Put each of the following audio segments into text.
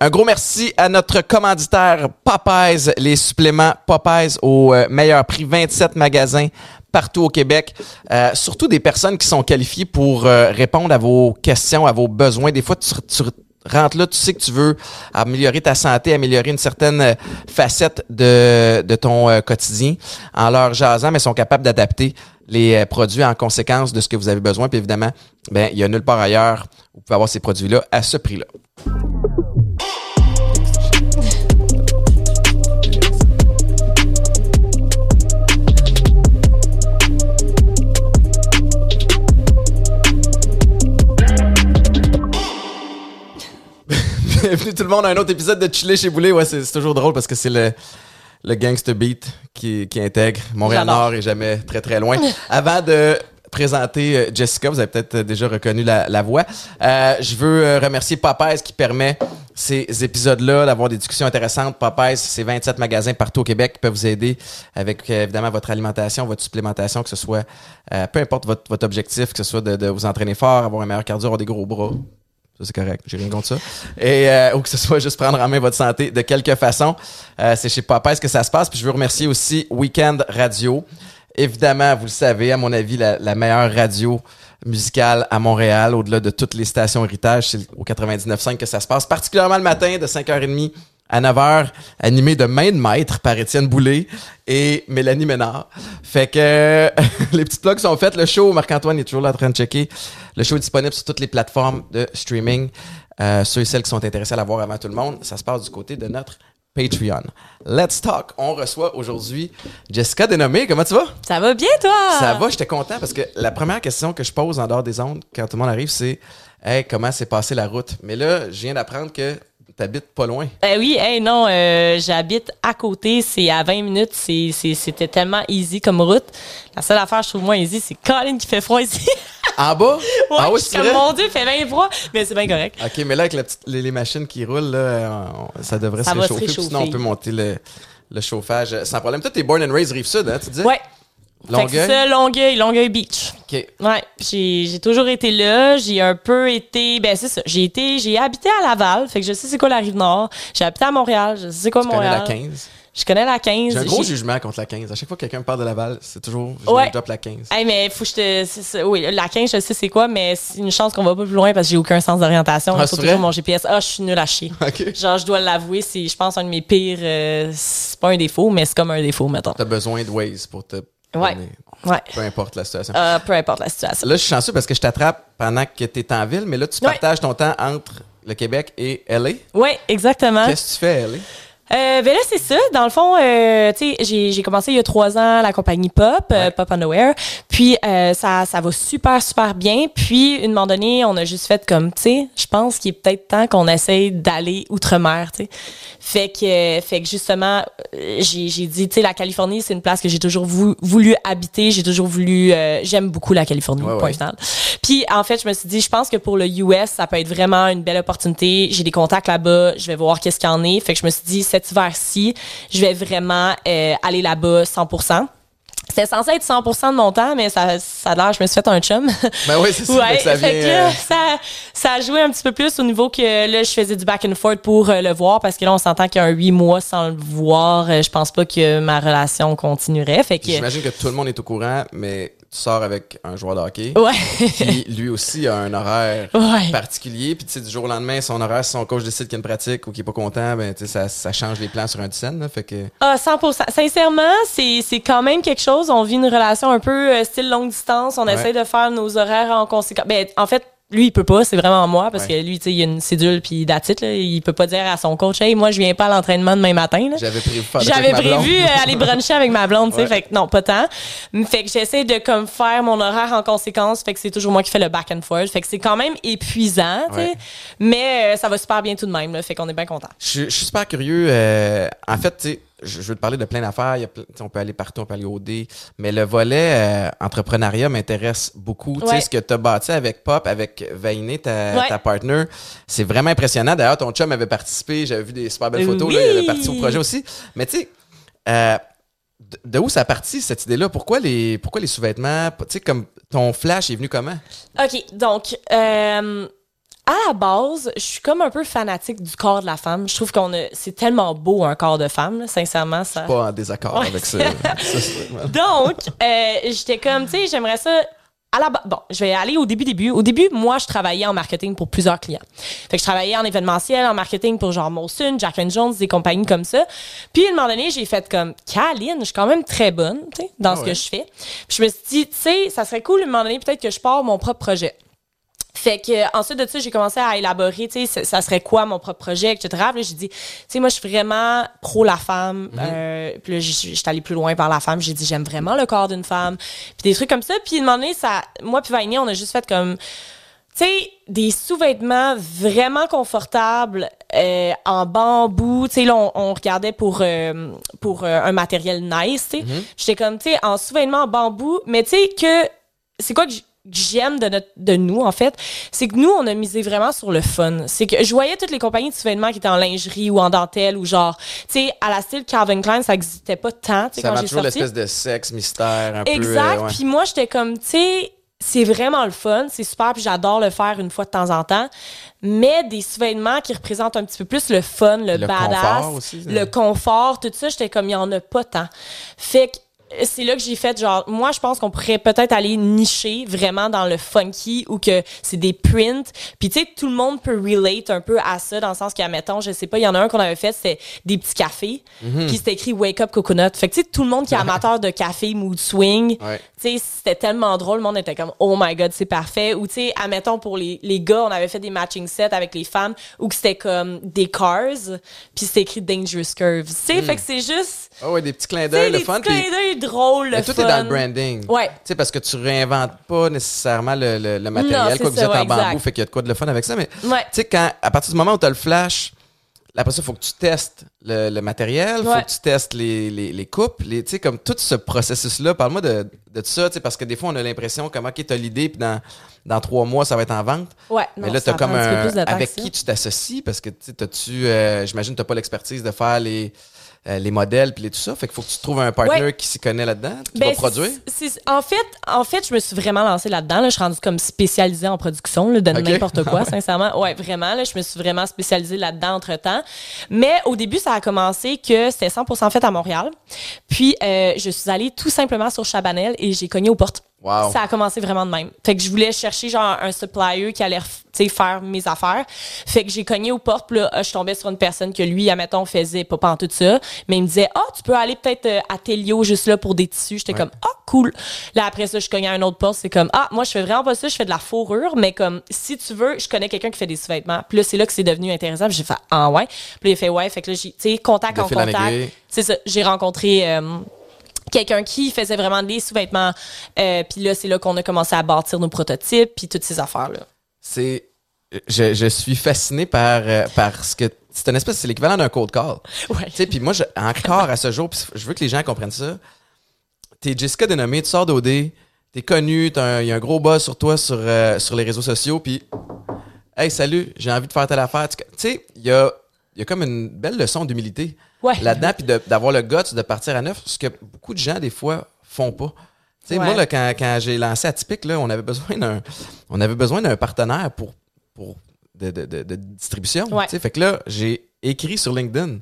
Un gros merci à notre commanditaire Popeyes, les suppléments Popeyes au euh, meilleur prix, 27 magasins partout au Québec. Euh, surtout des personnes qui sont qualifiées pour euh, répondre à vos questions, à vos besoins. Des fois, tu, rentres là, tu sais que tu veux améliorer ta santé, améliorer une certaine euh, facette de, de ton quotidien. En leur jasant, mais sont capables d'adapter les produits en conséquence de ce que vous avez besoin. Puis évidemment, ben, il y a nulle part ailleurs où vous pouvez avoir ces produits-là à ce prix-là. Bienvenue tout le monde à un autre épisode de Chiller chez Boulet. Ouais, c'est c'est toujours drôle parce que c'est le, le gangster beat qui, qui intègre. Montréal-Nord est jamais très très loin. Avant de présenter euh, Jessica, vous avez peut-être euh, déjà reconnu la, la voix. Euh, je veux euh, remercier Popeyes qui permet ces épisodes-là d'avoir des discussions intéressantes. Popeyes, c'est 27 magasins partout au Québec qui peuvent vous aider avec euh, évidemment votre alimentation, votre supplémentation, que ce soit euh, peu importe votre, votre objectif, que ce soit de, de vous entraîner fort, avoir un meilleur cardio, avoir des gros bras. Ça, c'est correct. J'ai rien contre ça. Et, euh, ou que ce soit juste prendre en main votre santé de quelque façon. Euh, c'est chez Popeyes que ça se passe. Puis je veux remercier aussi Weekend Radio. Évidemment, vous le savez, à mon avis, la, la meilleure radio musicale à Montréal, au-delà de toutes les stations héritage, c'est au 99.5 que ça se passe, particulièrement le matin de 5h30 à 9h, animé de main de maître par Étienne Boulay et Mélanie Ménard. Fait que les petites plugs sont faites. Le show, Marc-Antoine est toujours là en train de checker. Le show est disponible sur toutes les plateformes de streaming. Euh, ceux et celles qui sont intéressés à l'avoir avant tout le monde, ça se passe du côté de notre Patreon. Let's talk. On reçoit aujourd'hui Jessica Dénommé. Comment tu vas? Ça va bien, toi? Ça va, j'étais content parce que la première question que je pose en dehors des ondes quand tout le monde arrive, c'est Hey, comment s'est passée la route? Mais là, je viens d'apprendre que t'habites pas loin. Euh, oui, hey, non, euh, j'habite à côté, c'est à 20 minutes, c'était tellement easy comme route. La seule affaire, je trouve moins easy, c'est Colin qui fait froid ici. En bas? ouais, ah oui, je suis c'est comme, mon Dieu, il fait bien froid, mais c'est bien correct. OK, mais là, avec la petite- les, les machines qui roulent, là, on- ça devrait Ça se réchauffer. Sinon, on peut monter le, le chauffage euh, sans problème. Toi, t'es born and raised Rive-Sud, hein, tu disais? Ouais. Longueuil? c'est ça, Longueuil, Longueuil Beach. OK. Ouais, j'ai, j'ai toujours été là. J'ai un peu été, ben c'est ça. J'ai été, j'ai habité à Laval, fait que je sais c'est quoi la rive nord. J'ai habité à Montréal, je sais c'est quoi Tu connais Montréal. la 15? Je connais la 15. J'ai un gros jugement contre la 15. À chaque fois que quelqu'un me parle de Laval, c'est toujours je Ouais. drop la 15. Hey, mais faut que je te. oui, la 15, je sais c'est quoi, mais c'est une chance qu'on va pas plus loin parce que j'ai aucun sens d'orientation. Ah, c'est toujours mon GPS. Ah, je suis nul à chier. Genre, je dois l'avouer, c'est, je pense, un de mes pires. euh, c'est pas un défaut, mais c'est comme un défaut, mettons. T'as besoin de Waze pour te. Ouais. Peu importe la situation. Euh, peu importe la situation. Là, je suis chanceux parce que je t'attrape pendant que t'es en ville, mais là, tu Ouais. partages ton temps entre le Québec et LA. Oui, exactement. Qu'est-ce que tu fais à LA? Euh, ben là, c'est ça. Dans le fond, euh, tu sais, j'ai, j'ai commencé il y a trois ans la compagnie Pop, euh. Pop Underwear. Puis euh, ça, ça va super, super bien. Puis, une moment donné, on a juste fait comme, tu sais, je pense qu'il est peut-être temps qu'on essaye d'aller outre-mer, tu sais. Fait que, fait que justement, euh, j'ai, j'ai dit, tu sais, la Californie, c'est une place que j'ai toujours vou- voulu habiter. J'ai toujours voulu, euh, j'aime beaucoup la Californie, Ouais, point ouais. final. Puis, en fait, je me suis dit, je pense que pour le US, ça peut être vraiment une belle opportunité. J'ai des contacts là-bas, je vais voir qu'est-ce qu'il y en est. Fait que je me suis dit, cet hiver-ci, je vais vraiment euh, aller là-bas 100%. C'était censé être 100% de mon temps, mais ça, ça a l'air, je me suis fait un chum. Ben oui, c'est ça. Ouais, fait que là, euh, ça, ça a joué un petit peu plus au niveau que là, je faisais du back and forth pour euh, le voir parce que là, on s'entend qu'il y a un huit mois sans le voir. euh, je pense pas que ma relation continuerait. Fait que. J'imagine que tout le monde est au courant, mais tu sors avec un joueur de hockey. Ouais. Puis lui aussi a un horaire Ouais. particulier. Puis tu sais, du jour au lendemain, son horaire, si son coach décide qu'il y a une pratique ou qu'il est pas content, ben tu sais, ça, ça change les plans sur un scène. Là, fait que Ah, 100%. Sincèrement, c'est, c'est quand même quelque chose. On vit une relation un peu euh, style longue distance. On Ouais. essaie de faire nos horaires en conséquence. Ben, en fait, lui, il peut pas. C'est vraiment moi parce Ouais. que lui, tu sais, il a une cédule puis d'attitude. Là, il peut pas dire à son coach, hey, moi, je viens pas à l'entraînement demain matin. Là. j'avais prévu faire J'avais prévu euh, aller bruncher avec ma blonde, tu sais, Ouais. fait que non, pas tant. Fait que j'essaie de comme faire mon horaire en conséquence, fait que c'est toujours moi qui fais le back and forth, fait que c'est quand même épuisant, tu sais, Ouais. mais euh, ça va super bien tout de même, là, fait qu'on est bien content. Je, suis- je suis super curieux. euh, en fait, tu sais, je, je veux te parler de plein d'affaires. On peut aller partout, on peut aller au D. Mais le volet euh, entrepreneuriat m'intéresse beaucoup. Tu sais, ce que tu as bâti avec Pop, avec Vainé, ta, Ouais. ta partner, c'est vraiment impressionnant. D'ailleurs, ton chum avait participé. J'avais vu des super belles photos. Là, il avait participé au projet aussi. Mais tu sais, euh, de, de où ça a parti cette idée-là? Pourquoi les, pourquoi les sous-vêtements? Tu sais, comme ton flash est venu comment? OK, donc, euh, à la base, je suis comme un peu fanatique du corps de la femme. Je trouve qu'on a, c'est tellement beau un corps de femme, là. sincèrement. Ça... Pas en désaccord Ouais. avec ça. Donc, euh, j'étais comme, tu sais, j'aimerais ça. À la bon, je vais aller au début, début. Au début, moi, je travaillais en marketing pour plusieurs clients. Fait que je travaillais en événementiel, en marketing pour genre Molson, Jack and Jones, des compagnies comme ça. Puis, à un moment donné, j'ai fait comme, Caline, je suis quand même très bonne, tu sais, dans Ah ce ouais. que je fais. Puis, je me suis dit, tu sais, ça serait cool, à un moment donné, peut-être que je pars mon propre projet. Fait que euh, ensuite de ça, j'ai commencé à élaborer, tu sais, ça, serait quoi mon propre projet, etc. Puis là, j'ai dit, tu sais, moi, je suis vraiment pro la femme. Euh, puis là, j'étais allée plus loin par la femme. J'ai dit, j'aime vraiment le corps d'une femme. Puis des trucs comme ça. Puis à un moment donné, ça, moi puis Vainia, on a juste fait comme, tu sais, des sous-vêtements vraiment confortables euh, en bambou. Tu sais, là, on, on regardait pour, euh, pour euh, un matériel nice, tu sais. J'étais comme, tu sais, en sous-vêtements en bambou, mais tu sais que c'est quoi que j'aime de notre de nous en fait c'est que nous on a misé vraiment sur le fun c'est que je voyais toutes les compagnies de sous-vêtements qui étaient en lingerie ou en dentelle ou genre tu sais à la style Calvin Klein ça existait pas tant Ça quand j'ai toujours l'espèce de sexe mystère un peu. Exact. euh. Puis moi, j'étais comme, tu sais, c'est vraiment le fun, c'est super, puis j'adore le faire une fois de temps en temps. Mais des sous-vêtements qui représentent un petit peu plus le fun, le, Le badass, confort aussi, ça. le confort, tout ça, j'étais comme, il y en a pas tant. Fait que c'est là que j'ai fait genre moi je pense qu'on pourrait peut-être aller nicher vraiment dans le funky ou que c'est des prints puis tu sais tout le monde peut relate un peu à ça dans le sens qu'admettons je sais pas il y en a un qu'on avait fait c'était des petits cafés Mhm. puis c'était écrit wake up coconut fait que tu sais tout le monde qui est amateur de café mood swing Ouais. tu sais, c'était tellement drôle, le monde était comme oh my god, c'est parfait. Ou tu sais, admettons pour les, les gars, on avait fait des matching sets avec les femmes où que c'était comme des cars, puis c'était écrit dangerous curves. Tu sais, fait que c'est juste Ah ouais, des petits clins d'œil, le fun. petits clins d'œil drôles, le mais tout fun. est dans le branding. Ouais. Tu sais, parce que tu réinventes pas nécessairement le, le, le Non, matériel, c'est quoi que vous êtes ouais, en bambou, exact. fait qu'il y a de quoi de le fun avec ça. Mais Ouais. tu sais, quand, à partir du moment où tu as le flash, là, après ça, il faut que tu testes le, le matériel, il Ouais. faut que tu testes les, les, les coupes, les, tu sais, comme tout ce processus-là. Parle-moi de, de ça, tu sais, parce que des fois, on a l'impression comme, OK, tu as l'idée, puis dans, dans trois mois, ça va être en vente. Ouais, Mais non, là, tu ça as comme un Avec qui tu t'associes? Parce que, tu sais, t'as-tu. euh, J'imagine tu pas l'expertise de faire les, euh, les modèles, puis tout ça. Fait qu'il faut que tu trouves un partner Ouais. qui s'y connaît là-dedans, qui Ben, va produire. en fait, en fait, je me suis vraiment lancée là-dedans. Là. Je suis rendue comme spécialisée en production là, de n'importe quoi, sincèrement. Ouais, vraiment. Là, je me suis vraiment spécialisée là-dedans entre temps. Mais au début, ça a commencé que c'était 100% fait à Montréal. Puis, euh, je suis allée tout simplement sur Chabanel et j'ai cogné aux portes. Wow. Ça a commencé vraiment de même. Fait que je voulais chercher genre un supplier qui allait faire mes affaires. Fait que j'ai cogné aux portes, puis là, euh, je tombais sur une personne que lui, admettons, faisait pas en tout ça, mais il me disait "Ah, tu peux aller peut-être euh, à Telio juste là pour des tissus." J'étais comme "Ah, cool." Là après ça, je cognais à un autre porte, c'est comme "Ah, moi je fais vraiment pas ça, je fais de la fourrure, mais comme si tu veux, je connais quelqu'un qui fait des sous-vêtements." Puis là, c'est là que c'est devenu intéressant, j'ai fait "Ah ouais." Puis là, il fait "Ouais." Fait que là, j'ai tu sais, contact en contact. C'est ça, j'ai rencontré euh, quelqu'un qui faisait vraiment des sous-vêtements. Euh, puis là, c'est là qu'on a commencé à bâtir nos prototypes, puis toutes ces affaires-là. C'est. Je, je suis fasciné par, euh, par ce que. C'est une espèce. C'est l'équivalent d'un code call. Ouais. Tu sais, puis moi, je- encore à ce jour, puis je veux que les gens comprennent ça. T'es Jessica Dénommée, tu sors d'OD, t'es connu, il y a un gros buzz sur toi sur, euh, sur les réseaux sociaux, puis Hey, salut, j'ai envie de faire telle affaire. Tu sais, il y a, il y a comme une belle leçon d'humilité Ouais. là-dedans, puis d'avoir le guts de partir à neuf, ce que beaucoup de gens, des fois, font pas. Tu sais, Ouais. moi, là, quand, quand j'ai lancé Atypique, là, on avait besoin d'un, on avait besoin d'un partenaire pour, pour de, de, de, de distribution. Ouais. Tu sais, fait que là, j'ai écrit sur LinkedIn.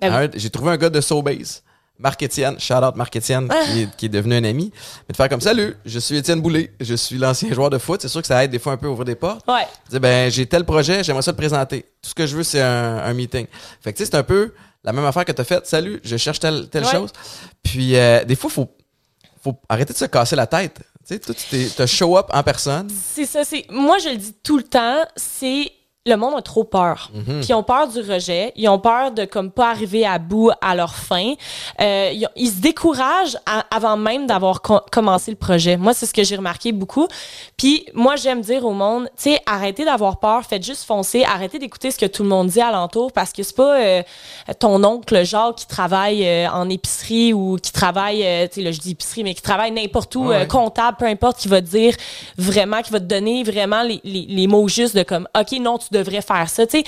Oui. Un- j'ai trouvé un gars de Sobase. Marc Étienne, shout out Marc Étienne, qui, est, qui est devenu un ami. Mais de faire comme salut, je suis Étienne Boulay, je suis l'ancien joueur de foot. C'est sûr que ça aide des fois un peu à ouvrir des portes. Ouais. Dire, ben, j'ai tel projet, j'aimerais ça le présenter. Tout ce que je veux, c'est un, un meeting. Fait que, tu sais, c'est un peu la même affaire que tu as faite. Salut, je cherche telle, telle Ouais. chose. Puis, euh, des fois, faut, faut arrêter de se casser la tête. Tu sais, toi, tu show up en personne. C'est ça, c'est. Moi, je le dis tout le temps, c'est. Le monde a trop peur. Mhm. Puis ils ont peur du rejet. Ils ont peur de comme pas arriver à bout à leur fin. Euh, ils, se découragent à- avant même d'avoir co- commencé le projet. Moi, c'est ce que j'ai remarqué beaucoup. Puis moi, j'aime dire au monde, tu sais, arrêtez d'avoir peur, faites juste foncer, arrêtez d'écouter ce que tout le monde dit alentour parce que c'est pas euh, ton oncle Jacques qui travaille euh, en épicerie ou qui travaille, tu sais, là je dis épicerie, mais qui travaille n'importe où, Ouais. comptable, peu importe, qui va te dire vraiment, qui va te donner vraiment les, les, les mots justes de comme, OK, non, tu devrais faire ça. Tu sais,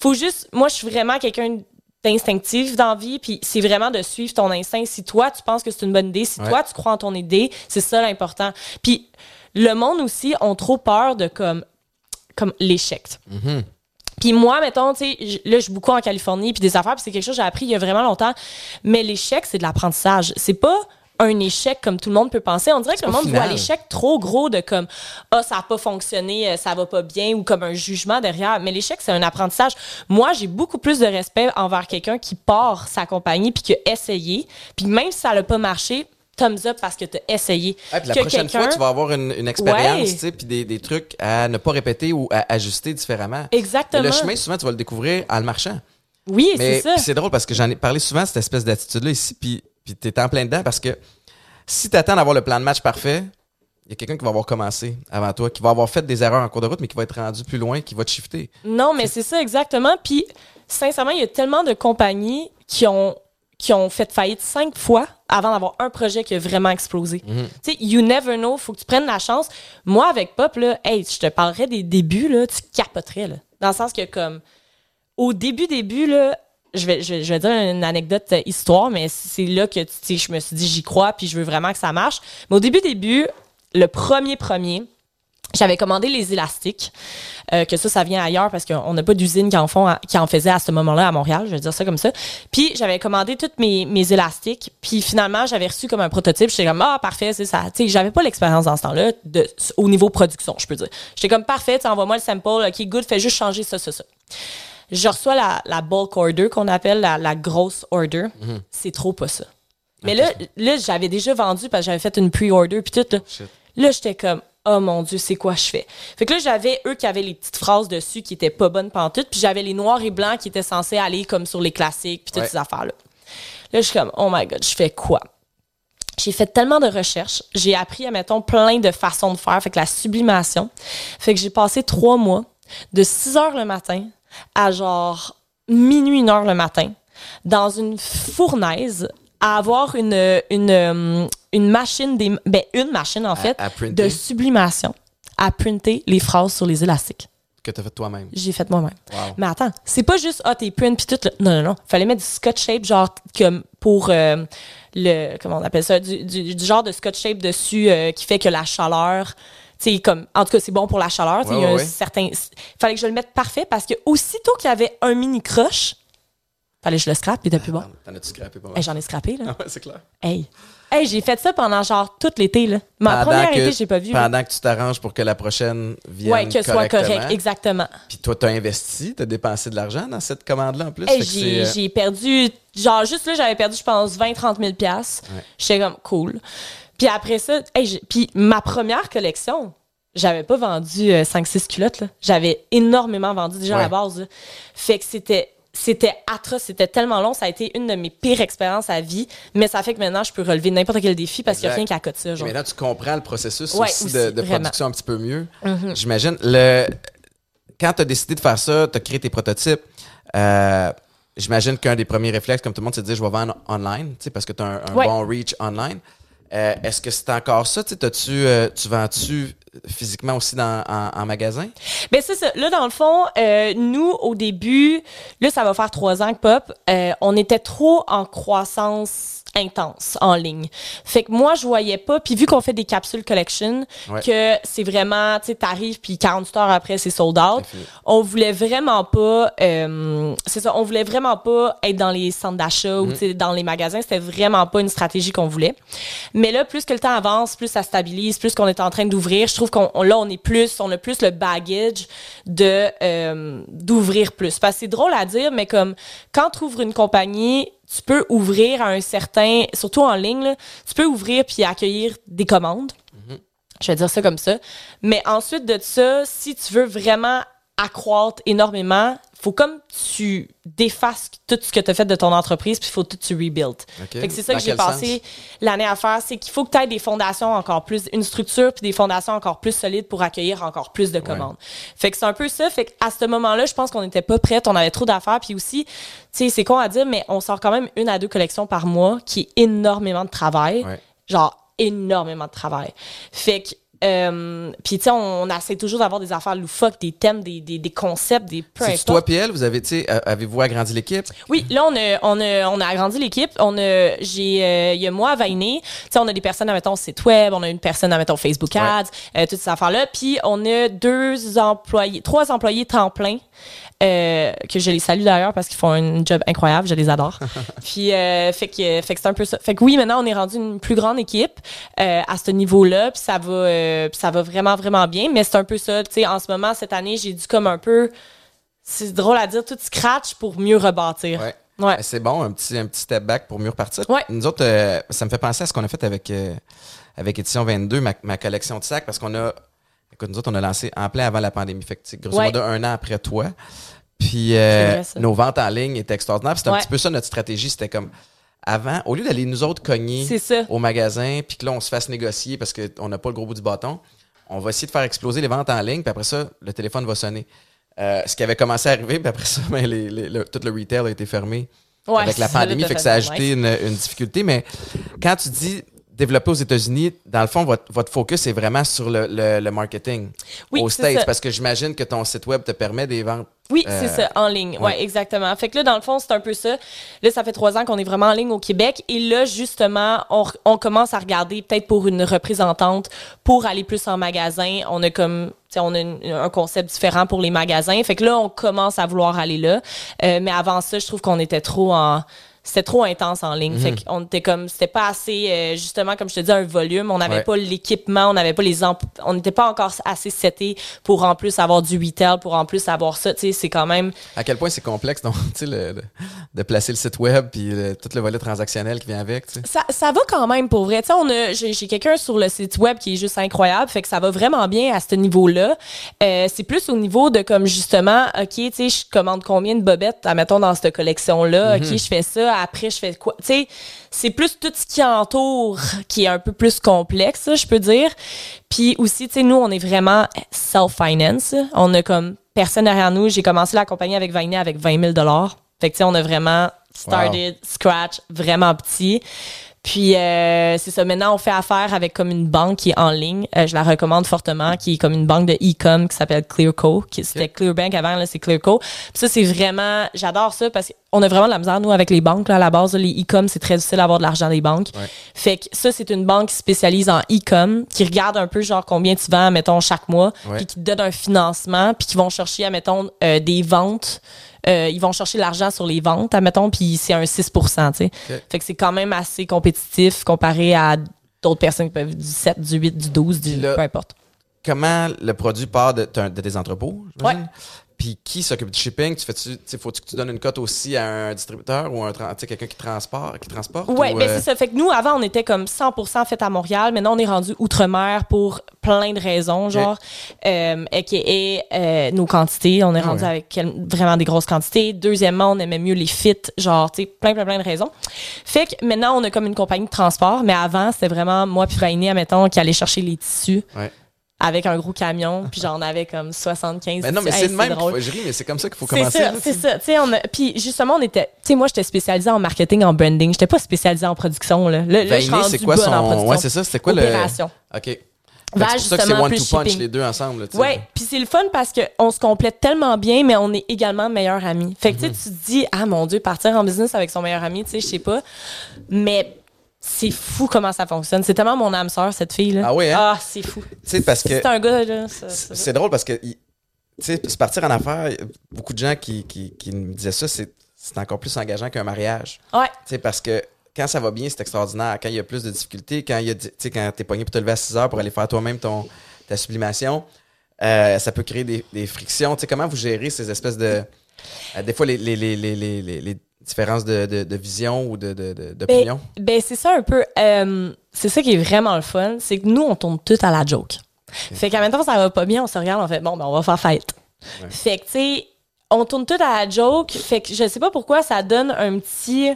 faut juste, moi, je suis vraiment quelqu'un d'instinctif dans la vie, puis c'est vraiment de suivre ton instinct. Si toi, tu penses que c'est une bonne idée, si Ouais. toi, tu crois en ton idée, c'est ça l'important. Puis le monde aussi ont trop peur de comme comme l'échec. Puis moi, mettons, tu sais, là, je suis beaucoup en Californie, puis des affaires, puis c'est quelque chose que j'ai appris il y a vraiment longtemps. Mais l'échec, c'est de l'apprentissage. C'est pas un échec comme tout le monde peut penser. On dirait que le monde final. voit l'échec trop gros de comme ah ça a pas fonctionné, euh, ça va pas bien ou comme un jugement derrière. Mais l'échec c'est un apprentissage. Moi j'ai beaucoup plus de respect envers quelqu'un qui part sa compagnie puis qui a essayé, puis même si ça n'a pas marché, thumbs up parce que tu as essayé. Puis la Que prochaine fois, tu vas avoir une, une expérience, puis des, des trucs à ne pas répéter ou à ajuster différemment. Exactement. Mais le chemin, souvent, tu vas le découvrir en le marchant. Oui, c'est ça. c'est drôle parce que j'en ai parlé souvent, cette espèce d'attitude-là ici, puis, puis t'es en plein dedans parce que si t'attends d'avoir le plan de match parfait, il y a quelqu'un qui va avoir commencé avant toi, qui va avoir fait des erreurs en cours de route, mais qui va être rendu plus loin, qui va te shifter. Non, mais c'est ça exactement. Puis, sincèrement, il y a tellement de compagnies qui ont qui ont fait faillite cinq fois avant d'avoir un projet qui a vraiment explosé. Mhm. Tu sais, you never know, faut que tu prennes la chance. Moi, avec Pop, là, hey, je te parlerais des débuts, là, tu capoterais, là. Dans le sens que, comme, au début, début, là, je vais, je, vais dire une anecdote euh, histoire, mais c'est là que, tu sais, je me suis dit, j'y crois, puis je veux vraiment que ça marche. Mais au début, début, le premier premier, j'avais commandé les élastiques, euh, que ça, ça vient ailleurs parce qu'on n'a pas d'usine qui en font, qui en faisait à ce moment-là à Montréal, je vais dire ça comme ça. Puis j'avais commandé tous mes, mes élastiques, puis finalement j'avais reçu comme un prototype. J'étais comme ah parfait, c'est ça. Tu sais, j'avais pas l'expérience dans ce temps-là au niveau production, je peux dire. J'étais comme parfait, envoie-moi le sample, ok good, fais juste changer ça, ça, ça. Je reçois la, la bulk order qu'on appelle la, la grosse order. C'est trop pas ça. Mais là, là j'avais déjà vendu parce que j'avais fait une pre-order puis tout. Là, Shit. Là, j'étais comme, oh mon Dieu, c'est quoi je fais? Fait que là, j'avais eux qui avaient les petites phrases dessus qui étaient pas bonnes pantoute, puis j'avais les noirs et blancs qui étaient censés aller comme sur les classiques, puis toutes Ouais. ces affaires-là. Là, je suis comme, oh my God, je fais quoi? J'ai fait tellement de recherches. J'ai appris, mettons, plein de façons de faire. Fait que la sublimation. Fait que j'ai passé trois mois de 6 heures le matin à genre minuit, une heure le matin dans une fournaise à avoir une, une, euh, une machine, des, ben, une machine en fait, à de sublimation à printer les phrases sur les élastiques. Que t'as fait toi-même. J'ai fait moi-même. Wow. Mais attends, c'est pas juste ah tes prints puis tout. là. Non non non, fallait mettre du scotch tape genre comme pour euh, le comment on appelle ça? Du, du, du genre de scotch tape dessus euh, qui fait que la chaleur sais comme en tout cas c'est bon pour la chaleur, Ouais, il y a ouais, un certain fallait que je le mette parfait parce que aussitôt qu'il y avait un mini croche, fallait que je le scrape il était plus bon. T'en as-tu scrappé pas mal? Hey, j'en ai scrappé là. Ah ouais, c'est clair. Hey. Hey, j'ai fait ça pendant genre tout l'été là. Ma Pendant première que- été, j'ai pas vu. là. Pendant que tu t'arranges pour que la prochaine vienne Ouais, que ce soit correct, exactement. Puis toi, t'as investi, t'as dépensé de l'argent dans cette commande-là en plus. Hey, c'est, j'ai, euh, j'ai perdu, genre juste là, j'avais perdu, je pense, 20-30 000 piastres. Ouais. J'étais comme, cool. Puis après ça, hey, puis ma première collection, j'avais pas vendu 5-6 culottes. là. J'avais énormément vendu déjà à la base. là. Fait que c'était c'était atroce, c'était tellement long, ça a été une de mes pires expériences à vie, mais ça fait que maintenant je peux relever n'importe quel défi parce qu'il n'y a rien côté de ça. genre. Mais là, tu comprends le processus Ouais, aussi, aussi, de, production un petit peu mieux. Mhm. J'imagine. Le... Quand tu as décidé de faire ça, tu as créé tes prototypes. euh, J'imagine qu'un des premiers réflexes, comme tout le monde, c'est de dire je vais vendre online, tu sais, parce que tu as un, un Ouais. bon reach online. Euh, Est-ce que c'est encore ça? Tu sais, t'as-tu, euh, tu vends-tu physiquement aussi dans, en, en magasin? Ben c'est ça. Là, dans le fond, euh, nous, au début, là, ça va faire trois ans que Pop, euh, on était trop en croissance intense en ligne. Fait que moi, je voyais pas, puis vu qu'on fait des capsules collection, Ouais. que c'est vraiment, tu sais, t'arrives, puis 48 heures après, c'est sold out, on voulait vraiment pas, euh, c'est ça, on voulait vraiment pas être dans les centres d'achat ou Mhm. tu sais, dans les magasins. C'était vraiment pas une stratégie qu'on voulait. Mais là, plus que le temps avance, plus ça stabilise, plus qu'on est en train d'ouvrir. Je trouve qu'on on- là, on est plus, on a plus le baggage de euh, d'ouvrir plus. Parce que c'est drôle à dire, mais comme quand tu ouvres une compagnie, tu peux ouvrir à un certain, surtout en ligne, là, tu peux ouvrir puis accueillir des commandes. Je vais dire ça comme ça. Mais ensuite de ça, si tu veux vraiment accroître énormément, faut comme tu défasses tout ce que tu as fait de ton entreprise, puis il faut tout tu rebuild. OK. Fait que c'est ça Dans que j'ai passé l'année à faire, c'est qu'il faut que tu aies des fondations encore plus, une structure puis des fondations encore plus solides pour accueillir encore plus de commandes. Fait que c'est un peu ça. Fait qu'à ce moment-là, je pense qu'on n'était pas prête, on avait trop d'affaires, puis aussi, tu sais, c'est con à dire, mais on sort quand même une à deux collections par mois, qui est énormément de travail. Ouais. Genre, énormément de travail. Fait que Euh, puis, tu sais, on, on essaie toujours d'avoir des affaires loufoques, des thèmes, des, des, des concepts, des peu C'est toi puis elle, vous avez, tu sais, a- avez-vous agrandi l'équipe? Oui, là, on a, on a, on a agrandi l'équipe. On a, j'ai, euh, il y a moi, Vainé. Tu sais, on a des personnes, mettons, site web. On a une personne, mettons, Facebook Ads, euh, toutes ces affaires-là. Puis, on a deux employés, trois employés temps plein. Euh, que je les salue d'ailleurs parce qu'ils font un job incroyable, je les adore. Puis euh, fait que fait que c'est un peu ça. Fait que oui, maintenant on est rendu une plus grande équipe euh, à ce niveau-là, puis ça va puis ça va vraiment vraiment bien, mais c'est un peu ça, tu sais en ce moment cette année, j'ai dû comme un peu c'est drôle à dire tout scratch pour mieux rebâtir. Ouais. Ouais. Ben, C'est bon, un petit, un petit step back pour mieux repartir. Ouais. Nous autres, ça me fait penser à ce qu'on a fait avec, avec Édition 22, ma, ma collection de sacs, parce qu'on a. Écoute, nous autres, on a lancé en plein avant la pandémie. Fait que, grosso Ouais. modo, un an après toi. Puis, euh, nos ventes en ligne étaient extraordinaires. Puis C'était un Ouais. petit peu ça notre stratégie. C'était comme. Avant, au lieu d'aller nous autres cogner au magasin, puis que là, on se fasse négocier parce qu'on n'a pas le gros bout du bâton, on va essayer de faire exploser les ventes en ligne, puis après ça, le téléphone va sonner. Euh, ce qui avait commencé à arriver, puis après ça, ben, les- les- le- tout le retail a été fermé Ouais, avec la pandémie, fait que ça a ajouté une, une difficulté. Mais quand tu dis développer aux États-Unis, dans le fond, votre, votre focus est vraiment sur le, le- le marketing Oui, aux States, ça. parce que j'imagine que ton site web te permet des ventes. Oui, Euh, c'est ça, en ligne. Ouais. ouais. exactement. Fait que là, dans le fond, c'est un peu ça. Là, ça fait trois ans qu'on est vraiment en ligne au Québec. Et là, justement, on, commence à regarder peut-être pour une représentante pour aller plus en magasin. On a comme, tu sais, on a une- un concept différent pour les magasins. Fait que là, on commence à vouloir aller là. Euh, mais avant ça, je trouve qu'on était trop en c'était trop intense en ligne. Mhm. Fait qu'on était comme, c'était pas assez, euh, justement, comme je te dis, un volume. On n'avait Ouais. pas l'équipement, on n'avait pas les on n'était pas encore assez seté pour en plus avoir du retail, pour en plus avoir ça. Tu sais, c'est quand même, À quel point c'est complexe donc, tu sais, le- le- de placer le site web puis le- tout le volet transactionnel qui vient avec. tu sais. ça, ça va quand même pour vrai. Tu sais, on a, j'ai, quelqu'un sur le site web qui est juste incroyable, fait que ça va vraiment bien à ce niveau-là. Euh, c'est plus au niveau de comme justement, ok, tu sais, je commande combien de bobettes, admettons dans cette collection-là, ok, je fais ça, après je fais quoi, tu sais, c'est plus tout ce qui entoure qui est un peu plus complexe, je peux dire. Puis aussi, tu sais, nous on est vraiment self-finance. On a comme personne derrière nous. J'ai commencé la compagnie avec Vainé avec 20 000 dollars. Fait que tu sais, on a vraiment started scratch, vraiment petit. Puis euh, c'est ça. Maintenant, on fait affaire avec comme une banque qui est en ligne. Euh, je la recommande fortement, qui est comme une banque de e-com qui s'appelle Clearco. Qui c'était Clearbank avant, là c'est Clearco. Puis ça c'est vraiment, j'adore ça parce qu'on a vraiment de la misère nous avec les banques là à la base. là, les e-com c'est très difficile d'avoir de l'argent des banques. Ouais. Fait que ça c'est une banque qui spécialise en e-com, qui regarde un peu genre combien tu vends, mettons chaque mois, Ouais. puis qui te donne un financement, puis qui vont chercher, mettons euh, des ventes. Euh, ils vont chercher l'argent sur les ventes, admettons, puis c'est un 6 tu sais. Fait que c'est quand même assez compétitif comparé à d'autres personnes qui peuvent du 7, du 8, du 12, du là- peu importe. Comment le produit part de, de tes entrepôts, j'imagine? Puis qui s'occupe du shipping? Tu fais-tu, faut-tu que tu donnes une cote aussi à un distributeur ou sais, quelqu'un qui transporte, qui transporte? Ouais, ou, ben euh, c'est ça. Fait que nous, avant, on était comme 100% fait à Montréal. Maintenant, on est rendu outre-mer pour plein de raisons, genre, euh, a.k.a. euh, nos quantités. On est Ah rendu ouais. avec vraiment des grosses quantités. Deuxièmement, on aimait mieux les fits, genre, tu sais, plein, plein, plein de raisons. Fait que maintenant, on a comme une compagnie de transport, mais avant, c'était vraiment moi puis Vainé, admettons, qui allait chercher les tissus. Ouais. Avec un gros camion, puis j'en avais comme 75. Ben non, mais Hey, c'est le même. faut- Je ris, mais c'est comme ça qu'il faut C'est commencer. ça, là, c'est ça. Tu sais, on a, puis justement, on était, tu sais, moi, j'étais spécialisée en marketing, en branding. J'étais pas spécialisée en production, là. Là, là, Vainé, rendue c'est quoi en son. production. Ouais, c'est ça. C'était quoi Opération. le. OK. Va C'est pour ça que c'est justement one plus to punch shipping. les deux ensemble. là. Ouais, puis c'est le fun parce que on se complète tellement bien, mais on est également meilleurs amis. Fait que tu sais, tu te dis, ah mon Dieu, partir en business avec son meilleur ami, tu sais, je sais pas. Mais c'est fou comment ça fonctionne. C'est tellement mon âme sœur, cette fille-là. Ah oui, hein? Ah, c'est fou. Tu sais, parce que. C'est un gars, là. C'est drôle parce que, tu sais, se partir en affaires, beaucoup de gens qui, qui, qui me disaient ça, c'est c'est encore plus engageant qu'un mariage. Ouais. Tu sais, parce que quand ça va bien, c'est extraordinaire. Quand il y a plus de difficultés, quand il y a, quand t'es pogné pour te lever à 6 heures pour aller faire toi-même ton, ta sublimation, euh, ça peut créer des, des frictions. Tu sais, comment vous gérez ces espèces de. euh, des fois, les, les, les, les, les, les- les différences de, de, de vision ou de, de, d'opinion? Ben, c'est ça un peu. euh, c'est ça qui est vraiment le fun. C'est que nous, on tourne tout à la joke. Fait qu'en même temps, ça va pas bien, on se regarde, on fait bon, ben, on va faire fête. Ouais. Fait que, tu sais, on tourne tout à la joke. Fait que je sais pas pourquoi ça donne un petit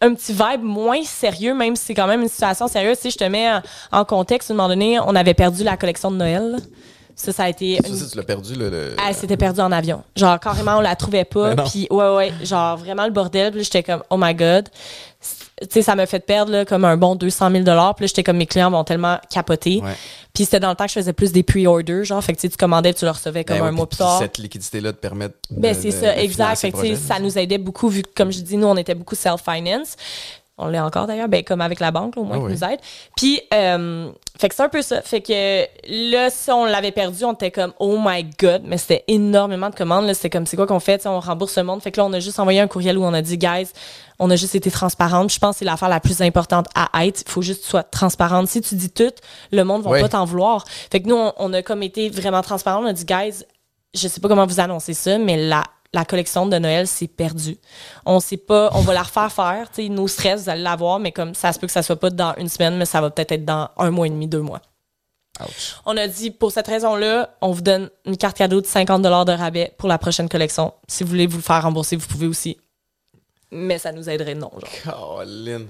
un petit vibe moins sérieux, même si c'est quand même une situation sérieuse. Sais, je te mets en, en contexte, à un moment donné, on avait perdu la collection de Noël. Ça, ça a été. Une- ça, tu l'as perdu, le. le- elle s'était perdue en avion. Genre, carrément, on la trouvait pas. Puis, ouais, ouais, genre, vraiment le bordel. Puis j'étais comme, oh my God. tu sais, ça m'a fait perdre là, comme un bon 200 000 Puis là, j'étais comme mes clients m'ont tellement capoté. Ouais. Puis c'était dans le temps que je faisais plus des pre-orders, genre, fait que tu commandais, tu le recevais comme Ben ouais, un mois puis plus tard. Cette liquidité-là te permet de. Ben, c'est ça, de exact. Fait que, tu sais, projet. ça nous aidait beaucoup, vu que, comme je dis, nous, on était beaucoup self-finance. On l'est encore d'ailleurs, ben, comme avec la banque, là, au moins, Ah qui oui. nous aide. Puis, euh, fait que c'est un peu ça. Fait que là, si on l'avait perdu, on était comme, oh my god, mais c'était énormément de commandes. Là, c'était comme, c'est quoi qu'on fait? Tu sais, on rembourse le monde. Fait que là, on a juste envoyé un courriel où on a dit, guys, on a juste été transparente. Je pense que c'est l'affaire la plus importante à être. Il faut juste que tu sois transparente. Si tu dis tout, le monde va Oui. pas t'en vouloir. Fait que nous, on, on a comme été vraiment transparent. On a dit, guys, je sais pas comment vous annoncer ça, mais la, la collection de Noël, c'est perdu. On sait pas, on va la refaire faire. Nos stress, vous allez l'avoir, mais comme ça se peut que ça soit pas dans une semaine, mais ça va peut-être être dans un mois et demi, deux mois. Ouch. On a dit, pour cette raison-là, on vous donne une carte cadeau de 50 de rabais pour la prochaine collection. Si vous voulez vous le faire rembourser, vous pouvez aussi. Mais ça nous aiderait non, genre. Colin.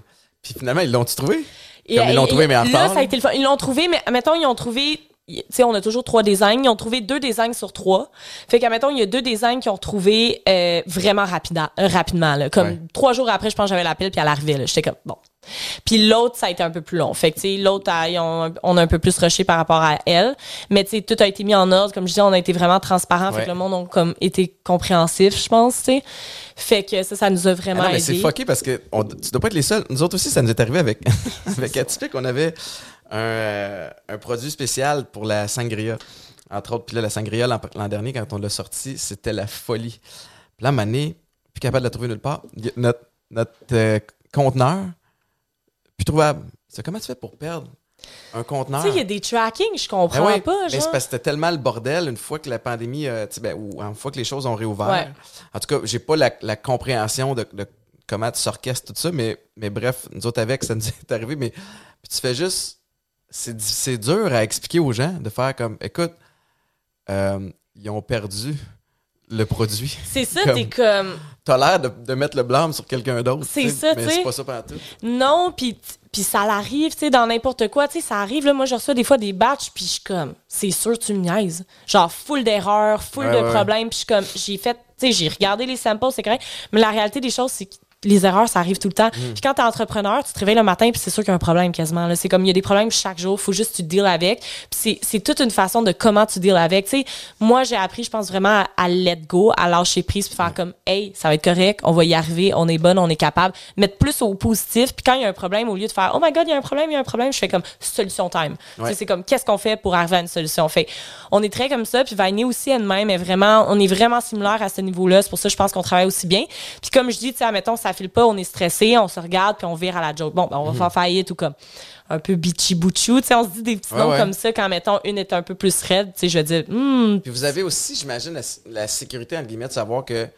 Puis finalement, ils l'ont-tu trouvé? Comme ils l'ont trouvé, mais en Là, retard, ça a été le fun. Ils l'ont trouvé, mais mettons, ils ont trouvé. Tu sais, on a toujours trois designs. Ils ont trouvé deux designs sur trois. Fait qu'à mettons, il y a deux designs qui ont trouvé euh, vraiment rapida- euh, rapidement. Là. Comme Ouais. trois jours après, je pense que j'avais l'appel, puis elle arrivait. J'étais comme, bon. Puis l'autre, ça a été un peu plus long. Fait que, tu sais, l'autre, ont- on a un peu plus rushé par rapport à elle. Mais, tu sais, tout a été mis en ordre. Comme je disais, on a été vraiment transparent. Fait que le monde a comme été compréhensif, je pense, tu sais. Fait que ça, ça nous a Ah vraiment non, mais c'est fucké parce que on, tu dois pas être les seuls. Nous autres aussi, ça nous est arrivé avec, avec Atypique. On avait un, euh, un produit spécial pour la sangria. Entre autres, puis là, la sangria, l'an dernier, quand on l'a sorti, c'était la folie. Puis là, Mané, plus capable de la trouver nulle part. Notre, notre euh, conteneur, plus trouvable. C'est comment tu fais pour perdre un conteneur? Tu sais, il y a des tracking, je Ben comprends ouais, pas, mais genre. c'est parce que c'était tellement le bordel une fois que la pandémie, euh, ben, ou une fois que les choses ont réouvert. Ouais. En tout cas, j'ai pas la, la compréhension de, de comment tu s'orchestres tout ça, mais, mais bref, nous autres avec, ça nous est arrivé, mais puis tu fais juste, c'est dur à expliquer aux gens de faire comme, écoute, euh, ils ont perdu le produit. C'est ça, t'es comme T'as l'air de, de mettre le blâme sur quelqu'un d'autre. C'est ça, mais tu sais. c'est pas ça pendant tout. non, puis puis ça l'arrive, tu sais, dans n'importe quoi, tu sais, ça arrive là, moi je reçois des fois des batchs puis je suis comme c'est sûr tu me niaises. Genre full d'erreurs, full Ouais, de ouais, problèmes, puis je suis comme j'ai fait, tu sais, j'ai regardé les samples, c'est correct, mais la réalité des choses c'est que les erreurs, ça arrive tout le temps. Mm. Puis quand t'es entrepreneur, tu te réveilles le matin, puis c'est sûr qu'il y a un problème quasiment. Là. C'est comme il y a des problèmes chaque jour, faut juste que tu deals avec. Puis c'est, c'est toute une façon de comment tu deals avec. Tu sais, moi, j'ai appris, je pense vraiment à, à let go, à lâcher prise, puis faire comme, hey, ça va être correct, on va y arriver, on est bonne, on est capable. Mettre plus au positif, puis quand il y a un problème, au lieu de faire, oh my god, il y a un problème, il y a un problème, je fais comme solution time. Tu Ouais. sais, c'est comme, qu'est-ce qu'on fait pour arriver à une solution? Fait on est très comme ça, puis Vainé aussi elle-même est vraiment, on est vraiment similaire à ce niveau-là. C'est pour ça que je pense qu'on travaille aussi bien. Puis comme je dis, tu sais, admettons, ça file pas, on est stressé, on se regarde, puis on vire à la joke. Bon, ben, on va faire faillite ou comme un peu bitchy bouchou. Tu sais, on se dit des petits Ouais, noms ouais. comme ça quand, mettons, une est un peu plus raide. Tu sais, je veux dire, hmm, Puis vous avez aussi, j'imagine, la, la sécurité, entre guillemets, de savoir que, tu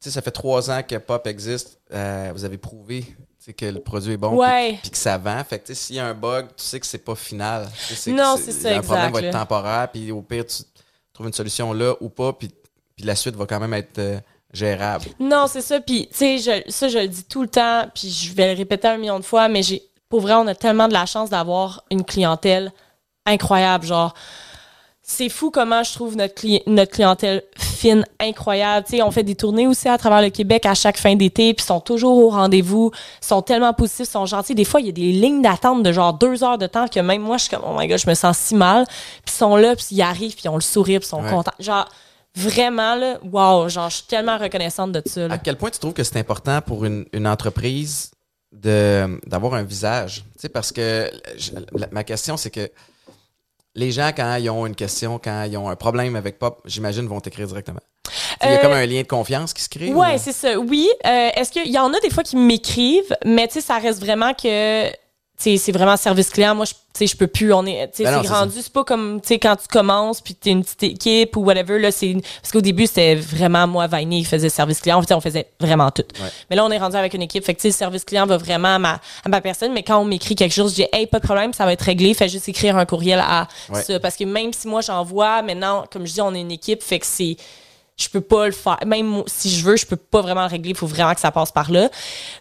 sais, ça fait trois ans que Pop existe. euh, vous avez prouvé que le produit est bon. Ouais. Puis, que ça vend. Fait que, tu sais, s'il y a un bug, tu sais que c'est pas final. Non, c'est ça, Un problème va être temporaire. Puis au pire, tu trouves une solution là ou pas. Puis, puis la suite va quand même être euh, gérable. Non, c'est ça. Puis, tu sais, je- ça, je le dis tout le temps, puis je vais le répéter un million de fois, mais j'ai, pour vrai, on a tellement de la chance d'avoir une clientèle incroyable. Genre, c'est fou comment je trouve notre, cli- notre clientèle fine, incroyable. Tu sais, on fait des tournées aussi à travers le Québec à chaque fin d'été, puis ils sont toujours au rendez-vous, ils sont tellement positifs, ils sont gentils. Des fois, il y a des lignes d'attente de genre deux heures de temps que même moi, je suis comme, oh my god, je me sens si mal. Puis ils sont là, puis ils arrivent, puis ils ont le sourire, puis ils sont Ouais. contents. Genre, vraiment, là, wow, genre, je suis tellement reconnaissante de ça. là. À quel point tu trouves que c'est important pour une, une entreprise de d'avoir un visage? Tu sais, parce que je- la- ma question, c'est que les gens, quand ils ont une question, quand ils ont un problème avec Pop, j'imagine, vont t'écrire directement. Il y a Euh, comme un lien de confiance qui se crée? Ouais, ou- c'est ça. Oui. Euh, Est-ce qu'il y en a des fois qui m'écrivent, mais tu sais, ça reste vraiment que. C'est vraiment service client. Moi, je, tu sais, je peux plus. On est, Ben c'est rendu. C'est pas comme, tu sais, quand tu commences puis t'es une petite équipe ou whatever. Là, c'est parce qu'au début c'était vraiment moi, Vainé, qui faisait service client. En fait, on faisait vraiment tout. Ouais. Mais là, on est rendu avec une équipe. Fait que tu sais, le service client va vraiment à ma, à ma personne. Mais quand on m'écrit quelque chose, je dis, hey, pas de problème, ça va être réglé. Fais juste écrire un courriel à Ouais. ça. Parce que même si moi j'envoie, maintenant, comme je dis, on est une équipe. Fait que c'est je peux pas le faire. Même si je veux, je peux pas vraiment le régler. Il faut vraiment que ça passe par là.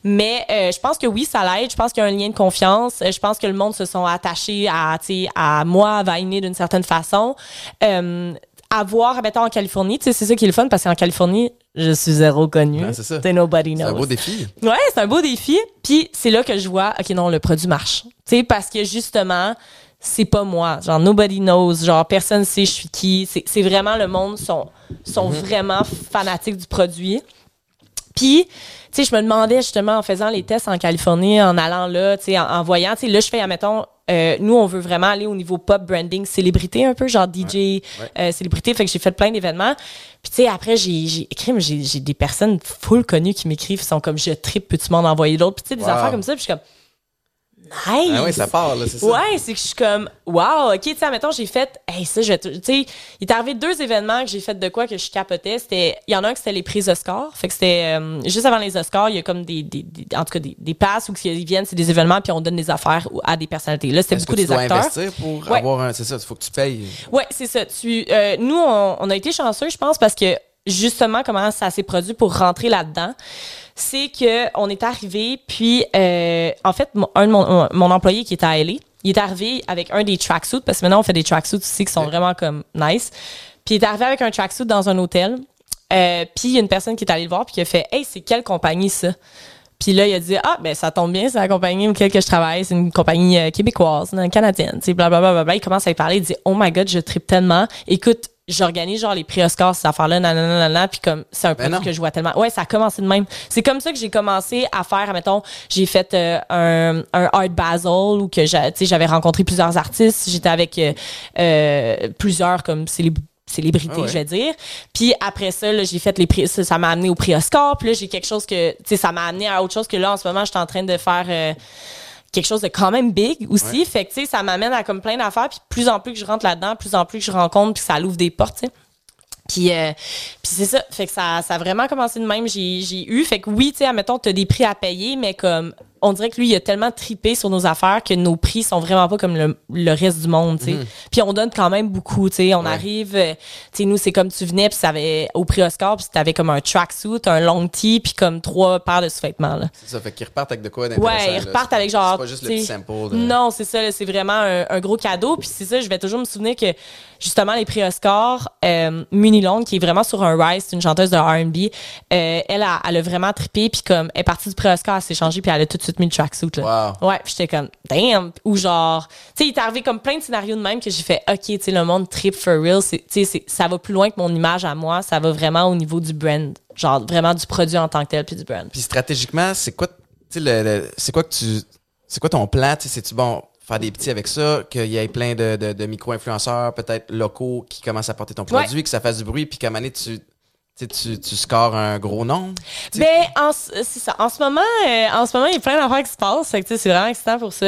Mais euh, je pense que oui, ça l'aide. Je pense qu'il y a un lien de confiance. Euh, Je pense que le monde se sont attachés à, tu sais, à moi, à Vainé d'une certaine façon. Euh, à voir, mettons, en Californie, tu sais, c'est ça qui est le fun parce qu'en Californie, je suis zéro connu. Ouais, c'est ça. Nobody C'est knows. un beau défi. Ouais, c'est un beau défi. Puis c'est là que je vois, OK, non, le produit marche. Tu sais, parce que justement, c'est pas moi. Genre, nobody knows. Genre, personne sait je suis qui. C'est vraiment le monde sont, sont vraiment fanatiques du produit. Puis, tu sais, je me demandais justement en faisant les tests en Californie, en allant là, tu sais, en, en voyant, tu sais, là, je fais, admettons, euh, nous, on veut vraiment aller au niveau pop branding, célébrité un peu, genre DJ, euh, célébrité. Fait que j'ai fait plein d'événements. Puis, tu sais, après, j'ai, j'ai écrit, mais j'ai, j'ai des personnes full connues qui m'écrivent, sont comme, je tripe, peux-tu m'en envoyer d'autres? Puis, tu sais, des Wow. affaires comme ça. Puis, je suis comme, nice! Ah oui, ça part, là, c'est ça. Ouais, c'est que je suis comme, wow, ok, tu sais, mettons, j'ai fait, hey, ça, je vais, te- tu sais, il est arrivé deux événements que j'ai fait de quoi que je capotais. C'était, il y en a un qui c'était les prises Oscar. Fait que c'était, euh, juste avant les Oscars, il y a comme des, des, des- en tout cas, des, des passes où ils viennent, c'est des événements, puis on donne des affaires à des personnalités. Là, c'était beaucoup que tu des dois acteurs. investir pour Ouais. avoir un. C'est ça, il faut que tu payes. Ouais, c'est ça. Tu, euh, nous, on, on a été chanceux, je pense, parce que justement, comment ça s'est produit pour rentrer là-dedans, c'est que on est arrivé, puis euh, en fait, mon, un de mon, mon employé qui était à LA, il est arrivé avec un des tracksuits, parce que maintenant on fait des tracksuits aussi qui sont vraiment comme nice. Puis il est arrivé avec un tracksuit dans un hôtel. Euh, puis il y a une personne qui est allée le voir puis qui a fait Hey, c'est quelle compagnie ça? Puis là, il a dit Ah, ben ça tombe bien, c'est la compagnie auquel que je travaille, c'est une compagnie euh, québécoise, une canadienne, tu sais, blablabla. Bla, bla. Il commence à y parler, il dit Oh my god, je tripe tellement. Écoute, j'organise genre les prix Oscars, ces affaires-là, nanana, nanana, puis comme c'est un Ben produit non. que je vois tellement. Ouais, ça a commencé de même. C'est comme ça que j'ai commencé à faire, mettons, j'ai fait euh, un, un Art Basel où que j'a- tu sais, j'avais rencontré plusieurs artistes, j'étais avec euh, euh, plusieurs comme célébrités, Ah ouais. je vais dire. Puis après ça, là, j'ai fait les prix, ça ça m'a amené au prix Oscar. Puis là, j'ai quelque chose que, tu sais, ça m'a amené à autre chose que là, en ce moment, je suis en train de faire euh, quelque chose de quand même big aussi. Fait que, tu sais, ça m'amène à comme plein d'affaires. Puis plus en plus que je rentre là-dedans, plus en plus que je rencontre, puis ça l'ouvre des portes, tu sais. Puis, euh, puis c'est ça. Fait que ça, ça a vraiment commencé de même. J'ai, j'ai eu. Fait que oui, tu sais, admettons, t'as des prix à payer, mais comme, on dirait que lui, il a tellement tripé sur nos affaires que nos prix sont vraiment pas comme le, le reste du monde, tu sais. Puis on donne quand même beaucoup, tu sais. On Ouais. arrive, euh, tu sais, nous, c'est comme tu venais, puis avait, au prix Oscar, puis t'avais comme un tracksuit, un long tee, puis comme trois paires de sous-vêtements, là. Ça, fait qu'ils repartent avec de quoi d'intéressant. Ouais, ils là. repartent avec genre. C'est pas juste le petit sais, sample. De... Non, c'est ça, c'est vraiment un, un gros cadeau. Puis c'est ça, je vais toujours me souvenir que justement les prix Oscar, euh, Muni Long, qui est vraiment sur un rise, c'est une chanteuse de R&B, euh, elle a, elle a vraiment trippé. Puis comme elle est partie du prix Oscar, elle s'est changée, puis elle a tout de suite mis le tracksuit. Là. Wow. Ouais, puis j'étais comme damn ou genre, tu sais, il est arrivé comme plein de scénarios de même que j'ai fait OK, tu sais, le monde trip for real, tu sais, ça va plus loin que mon image à moi, ça va vraiment au niveau du brand, genre vraiment du produit en tant que tel puis du brand. Puis stratégiquement, c'est quoi, tu sais, le, le- c'est quoi que tu, c'est quoi ton plan, tu sais, c'est-tu bon faire des petits avec ça, qu'il y ait plein de, de, de micro-influenceurs, peut-être locaux, qui commencent à porter ton produit, que ça fasse du bruit, puis qu'à un moment donné, tu, tu, tu, tu scores un gros nombre? Ben, en, ce- c'est ça. En ce moment, euh, en ce moment, il y a plein d'affaires qui se passent. Fait que, tu sais, c'est vraiment excitant pour ça.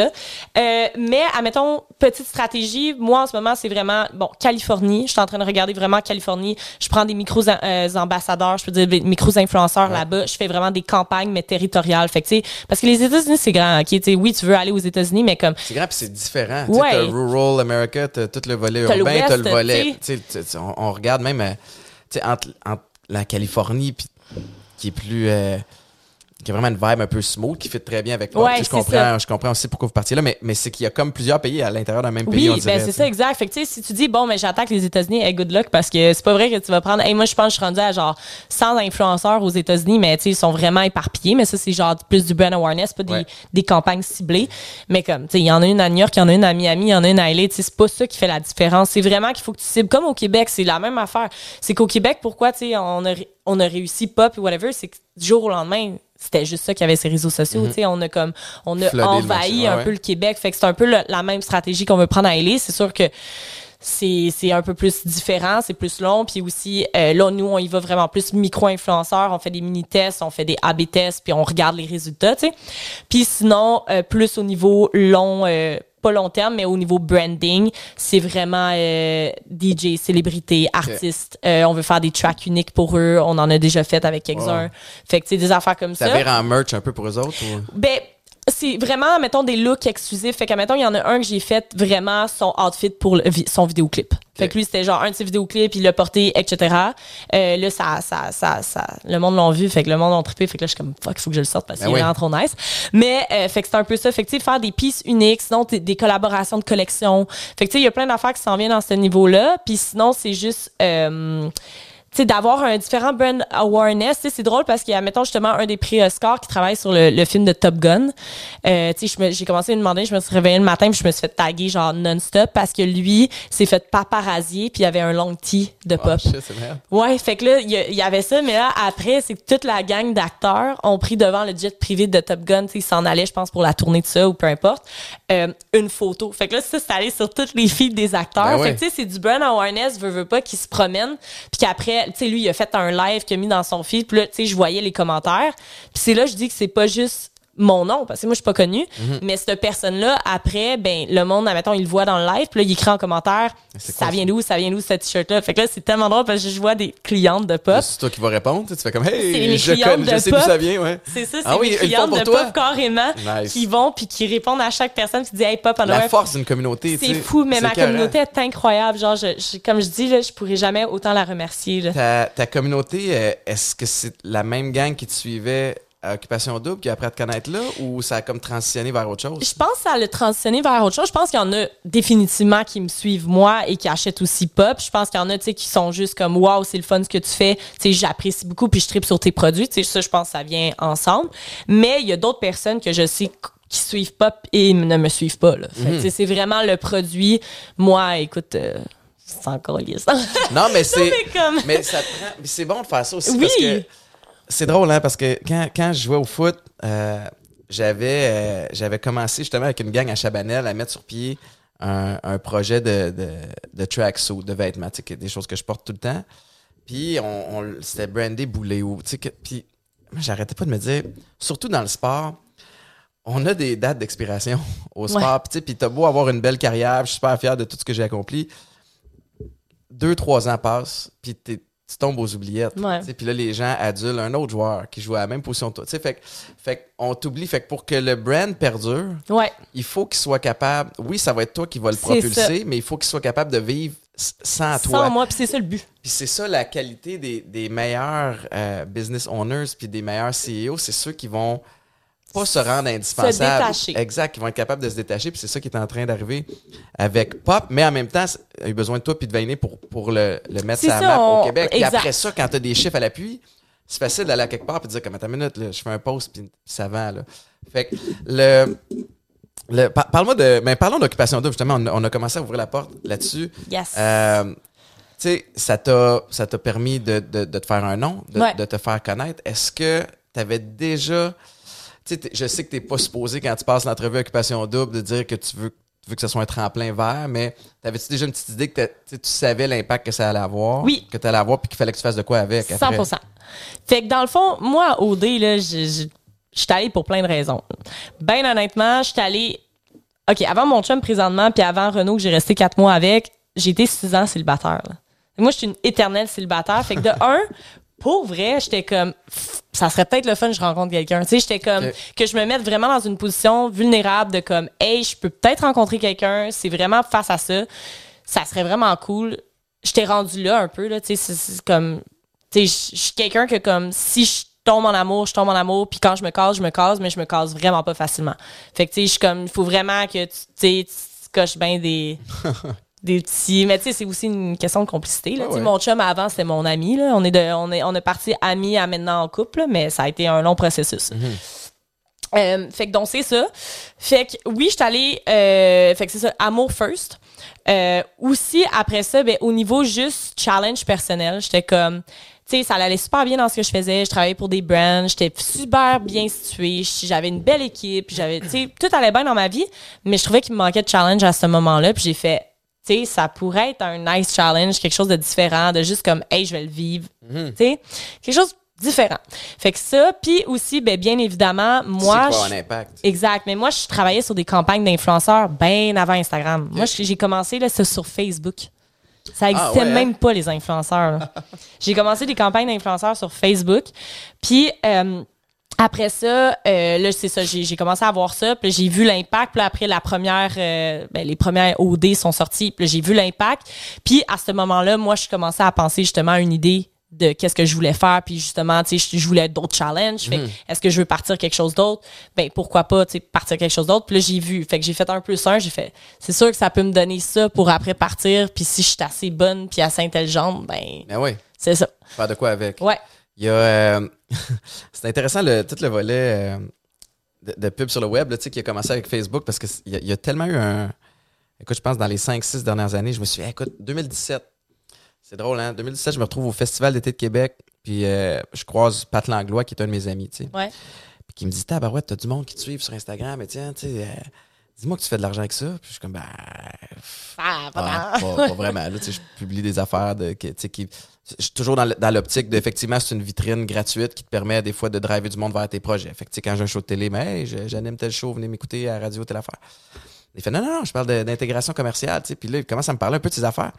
Euh, mais, admettons, petite stratégie. Moi, en ce moment, c'est vraiment, bon, Californie. Je suis en train de regarder vraiment Californie. Je prends des micros euh, ambassadeurs, je peux dire des micros influenceurs Ouais. là-bas. Je fais vraiment des campagnes, mais territoriales. Fait que, tu sais, parce que les États-Unis, c'est grand, ok? Tu sais, oui, tu veux aller aux États-Unis, mais comme, C'est grand puis c'est différent. Ouais. T'as Rural America, t'as tout le volet urbain, t'as le volet. tu tu sais, tu sais, on, on regarde même euh, entre, entre la Californie puis qui est plus. euh, qui a vraiment une vibe un peu smooth qui fit très bien avec toi. Ouais, je comprends, ça. je comprends aussi pourquoi vous partiez là, mais, mais c'est qu'il y a comme plusieurs pays à l'intérieur d'un même pays. Oui, on dirait, ben c'est ça, exact. Fait que tu sais, si tu dis bon, mais j'attaque les États-Unis, hey, good luck parce que c'est pas vrai que tu vas prendre. Hey, moi, je pense que je suis rendue à genre 100 influenceurs aux États-Unis, mais ils sont vraiment éparpillés. Mais ça, c'est genre plus du brand awareness, pas des, Ouais. des campagnes ciblées. Mais comme, tu sais, il y en a une à New York, il y en a une à Miami, il y en a une à LA. C'est pas ça qui fait la différence. C'est vraiment qu'il faut que tu cibles. Comme au Québec, c'est la même affaire. C'est qu'au Québec, pourquoi, tu sais, on a, on a réussi pop et whatever, c'est que du jour au lendemain, c'était juste ça qu'il y avait ces réseaux sociaux. Tu sais, on a comme, on a envahi un peu le Québec. Fait que c'est un peu le- la même stratégie qu'on veut prendre à LA. C'est sûr que c'est c'est un peu plus différent, c'est plus long. Puis aussi, euh, là, nous, on y va vraiment plus micro-influenceurs. On fait des mini-tests, on fait des A-B tests, puis on regarde les résultats, tu sais. Puis sinon, euh, plus au niveau long... euh, pas long terme, mais au niveau branding, c'est vraiment euh, DJ, célébrité, artiste. Euh, on veut faire des tracks uniques pour eux. On en a déjà fait avec quelques-uns. Wow. Fait que c'est des affaires comme ça. Ça vire en merch un peu pour eux autres ou... Ben, c'est vraiment, mettons, des looks exclusifs. Fait que, mettons, il y en a un que j'ai fait vraiment son outfit pour le vi- son vidéoclip. Fait que lui, c'était genre un de ses vidéoclips, il l'a porté, etc. Euh, là, ça, ça, ça, ça, le monde l'a vu, fait que le monde l'a trippé. Fait que là, je suis comme, fuck, il faut que je le sorte parce Ben qu'il oui. est vraiment trop nice. Mais, euh, fait que c'est un peu ça. Fait que, tu sais, faire des pieces uniques, sinon, des collaborations de collection. Fait que, tu sais, il y a plein d'affaires qui s'en viennent dans ce niveau-là. Puis sinon, c'est juste, euh, sais, d'avoir un différent brand awareness, c'est drôle parce qu'il y a, mettons, justement, un des prix Oscar qui travaille sur le, le film de Top Gun. Euh, tu sais, j'ai commencé à me demander, je me suis réveillée le matin puis je me suis fait taguer genre non-stop parce que lui s'est fait paparazzier puis il y avait un long tee de Oh, pop. shit, merde. Ouais, fait que là, il y, avait ça, mais là, après, c'est que toute la gang d'acteurs ont pris devant le jet privé de Top Gun, tu sais, ils s'en allaient, je pense, pour la tournée de ça ou peu importe, euh, une photo. Fait que là, ça, c'est allé sur toutes les filles des acteurs. Ben fait que, tu sais, c'est du brand awareness, veut, veut pas, qui se promène, puis qu'après, tu sais, lui, il a fait un live qu'il a mis dans son feed, puis là, tu sais, je voyais les commentaires, puis c'est là, je dis que c'est pas juste mon nom parce que moi je suis pas connue Mhm. mais cette personne là après ben le monde admettons il le voit dans le live puis là il écrit en commentaire ça vient d'où ça vient d'où ce t-shirt là fait que là c'est tellement drôle parce que je vois des clientes de pop C'est toi qui vas répondre, tu fais comme Hey, je, connais, de je sais d'où ça vient, ouais. c'est ça c'est Ah oui, mes clientes de toi? pop carrément Nice. qui vont puis qui répondent à chaque personne qui dit hey pop on La force d'une communauté, c'est fou mais ma communauté est incroyable genre je, je- comme je dis là je pourrais jamais autant la remercier là. Ta, ta communauté, euh, est-ce que c'est la même gang qui te suivait à Occupation Double qui a appris à te connaître là ou ça a comme transitionné vers autre chose? Je pense que ça l'a transitionné vers autre chose. Je pense qu'il y en a définitivement qui me suivent moi et qui achètent aussi pop. Je pense qu'il y en a tu sais qui sont juste comme waouh, c'est le fun ce que tu fais. Tu sais, j'apprécie beaucoup puis je tripe sur tes produits. Tu sais, ça je pense que ça vient ensemble. Mais il y a d'autres personnes que je sais qui suivent pop et ne me suivent pas sais, c'est vraiment le produit. Moi, écoute euh, c'est encore lié ça. Non, mais c'est. mais comme Mais ça te prend. mais c'est bon de faire ça aussi Oui. parce que c'est drôle, hein, parce que quand, quand je jouais au foot, euh, j'avais euh, j'avais commencé justement avec une gang à Chabanel à mettre sur pied un, un projet de, de, de tracksuit, de vêtements, des choses que je porte tout le temps. Puis on, on- c'était brandé que puis moi, j'arrêtais pas de me dire surtout dans le sport on a des dates d'expiration au sport Ouais. puis tu sais puis t'as beau avoir une belle carrière je suis super fier de tout ce que j'ai accompli deux trois ans passent puis t'es- tu tombes aux oubliettes puis là les gens adulent un autre joueur qui joue à la même position que toi tu sais. Fait que- fait qu'on t'oublie. Fait que pour que le brand perdure ouais. il faut qu'il soit capable oui ça va être toi qui va le propulser mais il faut qu'il soit capable de vivre sans toi. Sans moi, puis c'est ça le but. puis c'est ça la qualité des, des meilleurs euh, business owners puis des meilleurs CEO, c'est ceux qui vont pas se rendre indispensables. détacher. Exact, qui vont être capables de se détacher. Puis c'est ça qui est en train d'arriver avec Pop. Mais en même temps, il a eu besoin de toi puis de Vainé pour, pour le, le mettre sur la map on- au Québec. Exact. après ça, quand tu as des chiffres à l'appui, c'est facile d'aller à quelque part et de dire comme attends une minute, là, je fais un post puis ça vend. Là. Fait que le. le par- Parle-moi de. Mais parlons d'occupation double, justement. On, a- on a commencé à ouvrir la porte là-dessus. Yes. Euh, tu sais, ça t'a, ça t'a permis de, de, de te faire un nom, de, Ouais. de te faire connaître. Est-ce que tu avais déjà. Je sais que tu n'es pas supposé, quand tu passes l'entrevue Occupation Double, de dire que tu veux, tu veux que ce soit un tremplin vert, mais t'avais-tu déjà une petite idée que tu savais l'impact que ça allait avoir? Oui. Que tu allais avoir, puis qu'il fallait que tu fasses de quoi avec? après? 100 Fait que dans le fond, moi, au D, là, je suis allée pour plein de raisons. Ben honnêtement, je suis allée. OK, avant mon chum présentement, puis avant Renaud, que j'ai resté quatre mois avec, j'ai été six ans célibataire. là. Moi, je suis une éternelle célibataire. Fait que de un, pour vrai, j'étais comme, ça serait peut-être le fun que je rencontre quelqu'un. Tu sais, j'étais comme, que je me mette vraiment dans une position vulnérable de comme, hey, je peux peut-être rencontrer quelqu'un. C'est vraiment face à ça. Ça serait vraiment cool. J'étais rendu là un peu, là. Tu sais, c'est- comme, tu sais, je suis quelqu'un que comme, si je tombe en amour, je tombe en amour, puis quand je me case, je me case, mais je me case vraiment pas facilement. Fait que, tu sais, je suis comme, il faut vraiment que tu, tu sais, tu coches bien des, des petits. Mais tu sais, c'est aussi une question de complicité. Là. Ouais. Mon chum avant, c'était mon ami. Là. On est de, on est, on est parti amis à maintenant en couple, là, mais ça a été un long processus. Euh, fait que donc c'est ça. Fait que oui, je suis allée. euh, fait que c'est ça, amour first. Euh, aussi après ça, ben au niveau juste challenge personnel, j'étais comme, tu sais, ça allait super bien dans ce que je faisais. Je travaillais pour des brands, j'étais super bien située, j'avais une belle équipe, j'avais, tu sais, tout allait bien dans ma vie, mais je trouvais qu'il me manquait de challenge à ce moment-là, puis j'ai fait. Tu sais, ça pourrait être un nice challenge, quelque chose de différent, de juste comme, hey, je vais le vivre. Tu sais, quelque chose de différent. Fait que ça, puis aussi, ben, bien évidemment, moi. je- un impact. Exact. Mais moi, je travaillais sur des campagnes d'influenceurs bien avant Instagram. Moi, j'ai commencé là, ça sur Facebook. Ça existait ouais, hein? même pas, les influenceurs. j'ai commencé des campagnes d'influenceurs sur Facebook. Puis, euh, après ça, euh, là, c'est ça, j'ai commencé à voir ça. Puis j'ai vu l'impact. Puis là, après, la première, euh, ben, les premières OD sont sorties. Puis j'ai vu l'impact. Puis à ce moment-là, moi, je commençais à penser justement à une idée de qu'est-ce que je voulais faire. Puis justement, tu sais, je, voulais d'autres challenges. Que, est-ce que je veux partir quelque chose d'autre? Ben, pourquoi pas, tu sais, partir quelque chose d'autre? Puis là, j'ai vu. Fait que j'ai fait un plus un. J'ai fait, c'est sûr que ça peut me donner ça pour après partir. Puis si je suis assez bonne puis assez intelligente, ben, Mais oui. C'est ça. Faire de quoi avec? Ouais. Il y a. euh, c'est intéressant, le, tout le volet euh, de, de pub sur le web, là, tu sais, qui a commencé avec Facebook parce qu'il y, y a tellement eu un. Écoute, je pense dans les 5-6 dernières années, je me suis dit, écoute, 2017. C'est drôle, hein? 2017, je me retrouve au Festival d'été de Québec, puis euh, je croise Pat Langlois, qui est un de mes amis, tu sais. Ouais. Puis qui me dit, Tabarouette, t'as du monde qui te suit sur Instagram, mais tiens, tu sais, dis-moi que tu fais de l'argent avec ça. Puis je suis comme, ben. Ah, pas tant. pas, pas vraiment. Là, je publie des affaires de, que, qui. Je suis toujours dans l'optique d'effectivement, c'est une vitrine gratuite qui te permet des fois de driver du monde vers tes projets. Fait que, tu sais, quand j'ai un show de télé, mais hey, je- j'anime tel show, venez m'écouter à la radio, telle affaire. Il fait non, non, non, je parle d'intégration commerciale. Puis là, il commence à me parler un peu de ses affaires.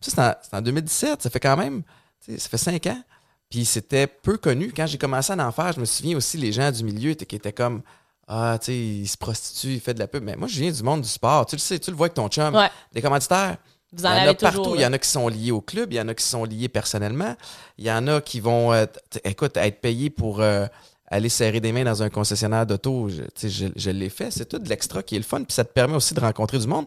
Puis ça, c'est en, c'est en 2017, ça fait quand même, ça fait cinq ans. Puis c'était peu connu. Quand j'ai commencé à en faire, je me souviens aussi, les gens du milieu étaient, qui étaient comme, ah, tu sais, il se prostitue, il fait de la pub. Mais moi, je viens du monde du sport. Tu le sais, tu le vois avec ton chum. Ouais. Des commanditaires. Vous Il y en avez a partout. toujours. Il y en a qui sont liés au club, il y en a qui sont liés personnellement. Il y en a qui vont, euh, écoute, être payés pour euh, aller serrer des mains dans un concessionnaire d'auto. Je, tu sais, je, je l'ai fait. C'est tout de l'extra qui est le fun. Puis ça te permet aussi de rencontrer du monde.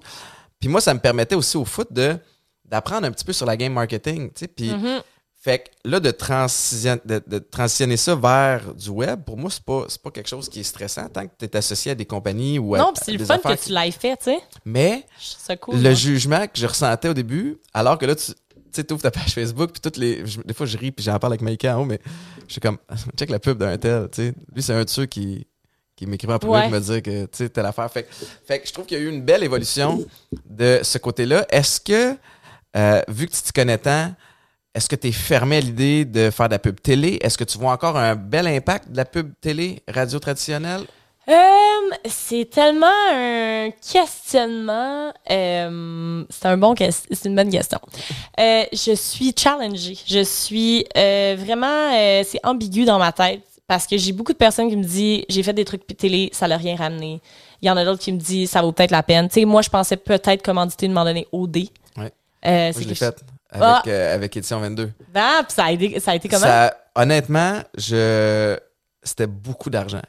Puis moi, ça me permettait aussi au foot de d'apprendre un petit peu sur la game marketing. tu sais. Puis Mhm. Fait que là, de, transition- de, de transitionner ça vers du web, pour moi, c'est pas, c'est pas quelque chose qui est stressant tant que tu es associé à des compagnies ou à, Non, c'est le fun que qui- tu l'aies fait, tu sais. Mais cool. le moi. jugement que je ressentais au début, alors que là, tu ouvres ta page Facebook, puis toutes les. je- des fois, je ris, puis j'en parle avec Maïka en haut, mais je suis comme, check la pub d'un tel, tu sais. Lui, c'est un de ceux qui, qui m'écrivait en Ouais. pour me dire que, tu sais, telle affaire. Fait, que- fait que je trouve qu'il y a eu une belle évolution de ce côté-là. Est-ce que, euh, vu que tu te connais tant, est-ce que tu es fermé à l'idée de faire de la pub télé? Est-ce que tu vois encore un bel impact de la pub télé, radio traditionnelle? Euh, c'est tellement un questionnement. euh, c'est un bon c'est une bonne question. Euh, je suis challengée. Je suis vraiment c'est ambigu dans ma tête parce que j'ai beaucoup de personnes qui me disent j'ai fait des trucs télé, ça l'a rien ramené. Il y en a d'autres qui me disent ça vaut peut-être la peine. Tu sais, moi je pensais peut-être commanditer de m'en donner OD. Ouais. Euh, Moi, je l'ai fait avec, Ah! euh, avec Édition 22. Ah, puis ça a été, ça a été comment? Ça, honnêtement, je c'était beaucoup d'argent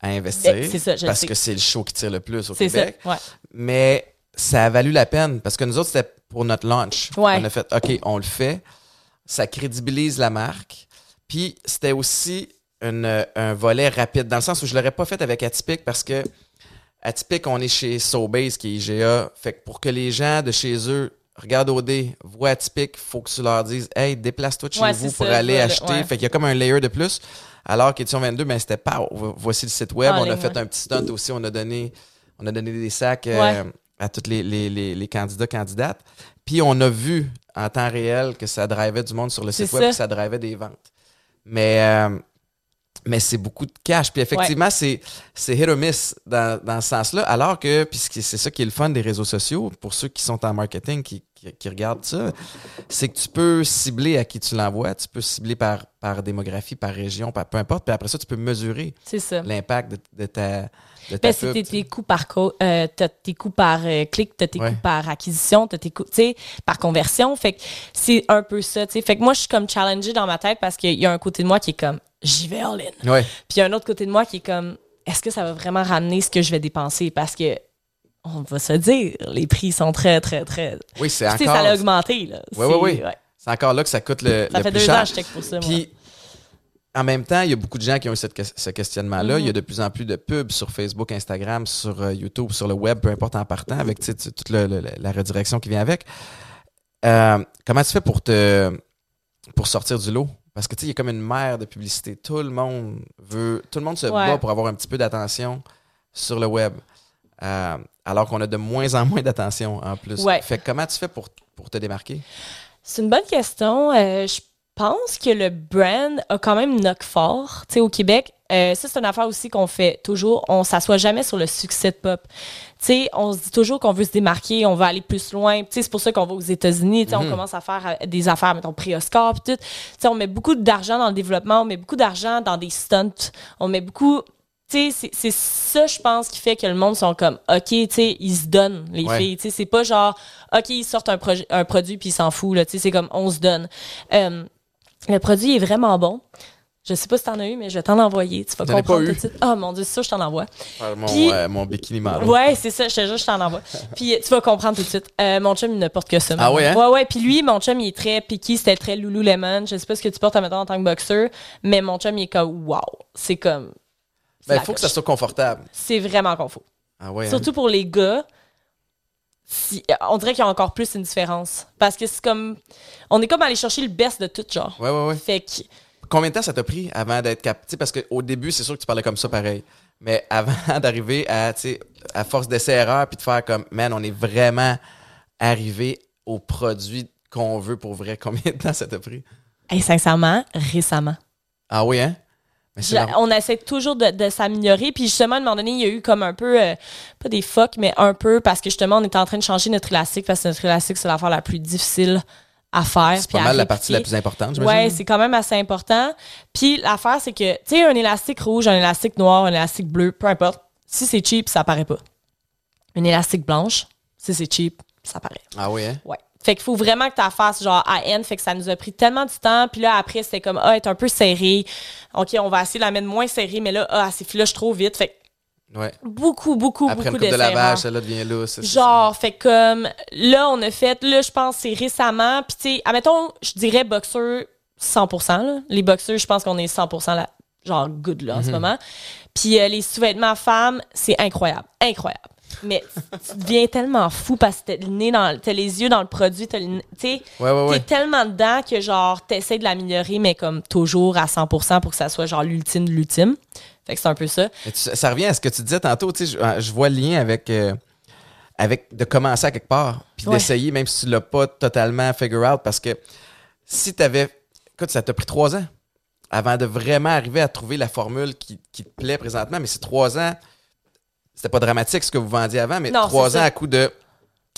à investir. Ben, c'est ça, Parce que c'est le show qui tire le plus au c'est ça. Québec. Ouais. Mais ça a valu la peine parce que nous autres, c'était pour notre launch. Ouais. On a fait, OK, on le fait. Ça crédibilise la marque. Puis c'était aussi une- un volet rapide, dans le sens où je l'aurais pas fait avec Atypique parce que Atypique, on est chez Sobase, qui est IGA. Fait que pour que les gens de chez eux regardent OD, voient Atypique, faut que tu leur dises Hey, déplace-toi de chez Ouais, vous pour ça, aller acheter. ouais. Fait qu'il y a comme un layer de plus. Alors qu'Édition 22, ben, c'était pas vo- voici le site web. On a fait un petit stunt aussi. On a donné, on a donné des sacs euh, à tous les, les, les, les candidats, candidates. Puis on a vu en temps réel que ça drivait du monde sur le site web, ça. que ça drivait des ventes. Mais, euh, mais c'est beaucoup de cash. Puis effectivement, c'est, c'est hit or miss dans, dans ce sens-là. Alors que, puis c'est ça qui est le fun des réseaux sociaux, pour ceux qui sont en marketing, qui, qui, qui regardent ça, c'est que tu peux cibler à qui tu l'envoies, tu peux cibler par, par démographie, par région, par peu importe. Puis après ça, tu peux mesurer l'impact de, de ta, de ta Ben, pub, tes, coûts par co- euh, tes coûts par euh, clic, t'as tes Ouais. coûts par acquisition, t'as tes coûts, par conversion. Fait que c'est un peu ça. Fait que moi, je suis comme challengée dans ma tête parce qu'il y a un côté de moi qui est comme, j'y vais all in. Ouais. Puis il y a un autre côté de moi qui est comme, est-ce que ça va vraiment ramener ce que je vais dépenser? Parce que, on va se dire, les prix sont très, très, très. Oui, c'est Tu sais, encore. ça a augmenté, là. C'est- ouais, ouais. C'est encore là que ça coûte le, Ça le fait plus deux cher. ans je check pour ça, moi. Puis, en même temps, il y a beaucoup de gens qui ont eu cette ce questionnement-là. Il y a de plus en plus de pubs sur Facebook, Instagram, sur euh, YouTube, sur le web, peu importe en partant, avec toute le- le- la redirection qui vient avec. Euh, comment tu fais pour te pour sortir du lot? Parce que tu sais, il y a comme une mer de publicité. Tout le monde veut, tout le monde se Ouais. bat pour avoir un petit peu d'attention sur le web. Euh, alors qu'on a de moins en moins d'attention en plus. Ouais. Fait que comment tu fais pour, pour te démarquer? C'est une bonne question. Euh, je pense que le brand a quand même knock fort. Tu sais, au Québec, euh, ça, c'est une affaire aussi qu'on fait toujours. On s'assoit jamais sur le succès de pop. Tu sais, on se dit toujours qu'on veut se démarquer, on veut aller plus loin. Tu sais, c'est pour ça qu'on va aux États-Unis. Tu sais, on commence à faire euh, des affaires, mettons, pré-Oscar, tout. Tu sais, on met beaucoup d'argent dans le développement, on met beaucoup d'argent dans des stunts. On met beaucoup... Tu sais, c'est- c'est ça, je pense, qui fait que le monde sont comme, OK, tu sais, ils se donnent, les Ouais. filles. Tu sais, c'est pas genre, OK, ils sortent un, projet, un produit puis ils s'en foutent, là. Tu sais, c'est comme, on se donne. Euh, le produit est vraiment bon. Je sais pas si t'en as eu, mais je vais t'en envoyer. Tu vas comprendre tout de suite. Ah, mon Dieu, c'est ça, je t'en envoie. Faire mon, Puis- euh, mon bikini marron. Ouais, c'est ça, je te jure, je t'en envoie. Puis tu vas comprendre tout de suite. Euh, mon chum, il ne porte que ça. Ah maintenant. ouais, hein? Ouais, ouais. Puis lui, mon chum, il est très picky, c'était très Lululemon. Je sais pas ce que tu portes, mettons, en tant que boxeur, mais mon chum, il est comme, wow. C'est comme. Ben, il faut que ça soit confortable. C'est vraiment confort. Ah ouais. hein? Surtout pour les gars, si, on dirait qu'il y a encore plus une différence. Parce que c'est comme. On est comme allé chercher le best de tout, genre. Ouais, ouais, ouais. Fait que. Combien de temps ça t'a pris avant d'être capté? Parce qu'au début, c'est sûr que tu parlais comme ça pareil. Mais avant d'arriver à, tu sais, à force d'essais-erreurs, puis de faire comme, man, on est vraiment arrivé au produit qu'on veut pour vrai. Combien de temps ça t'a pris? Hey, sincèrement, récemment. Ah oui, hein? Mais Je- on essaie toujours de, de s'améliorer. Puis justement, à un moment donné, il y a eu comme un peu, euh, pas des fucks, mais un peu, parce que justement, on était en train de changer notre élastique, parce que notre élastique, c'est l'affaire la plus difficile à faire. C'est pas mal la partie la plus importante, Ouais, j'imagine. c'est quand même assez important. Puis l'affaire, c'est que, tu sais, un élastique rouge, un élastique noir, un élastique bleu, peu importe. Si c'est cheap, ça paraît pas. Une élastique blanche, si c'est cheap, ça paraît. Ah oui, hein? Ouais. Fait qu'il faut vraiment que tu fasses genre à N. Fait que ça nous a pris tellement de temps. Puis là, après, c'était comme, ah, être un peu serré. OK, on va essayer de la mettre moins serrée, mais là, ah, c'est flush trop vite. Fait que Ouais. beaucoup, beaucoup, Après une beaucoup coupe de lavage, celle-là devient lousse. Genre, fait comme, là, on a fait, là, je pense, c'est récemment. Puis, tu sais, admettons, je dirais boxeur 100%. Là. Les boxeurs, je pense qu'on est 100% là, genre good là, en ce Mhm. moment. Puis, euh, les sous-vêtements femmes, c'est incroyable. Incroyable. Mais tu deviens tellement fou parce que t'as le nez dans, t'as les yeux dans le produit, t'as le Ouais, ouais, ouais. t'es tellement dedans que genre t'essaies de l'améliorer, mais comme toujours à 100% pour que ça soit genre l'ultime de l'ultime. Fait que c'est un peu ça. Tu- ça revient à ce que tu disais tantôt. Tu sais, je, je vois le lien avec, euh, avec de commencer à quelque part, puis Ouais. d'essayer, même si tu l'as pas totalement figure out, parce que si tu avais. Écoute, ça t'a pris trois ans avant de vraiment arriver à trouver la formule qui, qui te plaît présentement, mais c'est trois ans. C'était pas dramatique ce que vous vendiez avant, mais Non, trois ans ça. à coup de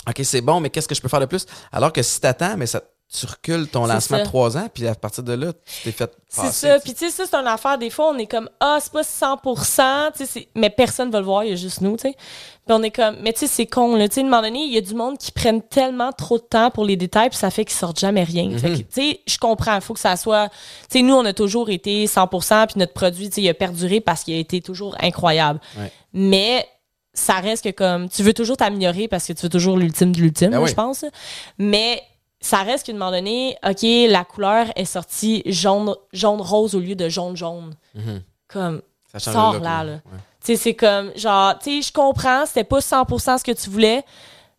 OK, c'est bon, mais qu'est-ce que je peux faire de plus? Alors que si t'attends, mais ça, tu recules ton lancement de trois ans, puis à partir de là, tu t'es fait C'est ça. Puis tu sais, ça, c'est une affaire. Des fois, on est comme, ah, c'est pas 100%, tu sais, c'est- mais personne va le voir, il y a juste nous, tu sais. Puis on est comme, mais tu sais, c'est con, là. Tu sais, à un moment donné, il y a du monde qui prennent tellement trop de temps pour les détails, puis ça fait qu'ils sortent jamais rien. Fait que, tu sais, je comprends, il faut que ça soit. Tu sais, nous, on a toujours été 100%, puis notre produit, tu sais, il a perduré parce qu'il a été toujours incroyable. Ouais. Mais ça reste que comme, tu veux toujours t'améliorer parce que tu veux toujours l'ultime de l'ultime, Ben oui. je pense. Mais ça reste qu'à un moment donné, OK, la couleur est sortie jaune, jaune rose au lieu de jaune jaune. Mhm. Comme, Ça look, là, là. là. Ouais. tu sais, c'est comme, genre, tu sais, je comprends, c'était pas 100% ce que tu voulais,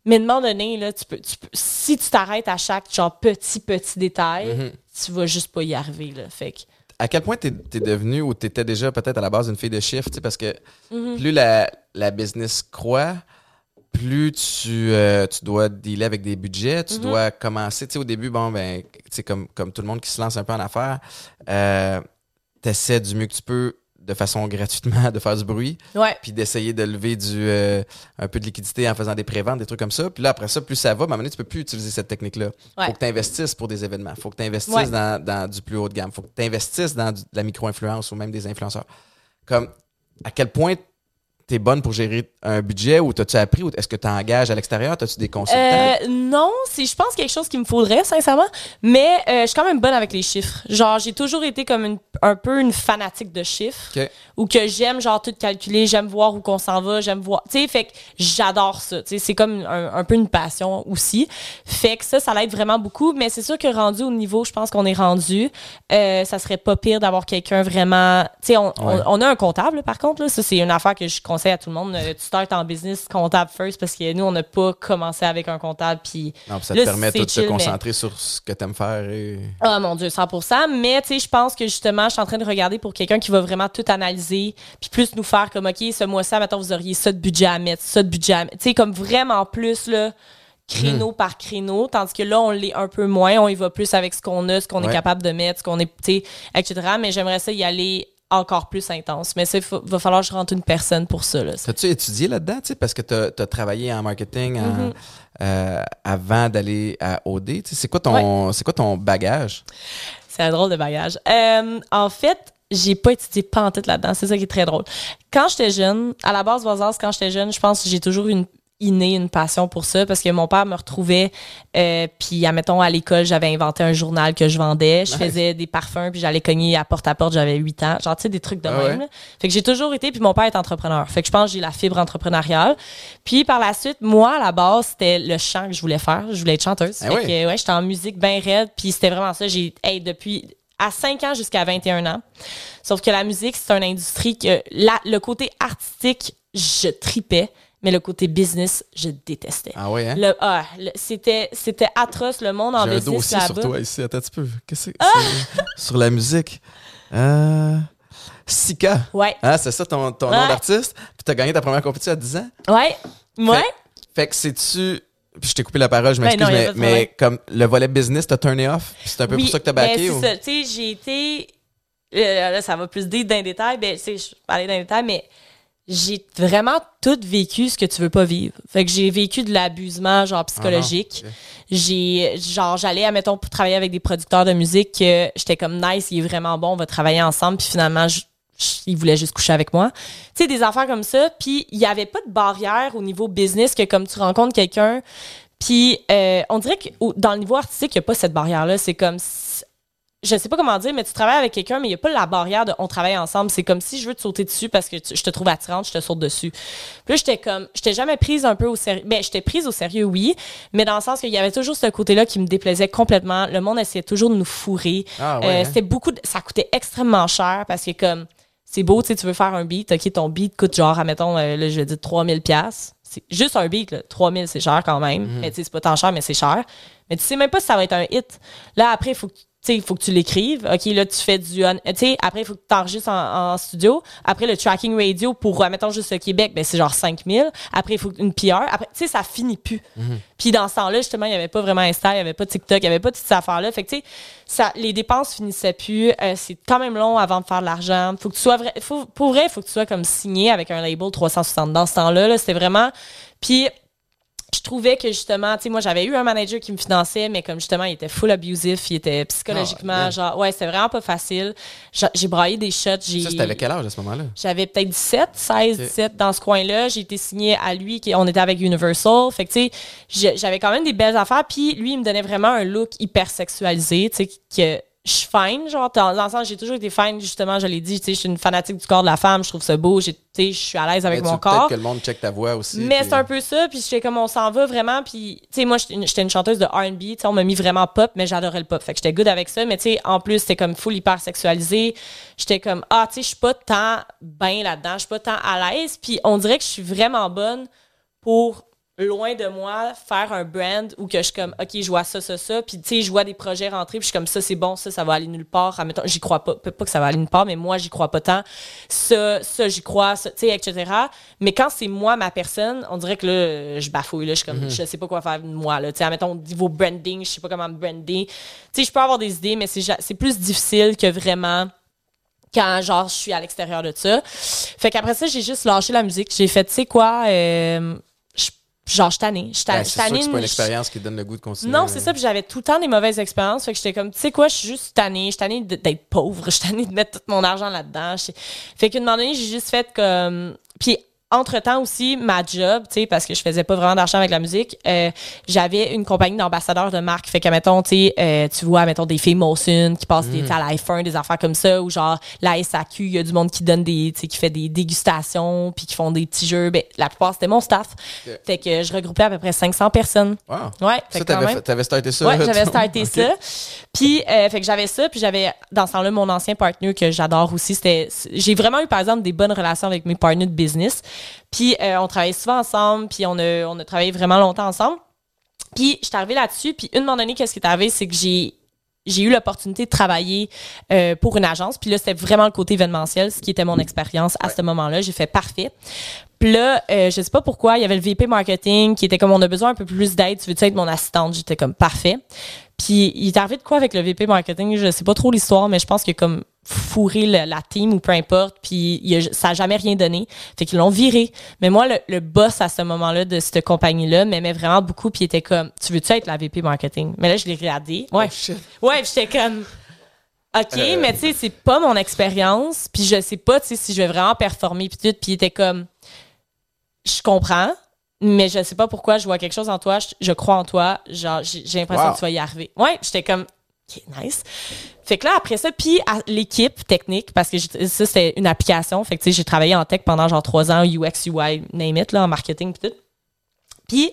mais à un moment donné, là, tu peux, tu peux- si tu t'arrêtes à chaque, genre, petit, petit détail, Mhm. tu vas juste pas y arriver, là. Fait que, à quel point t'es es devenu ou t'étais déjà peut-être à la base une fille de sais, parce que Mhm. plus la, la business croît, plus tu, euh, tu dois dealer avec des budgets, tu Mhm. dois commencer, tu sais, au début, bon, ben, tu sais, comme, comme tout le monde qui se lance un peu en affaires, euh, t'essaies du mieux que tu peux de façon gratuitement de faire du bruit, ouais. puis d'essayer de lever du euh, un peu de liquidité en faisant des préventes, des trucs comme ça. Puis là, après ça, plus ça va, à un moment donné, tu peux plus utiliser cette technique-là. Ouais. Faut que tu investisses pour des événements. Faut que tu investisses Ouais. dans, dans du plus haut de gamme. Faut que tu investisses dans du- de la micro-influence ou même des influenceurs. Comme, à quel point tu es bonne pour gérer un budget ou t'as-tu appris ou est-ce que tu engages à l'extérieur? T'as-tu des consultants? Euh, non, c'est je pense quelque chose qu'il me faudrait sincèrement, mais euh, je suis quand même bonne avec les chiffres. Genre j'ai toujours été comme une- un peu une fanatique de chiffres OK. ou que j'aime genre tout calculer, j'aime voir où qu'on s'en va, j'aime voir, tu sais fait que j'adore ça, tu sais c'est comme un, un peu une passion aussi. Fait que ça ça l'aide vraiment beaucoup, mais c'est sûr que rendu au niveau, je pense qu'on est rendu, euh, ça serait pas pire d'avoir quelqu'un vraiment, tu sais on, on- Ouais. on a un comptable par contre là, ça c'est une affaire que je conseille à tout le monde, Euh, tu startes en business comptable first parce que nous on n'a pas commencé avec un comptable puis non, puis ça là, te permet de mais- concentrer sur ce que tu aimes faire. Et... Oh mon Dieu, 100%. Mais tu sais, je pense que justement, je suis en train de regarder pour quelqu'un qui va vraiment tout analyser, puis plus nous faire comme, OK, ce mois-ci, maintenant, vous auriez ça de budget à mettre, ça de budget à mettre. Tu sais, comme vraiment plus, là, créneau Hmm. par créneau, tandis que là, on l'est un peu moins. On y va plus avec ce qu'on a, ce qu'on Ouais. est capable de mettre, ce qu'on est, tu sais, etc. Mais j'aimerais ça y aller encore plus intense. Mais il va falloir que je rentre une personne pour ça. T'as-tu étudié là-dedans, parce que tu as, travaillé en marketing en- Mhm. euh, avant d'aller à OD. C'est quoi, ton- quoi ton bagage? C'est un drôle de bagage. Euh, en fait, j'ai pas étudié pantoute là-dedans. C'est ça qui est très drôle. Quand j'étais jeune, à la base, Voisance, quand j'étais jeune, je pense que j'ai toujours eu une inné une passion pour ça parce que mon père me retrouvait euh, puis admettons à l'école j'avais inventé un journal que je vendais. Je Nice. faisais des parfums puis j'allais cogner à porte à porte j'avais 8 ans. Genre tu sais des trucs de Ah même ouais? là. fait que j'ai toujours été puis mon père est entrepreneur. Fait que je pense que j'ai la fibre entrepreneuriale. Puis par la suite moi à la base c'était le chant que je voulais faire. Je voulais être chanteuse. Ah fait ouais? que ouais j'étais en musique bien raide puis c'était vraiment ça. J'ai hey, depuis à 5 ans jusqu'à 21 ans. Sauf que la musique c'est une industrie que la, le côté artistique je tripais mais le côté business je détestais Ah ouais, hein? le, ah, le- c'était, c'était atroce, le monde en J'ai un business dossier sur toi ici. Attends un petit peu. Qu'est-ce que c'est? Sur la musique. Euh... Sika. Ouais. Ah, c'est ça ton, ton nom d'artiste? Puis t'as gagné ta première compétition à 10 ans? Ouais. Ouais. Fait que c'est-tu. Puis je t'ai coupé la parole, je Ben m'excuse, non, a mais, mais comme le volet business, t'as turné off? C'est un peu Oui, pour ça que t'as ben, backé? c'est ou... ça. Tu sais, j'ai été. euh, là, ça va plus dire d'un détail. Ben, tu sais, je parlais d'un détail, mais j'ai vraiment tout vécu ce que tu veux pas vivre. Fait que j'ai vécu de l'abusement, genre psychologique. Ah ok. J'ai, genre, j'allais, admettons, pour travailler avec des producteurs de musique, que j'étais comme nice, il est vraiment bon, on va travailler ensemble, puis finalement, je- je- il voulait juste coucher avec moi. Tu sais, des affaires comme ça, puis il y avait pas de barrière au niveau business que comme tu rencontres quelqu'un, puis euh, on dirait que au- dans le niveau artistique, il y a pas cette barrière-là. C'est comme, si- je sais pas comment dire, mais tu travailles avec quelqu'un, mais il y a pas la barrière de on travaille ensemble. C'est comme si je veux te sauter dessus parce que tu- je te trouve attirante, je te saute dessus. Puis là, j'étais comme, j'étais jamais prise un peu au sérieux. Ben, j'étais prise au sérieux, oui, mais dans le sens qu'il y avait toujours ce côté-là qui me déplaisait complètement. Le monde essayait toujours de nous fourrer. Ah ouais, Euh, hein? C'était beaucoup, de- ça coûtait extrêmement cher parce que comme, c'est beau, tu sais, tu veux faire un beat, ok, ton beat coûte genre, admettons, euh, là, je vais dire 3000 pièces. C'est juste un beat, là. 3000, c'est cher quand même. Mhm. Mais tu sais, c'est pas tant cher, mais c'est cher. Mais tu sais même pas si ça va être un hit. Là, après, il faut que il faut que tu l'écrives. OK, là, tu fais du... on- Tu sais, après, il faut que tu enregistres en, en studio. Après, le tracking radio pour, euh, mettons, juste le Québec, ben, c'est genre 5000. Après, il faut une PR. Après, tu sais, ça finit plus. Puis dans ce temps-là, justement, il n'y avait pas vraiment Insta, il n'y avait pas TikTok, il n'y avait pas toutes ces affaires-là. Fait que, tu sais, ça, les dépenses finissaient plus. Euh, c'est quand même long avant de faire de l'argent. Faut que tu sois vrai, faut, pour vrai, il faut que tu sois comme signé avec un label 360 dans ce temps-là. Là, c'était vraiment. Puis je trouvais que justement, tu sais, moi, j'avais eu un manager qui me finançait, mais comme justement, il était full abusif, il était psychologiquement, Ah, genre, ouais, c'était vraiment pas facile. J'a- J'ai braillé des shots. Ça, c'était avec quel âge à ce moment-là? J'avais peut-être 17, 16, Ok. 17 dans ce coin-là. J'ai été signée à lui, qui, on était avec Universal. Fait que, tu sais, j'avais quand même des belles affaires. Puis lui, il me donnait vraiment un look hyper sexualisé, tu sais, que je suis fine, genre, dans, le sens, j'ai toujours été fine, justement, je l'ai dit, tu sais, je suis une fanatique du corps de la femme, je trouve ça beau, tu sais, je suis à l'aise avec Mais mon corps. que le monde check ta voix aussi. Mais puis- c'est un peu ça, puis j'étais comme on s'en va vraiment, puis tu sais moi j'étais une, j'étais une chanteuse de R&B, tu sais on m'a mis vraiment pop, mais j'adorais le pop, fait que j'étais good avec ça, mais tu sais en plus c'était comme full hyper sexualisé, j'étais comme ah tu sais je suis pas tant bien là-dedans, je suis pas tant à l'aise, puis on dirait que je suis vraiment bonne pour loin de moi faire un brand où que je suis comme ok je vois ça ça ça puis tu sais je vois des projets rentrer puis je suis comme ça c'est bon ça ça va aller nulle part. Admettons j'y crois pas. Pas que ça va aller nulle part mais moi j'y crois pas tant. Ça ça j'y crois ça, tu sais etc mais quand c'est moi ma personne on dirait que là je bafouille là je suis comme je sais pas quoi faire de moi là. Tu sais admettons niveau branding je sais pas comment me brander. Tu sais je peux avoir des idées mais c'est c'est plus difficile que vraiment quand genre je suis à l'extérieur de ça. Fait qu'après ça, j'ai juste lâché la musique. J'ai fait, tu sais quoi, euh, genre je tannée. Je tannée. c'est je sûr suis que c'est pas tannée, une expérience qui donne le goût de continuer. non, c'est ça. Puis j'avais tout le temps des mauvaises expériences. Fait que j'étais comme, tu sais quoi, je suis juste tannée. Je suis tannée d'être pauvre. Je suis tannée de mettre tout mon argent là-dedans. Fait qu'à un moment donné, j'ai juste fait comme. Puis entre-temps aussi, ma job, tu sais, parce que je faisais pas vraiment d'argent avec la musique, euh, j'avais une compagnie d'ambassadeurs de marque. Fait que, mettons, tu sais, euh, tu vois, mettons, des filles Molson qui passent des, tu sais, à la F1, des affaires comme ça, ou genre, la SAQ, il y a du monde qui donne des, tu sais, qui fait des dégustations, puis qui font des petits jeux. Ben, la plupart, c'était mon staff. Fait que je regroupais à peu près 500 personnes. Wow. Ouais, fait Ça, t'avais, t'avais starté ça? Ouais, j'avais starté ça. Puis, euh, fait que j'avais ça, puis j'avais, dans ce temps-là, mon ancien partner que j'adore aussi. C'était, j'ai vraiment eu, par exemple, des bonnes relations avec mes partners de business. Puis, euh, on travaillait souvent ensemble, puis on a, on a travaillé vraiment longtemps ensemble. Puis, je suis arrivée là-dessus, puis une moment donné, qu'est-ce qui est arrivé, c'est que j'ai j'ai eu l'opportunité de travailler euh, pour une agence. Puis là, c'était vraiment le côté événementiel, ce qui était mon expérience à ce moment-là. J'ai fait parfait. Puis là, euh, je sais pas pourquoi, il y avait le VP marketing qui était comme on a besoin un peu plus d'aide, tu veux-tu être mon assistante? J'étais comme parfait. Puis il est arrivé de quoi avec le VP marketing? Je sais pas trop l'histoire, mais je pense a comme fourré le- la team ou peu importe, puis il a- ça a jamais rien donné. Fait qu'ils l'ont viré. Mais moi, le, le boss à ce moment-là de cette compagnie-là m'aimait vraiment beaucoup, puis il était comme, tu veux-tu être la VP marketing? Mais là, je l'ai regardé. Ouais. Oh. Ouais, j'étais comme OK, Euh. mais tu sais, c'est pas mon expérience, puis je sais pas, tu sais, si je vais vraiment performer puis tout, puis il était comme je comprends, mais je sais pas pourquoi, je vois quelque chose en toi, je, je crois en toi, genre, j'ai j'ai l'impression Wow. que tu vas y arriver. Ouais, j'étais comme, OK, nice. Fait que là, après ça, puis l'équipe technique, parce que ça, c'était une application, fait que, tu sais, j'ai travaillé en tech pendant genre trois ans, UX, UI, name it, là, en marketing, puis tout. Puis,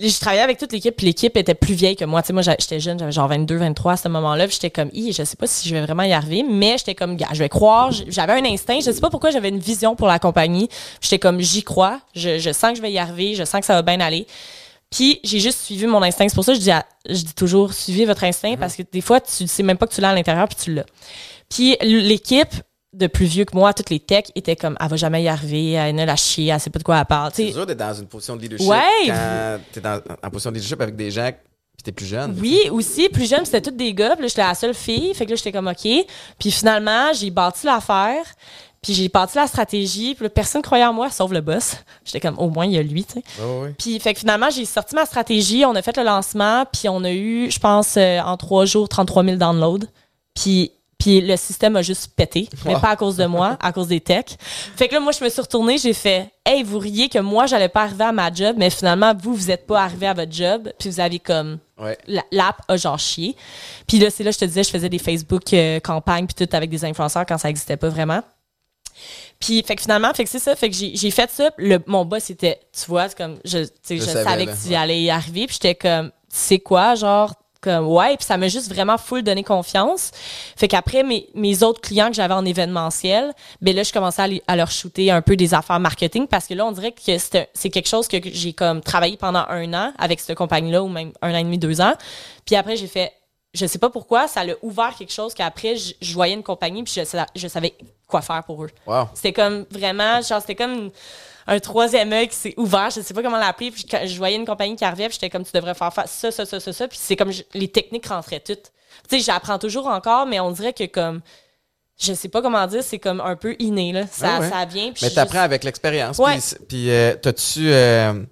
j'ai travaillé avec toute l'équipe, puis l'équipe était plus vieille que moi. Tu sais, moi, j'étais jeune, j'avais genre 22, 23 à ce moment-là, puis j'étais comme, je sais pas si je vais vraiment y arriver, mais j'étais comme, je vais croire. J'avais un instinct, je sais pas pourquoi j'avais une vision pour la compagnie. J'étais comme, j'y crois, je, je sens que je vais y arriver, je sens que ça va bien aller. Puis j'ai juste suivi mon instinct. C'est pour ça que je dis, à- je dis toujours, suivez votre instinct, parce que des fois, tu sais même pas que tu l'as à l'intérieur, puis tu l'as. Puis l'équipe de plus vieux que moi, toutes les techs, étaient comme, elle va jamais y arriver, elle a la chier, elle sait pas de quoi elle parle. C'est dur d'être dans une position de leadership Ouais. quand t'es dans, en position de leadership avec des gens puis t'es plus jeune. Oui, aussi, plus jeune, c'était toutes des gars. Puis là, j'étais la seule fille. Fait que là, j'étais comme, OK. Puis finalement, j'ai bâti l'affaire. Puis j'ai bâti la stratégie. Puis là, personne croyait en moi, sauf le boss. J'étais comme, au moins, il y a lui, tu sais. Puis fait que finalement, j'ai sorti ma stratégie. On a fait le lancement. Puis on a eu, je pense, euh, en trois jours, 33 000 downloads. Puis... Puis le système a juste pété, mais Wow. pas à cause de moi, à cause des techs. Fait que là, moi, je me suis retournée, j'ai fait « Hey, vous riez que moi, j'allais pas arriver à ma job, mais finalement, vous, vous êtes pas arrivé à votre job, puis vous avez comme Ouais. l'app a genre chié. Puis là, c'est là, je te disais, je faisais des Facebook euh, campagnes puis tout avec des influenceurs quand ça existait pas vraiment. Puis, fait que finalement, fait que c'est ça, fait que j'ai j'ai fait ça. Le, mon boss était, tu vois, c'est comme, je, Je je, savais, que tu ouais. allais y arriver. Puis j'étais comme, c'est quoi, genre, comme, ouais. Puis ça m'a juste vraiment full donné confiance. Fait qu'après, mes, mes autres clients que j'avais en événementiel, ben là, je commençais à, les- à leur shooter un peu des affaires marketing parce que là, on dirait que c'est c'est quelque chose que j'ai comme travaillé pendant un an avec cette compagnie-là ou même un an et demi, deux ans. Puis après, j'ai fait, je sais pas pourquoi, ça l'a ouvert quelque chose qu'après, je, je voyais une compagnie puis je, sa- je savais quoi faire pour eux. Wow. C'était comme vraiment, genre, c'était comme une- un troisième œil qui s'est ouvert, je sais pas comment l'appeler, puis quand je voyais une compagnie qui arrivait, puis j'étais comme, tu devrais faire fa- ça, ça, ça, ça, ça, puis c'est comme, je- les techniques rentraient toutes. Tu sais, j'apprends toujours encore, mais on dirait que comme, je sais pas comment dire, c'est comme un peu inné, là. Ça, Ah ouais. ça vient, puis Mais je- t'apprends avec l'expérience. Ouais. Puis, puis euh, t'as-tu euh,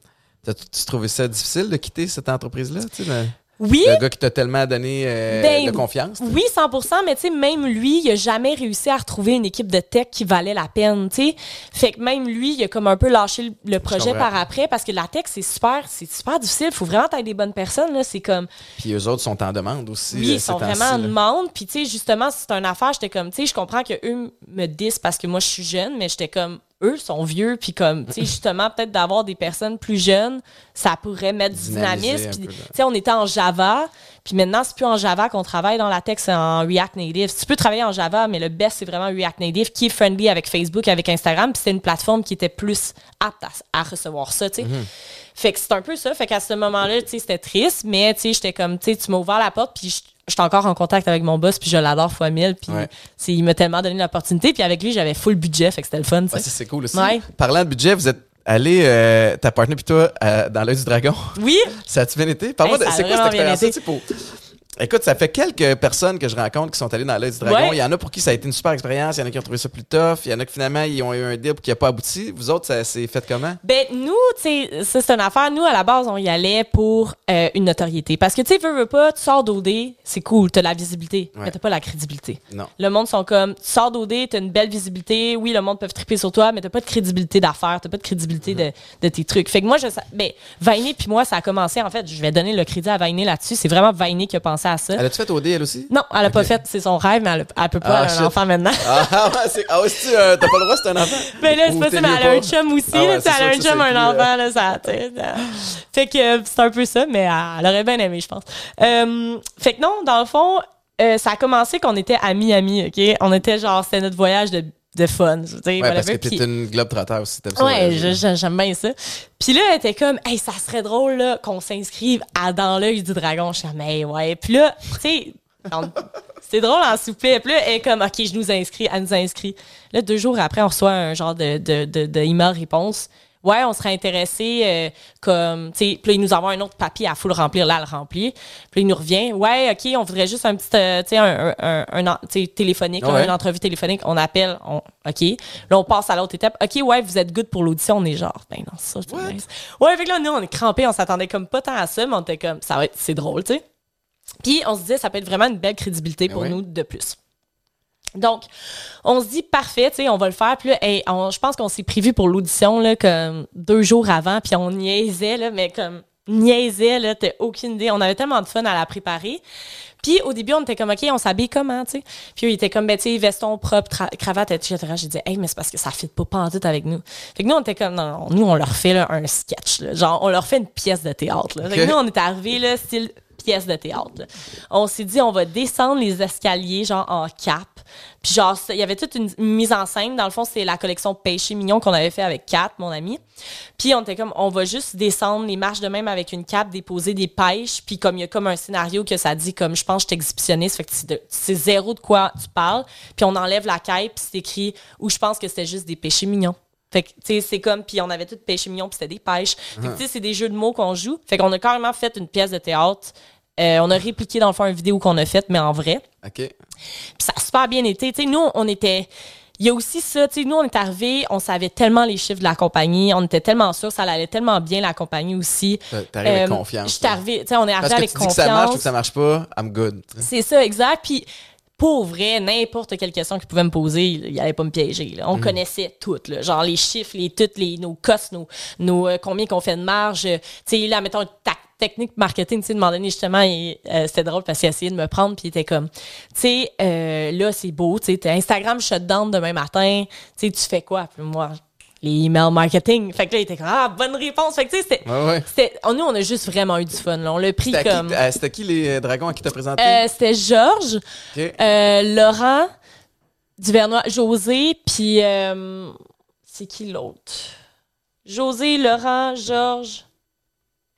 t'as-tu trouvé ça difficile de quitter cette entreprise-là? Tu sais, Oui, le gars qui t'a tellement donné euh, Ben, de confiance? Oui, 100% mais tu sais, même lui, il a jamais réussi à retrouver une équipe de tech qui valait la peine, tu sais. Fait que même lui, il a comme un peu lâché le, le projet par après parce que la tech, c'est super, c'est super difficile. Faut vraiment être des bonnes personnes, là. C'est comme, Puis eux autres sont en demande aussi. oui, euh, ils sont vraiment en demande. Puis tu sais, justement, c'est une affaire, j'étais comme, tu sais, je comprends que eux me disent parce que moi, je suis jeune, mais j'étais comme, eux sont vieux, puis comme, tu sais, justement, peut-être d'avoir des personnes plus jeunes, ça pourrait mettre du dynamisme. Puis, tu sais, on était en Java, puis maintenant, c'est plus en Java qu'on travaille dans la tech, c'est en React Native. Tu peux travailler en Java, mais le best, c'est vraiment React Native, qui est friendly avec Facebook, avec Instagram, puis c'était une plateforme qui était plus apte à, à recevoir ça, tu sais. Mm-hmm. Fait que c'est un peu ça. Fait qu'à ce moment-là, tu sais, c'était triste, mais tu sais, j'étais comme, tu sais, tu m'as ouvert la porte, puis je- j'étais encore en contact avec mon boss, puis je l'adore fois mille, puis Ouais. c'est- il m'a tellement donné l'opportunité, puis avec lui, j'avais full budget, fait que c'était le fun, ça, c'est cool aussi. Ouais. Parlant de budget, vous êtes allé, euh, ta partenaire puis toi, euh, dans l'œil du dragon. Oui, Ça a-tu bien été? Parle-moi Hey, de c'est quoi cette expérience-là? Écoute, ça fait quelques personnes que je rencontre qui sont allées dans l'œil du dragon. Ouais. Il y en a pour qui ça a été une super expérience. Il y en a qui ont trouvé ça plus tough. Il y en a qui finalement, ils ont eu un deal qui n'a pas abouti. Vous autres, ça s'est fait comment? Ben, nous, tu sais, ça, c'est une affaire. Nous, à la base, on y allait pour euh, une notoriété. Parce que, tu sais, veux, veux pas, tu sors d'OD, c'est cool, t'as la visibilité, Ouais. mais t'as pas la crédibilité. Non. Le monde sont comme, tu sors d'OD, t'as une belle visibilité, oui, le monde peut triper sur toi, mais t'as pas de crédibilité d'affaires, t'as pas de crédibilité de, de tes trucs. Fait que moi, je, ben, Vainé puis moi, ça a commencé, en fait, je vais donner le crédit à Vainé là-dessus. C'est vraiment Vainé qui a pensé à ça. Elle a-tu fait OD, elle aussi? Non, elle a pas fait, c'est son rêve, mais elle, a- elle peut pas, Ah, elle a shit. un enfant maintenant. Ah, ouais, c'est, ah ouais, c'est-tu, euh, t'as pas le droit, c'est un enfant? Ben là, c'est ça, mais elle a un chum aussi, Ah ouais, là, tu elle a un chum, un plus, enfant, là, ça, tu ça. Fait que euh, c'est un peu ça, mais euh, elle aurait bien aimé, je pense. Euh, fait que non, dans le fond, euh, ça a commencé qu'on était à Miami, OK? On était genre, c'était notre voyage de, de fun, je veux dire, Ouais, whatever, parce que t'es puis- une globe trotteur aussi. t'aimes ça Ouais, je- je- j'aime bien ça. Puis là, elle était comme, hey, ça serait drôle là, qu'on s'inscrive à Dans l'œil du dragon. Je suis comme, hey, ouais. Puis là, tu sais, c'est drôle en souper. Puis là, elle est comme, OK, je nous inscris, elle nous inscrit. Là, deux jours après, on reçoit un genre de, de, de, de email réponse. Ouais, on serait intéressé euh, comme, tu sais, puis il nous envoie un autre papier à full remplir. Là, le remplit. Puis il nous revient. Ouais, OK, on voudrait juste un petit, euh, tu sais, un, un, un, un en- tu sais, téléphonique, là, une entrevue téléphonique. On appelle, on, OK. Là, on passe à l'autre étape. OK, ouais, vous êtes good pour l'audition. On est genre, ben non, ça, nice. Ouais, fait que là, nous, on est crampés. On s'attendait comme pas tant à ça, mais on était comme, ça va être, c'est drôle, tu sais. Puis, on se disait, ça peut être vraiment une belle crédibilité Ben pour ouais. nous de plus. Donc, on se dit parfait, tu sais, on va le faire. Puis là, hey, on- je pense qu'on s'est prévu pour l'audition là comme deux jours avant, puis on niaisait là, mais comme niaisait là, t'as aucune idée. On avait tellement de fun à la préparer. Puis au début, on était comme ok, on s'habille comment, tu sais? Puis eux, ils étaient comme ben tu sais, veston propre, cravate, etc. J'ai dit hey, mais c'est parce que ça fit pas pantoute avec nous. Fait que nous, on était comme non, non, nous on leur fait là, un sketch, là. genre on leur fait une pièce de théâtre. Là. Fait que nous, on est arrivés là, style pièce de théâtre. là. On s'est dit, on va descendre les escaliers, genre en cap. Puis genre, il y avait toute une mise en scène. Dans le fond, c'est la collection Péché Mignon qu'on avait fait avec Kat, mon ami. Puis on était comme, on va juste descendre les marches de même avec une cape, déposer des pêches. Puis comme il y a comme un scénario que ça dit, comme je pense, je suis exhibitionniste, fait que c'est zéro de quoi tu parles. Puis on enlève la cape, puis c'est écrit, ou je pense que c'était juste des péchés mignons. Fait que, tu sais, c'est comme, puis on avait tout péché mignon, puis c'était des pêches. Fait que, tu sais, c'est des jeux de mots qu'on joue. Fait qu'on a carrément fait une pièce de théâtre. Euh, on a répliqué, dans le fond, une vidéo qu'on a faite, mais en vrai. OK. Puis ça a super bien été. Tu sais, nous, on était. Il y a aussi ça, tu sais, nous, on est arrivés, on savait tellement les chiffres de la compagnie, on était tellement sûrs, ça allait tellement bien, la compagnie aussi. T'a- T'arrives avec Euh, confiance. J'étais là. arrivée, tu sais, on est Parce arrivé que avec tu dis que confiance. ça marche ou que ça marche pas, I'm good. C'est ça, exact. Puis pour vrai, n'importe quelle question qu'ils pouvaient me poser, il allait pas me piéger. là. Mm. On connaissait toutes, là. genre les chiffres, les toutes, les, nos costs, nos, nos euh, combien qu'on fait de marge. euh, Tu sais, là, mettons, technique marketing, tu sais, de moment donné, justement, euh, c'était drôle parce qu'il essayait de me prendre, puis il était comme, tu sais, euh, là, c'est beau, tu sais, Instagram shutdown demain matin, tu sais, tu fais quoi? Puis moi, les emails marketing. Fait que là, il était comme, ah, bonne réponse. Fait que, tu sais, c'était, Ouais, ouais. c'était- nous, on a juste vraiment eu du fun, là. On l'a pris C'était comme. qui, euh, c'était qui les dragons à qui t'as présenté? C'était Georges, Laurent, Duvernois, José, puis c'est qui l'autre? José, Laurent, Georges.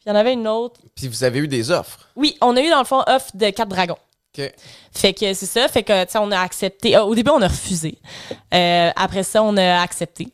Il y en avait une autre. Puis vous avez eu des offres. Oui, on a eu dans le fond offre de quatre dragons. OK. Fait que c'est ça, fait que tu sais on a accepté. Ah, au début on a refusé. Euh, après ça on a accepté.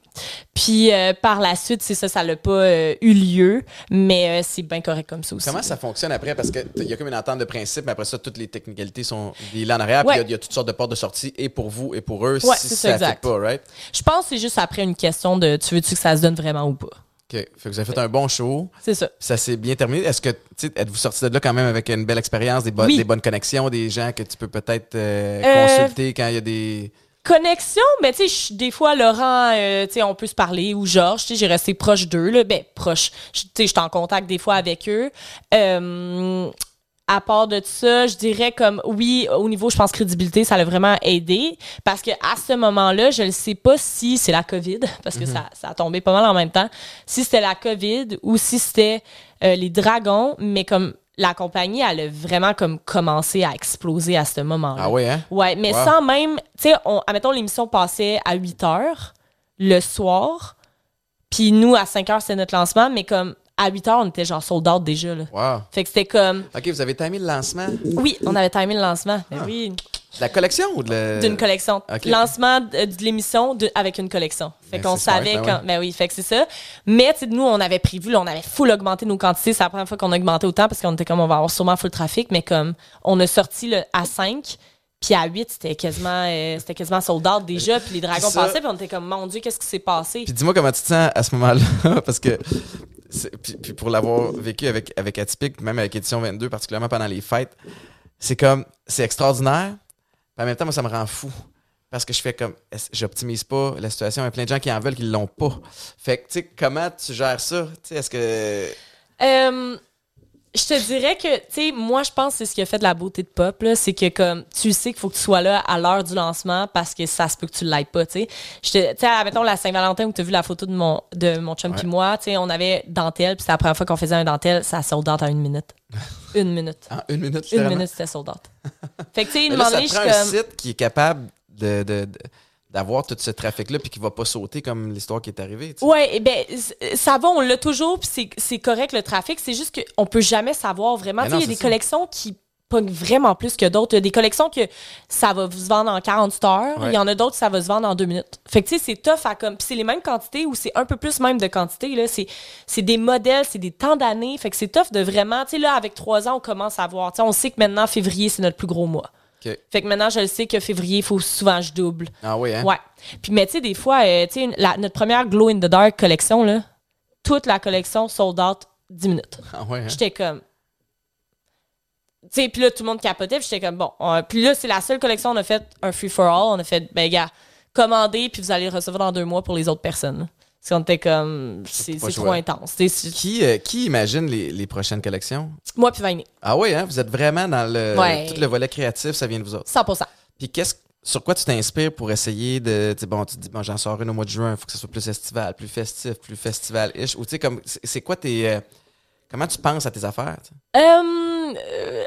Puis euh, par la suite c'est ça, ça n'a pas euh, eu lieu, mais c'est bien correct comme ça aussi. Comment ça fonctionne après? Parce qu'il y a comme une entente de principe, mais après ça, toutes les technicalités sont liées là en arrière. Puis il y a- il y, a toutes sortes de portes de sortie, et pour vous et pour eux, Ouais, si c'est ça ne exact. pas, right? Je pense que c'est juste après une question de tu veux-tu que ça se donne vraiment ou pas? OK. Fait que vous avez fait un bon show. C'est ça. Ça s'est bien terminé. Est-ce que, tu sais, êtes-vous sorti de là quand même avec une belle expérience, des, bo- Oui. des bonnes connexions, des gens que tu peux peut-être euh, Euh, consulter quand il y a des. Connexion, mais tu sais, je- des fois, Laurent, euh, tu sais, on peut se parler, ou Georges, tu sais, j'ai resté proche d'eux, là, ben, proche. Je- Tu sais, j'étais en contact des fois avec eux. Euh, à part de ça, je dirais comme, oui, au niveau, je pense, crédibilité, ça l'a vraiment aidé, parce que à ce moment-là, je ne sais pas si c'est la COVID, parce que ça, ça a tombé pas mal en même temps, si c'était la COVID ou si c'était euh, les dragons, mais comme la compagnie, elle a vraiment comme commencé à exploser à ce moment-là. Ah ouais, hein? Ouais, mais Wow. sans même, tu sais, on- admettons, l'émission passait à 8 heures le soir, puis nous, à 5 heures, c'était notre lancement, mais comme à 8 heures, on était genre sold out déjà, là. Wow. Fait que c'était comme, OK, vous avez timé le lancement? De oui, on avait timé le lancement, mais oui, la collection ou de la... d'une collection. ok. Lancement de, de l'émission de- avec une collection. Fait Ben, qu'on savait ben quand, ben oui, fait que c'est ça. Mais, nous, on avait prévu, là, on avait full augmenté nos quantités. C'est la première fois qu'on a augmenté autant parce qu'on était comme, on va avoir sûrement full trafic, mais comme, on a sorti le, à 5, puis à 8, c'était quasiment, euh, c'était quasiment sold out déjà, puis les dragons ça- passaient, puis on était comme, mon Dieu, qu'est-ce qui s'est passé? Puis dis-moi comment tu te sens à ce moment-là, parce que puis, pour l'avoir vécu avec, avec Atypique, même avec Édition 22, particulièrement pendant les fêtes, c'est comme, c'est extraordinaire, puis en même temps, moi, ça me rend fou. Parce que je fais comme, j'optimise pas la situation, il y a plein de gens qui en veulent, qui l'ont pas. Fait que, tu sais, comment tu gères ça? Est-ce que... Euh, je te dirais que, tu sais, moi, je pense que c'est ce qui a fait de la beauté de pop, là. C'est que, comme, tu sais qu'il faut que tu sois là à l'heure du lancement parce que ça se peut que tu l'ailles pas, tu sais. Tu sais, mettons la Saint-Valentin où tu as vu la photo de mon, de mon chum Ouais. puis moi, tu sais, on avait dentelle, puis c'était la première fois qu'on faisait un dentelle, ça sold out en une minute. une minute. En une minute, Une minute, c'était sold out. fait que, tu sais, une Mais là, moment donné, je suis un site qui est capable de... de- de- d'avoir tout ce trafic-là puis qui va pas sauter comme l'histoire qui est arrivée. Ouais, eh ben ça va, on l'a toujours, puis c'est- correct le trafic. C'est juste qu'on peut jamais savoir vraiment. Il y a des ça. collections qui pognent vraiment plus que d'autres. Il y a des collections que ça va se vendre en 48 heures. Ouais. Il y en a d'autres, ça va se vendre en deux minutes. Fait que tu sais, c'est tough à comme. Puis c'est les mêmes quantités ou c'est un peu plus même de quantité. là. C'est c'est des modèles, c'est des temps d'années. Fait que c'est tough de vraiment. Tu sais, là, avec trois ans, on commence à voir. Tu sais, on sait que maintenant, février, c'est notre plus gros mois. Fait que maintenant, je le sais que février, il faut souvent que je double. Ah oui, hein? Ouais. Puis, mais tu sais, des fois, euh, tu sais, notre première Glow in the Dark collection, là, toute la collection sold out 10 minutes. Ah ouais, hein? J'étais comme. tu sais, puis là, tout le monde capotait, puis j'étais comme, bon. on- puis là, c'est la seule collection, on a fait un free-for-all. On a fait, ben, gars, commandez, puis vous allez le recevoir dans deux mois pour les autres personnes. Qu'on était comme, c'est trop intense. Qui, euh, qui imagine les, les prochaines collections? Moi, puis Vainé. Ah oui, hein? Vous êtes vraiment dans le. Ouais. Tout le volet créatif, ça vient de vous autres. 100% Puis qu'est-ce sur quoi tu t'inspires pour essayer de. Tu sais, bon, tu te dis, bon, j'en sors une au mois de juin, il faut que ce soit plus estival, plus festif, plus festival-ish. Ou tu sais, comme. C'est quoi tes. euh, comment tu penses à tes affaires? euh,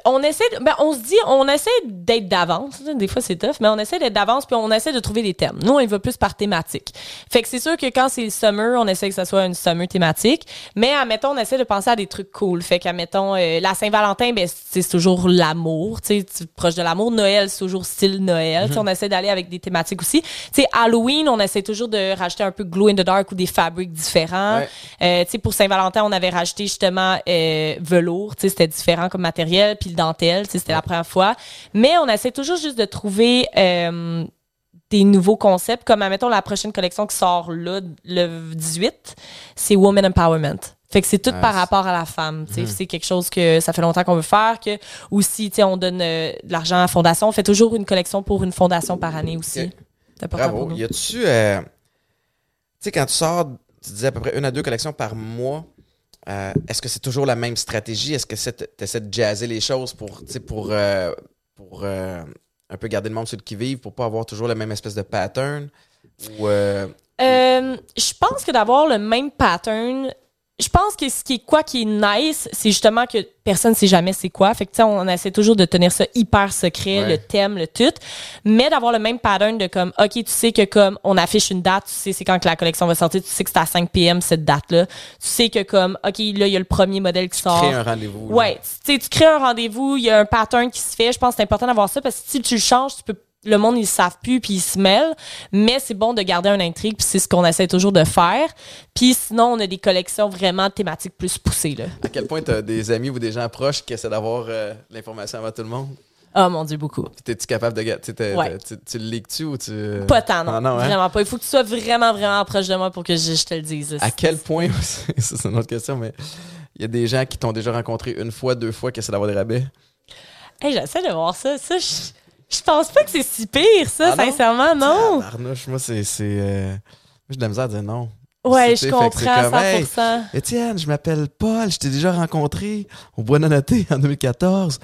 on essaie, ben, on se dit, on essaie d'être d'avance. là. Des fois, c'est tough, mais on essaie d'être d'avance puis on essaie de trouver des thèmes. Nous, on y va plus par thématique. Fait que c'est sûr que quand c'est le summer, on essaie que ça soit une summer thématique. Mais, admettons, on essaie de penser à des trucs cool. Fait qu'admettons, euh, la Saint-Valentin, ben, c'est toujours l'amour, tu sais, proche de l'amour. Noël, c'est toujours style Noël. Tu sais, On essaie d'aller avec des thématiques aussi. Tu sais, Halloween, on essaie toujours de rajouter un peu glow in the dark ou des fabriques différents. Ouais. Euh, tu sais, pour Saint-Valentin, on avait rajouté justement euh, velours. Tu sais, c'était différent comme matériel, puis le dentelle. C'était la première fois. Mais on essaie toujours juste de trouver euh, des nouveaux concepts. Comme, admettons, la prochaine collection qui sort là, le 18, c'est Woman Empowerment. Fait que c'est tout Ah, par rapport à la femme. sais. C'est quelque chose que ça fait longtemps qu'on veut faire. Que aussi, on donne euh, de l'argent à la fondation. On fait toujours une collection pour une fondation par année aussi. Ok. C'est important pour Bravo. Y a-tu. euh, tu sais, quand tu sors, tu disais à peu près une à deux collections par mois. Euh, Est-ce que c'est toujours la même stratégie? Est-ce que tu essaies de jazzer les choses pour, pour, euh, euh, un peu garder le monde sur le qui-vive, pour pas avoir toujours la même espèce de pattern? Je pense que d'avoir le même pattern, je pense que ce qui est quoi qui est nice, c'est justement que personne sait jamais c'est quoi. Fait que tu sais, on essaie toujours de tenir ça hyper secret, Ouais. le thème, le tout, mais d'avoir le même pattern de comme OK, tu sais que comme on affiche une date, tu sais c'est quand que la collection va sortir, tu sais que c'est à 5 PM cette date-là. Tu sais que comme OK, là il y a le premier modèle qui sort. créer un rendez-vous? Ouais, tu sais, tu crées un rendez-vous, il y a un pattern qui se fait. Je pense que c'est important d'avoir ça parce que si tu le changes, tu peux le monde, ils le savent plus, puis ils se mêlent. Mais c'est bon de garder une intrigue, puis c'est ce qu'on essaie toujours de faire. Puis sinon, on a des collections vraiment thématiques plus poussées, là. À quel point tu as des amis ou des gens proches qui essaient d'avoir euh, l'information avant tout le monde? Oh mon Dieu, beaucoup. T'es-tu capable de. tu sais, t'es- Ouais. tu, tu le leaks-tu ou tu. Pas tant, non. Ah, non, hein? Vraiment pas. Il faut que tu sois vraiment, vraiment proche de moi pour que je, je te le dise. À quel point, c'est une autre question, mais il y a des gens qui t'ont déjà rencontré une fois, deux fois, qui essaient d'avoir des rabais? Hey, j'essaie de voir ça. Ça, je, je pense pas que c'est si pire, ça, Ah non? sincèrement, non. Barnouche, moi, c'est. c'est, euh, Moi, j'ai de la misère à dire non. Ouais, C'est- je c'est comprends comme, hey, 100%. Étienne, je m'appelle Paul, je t'ai déjà rencontré au Bois Nonoté en 2014.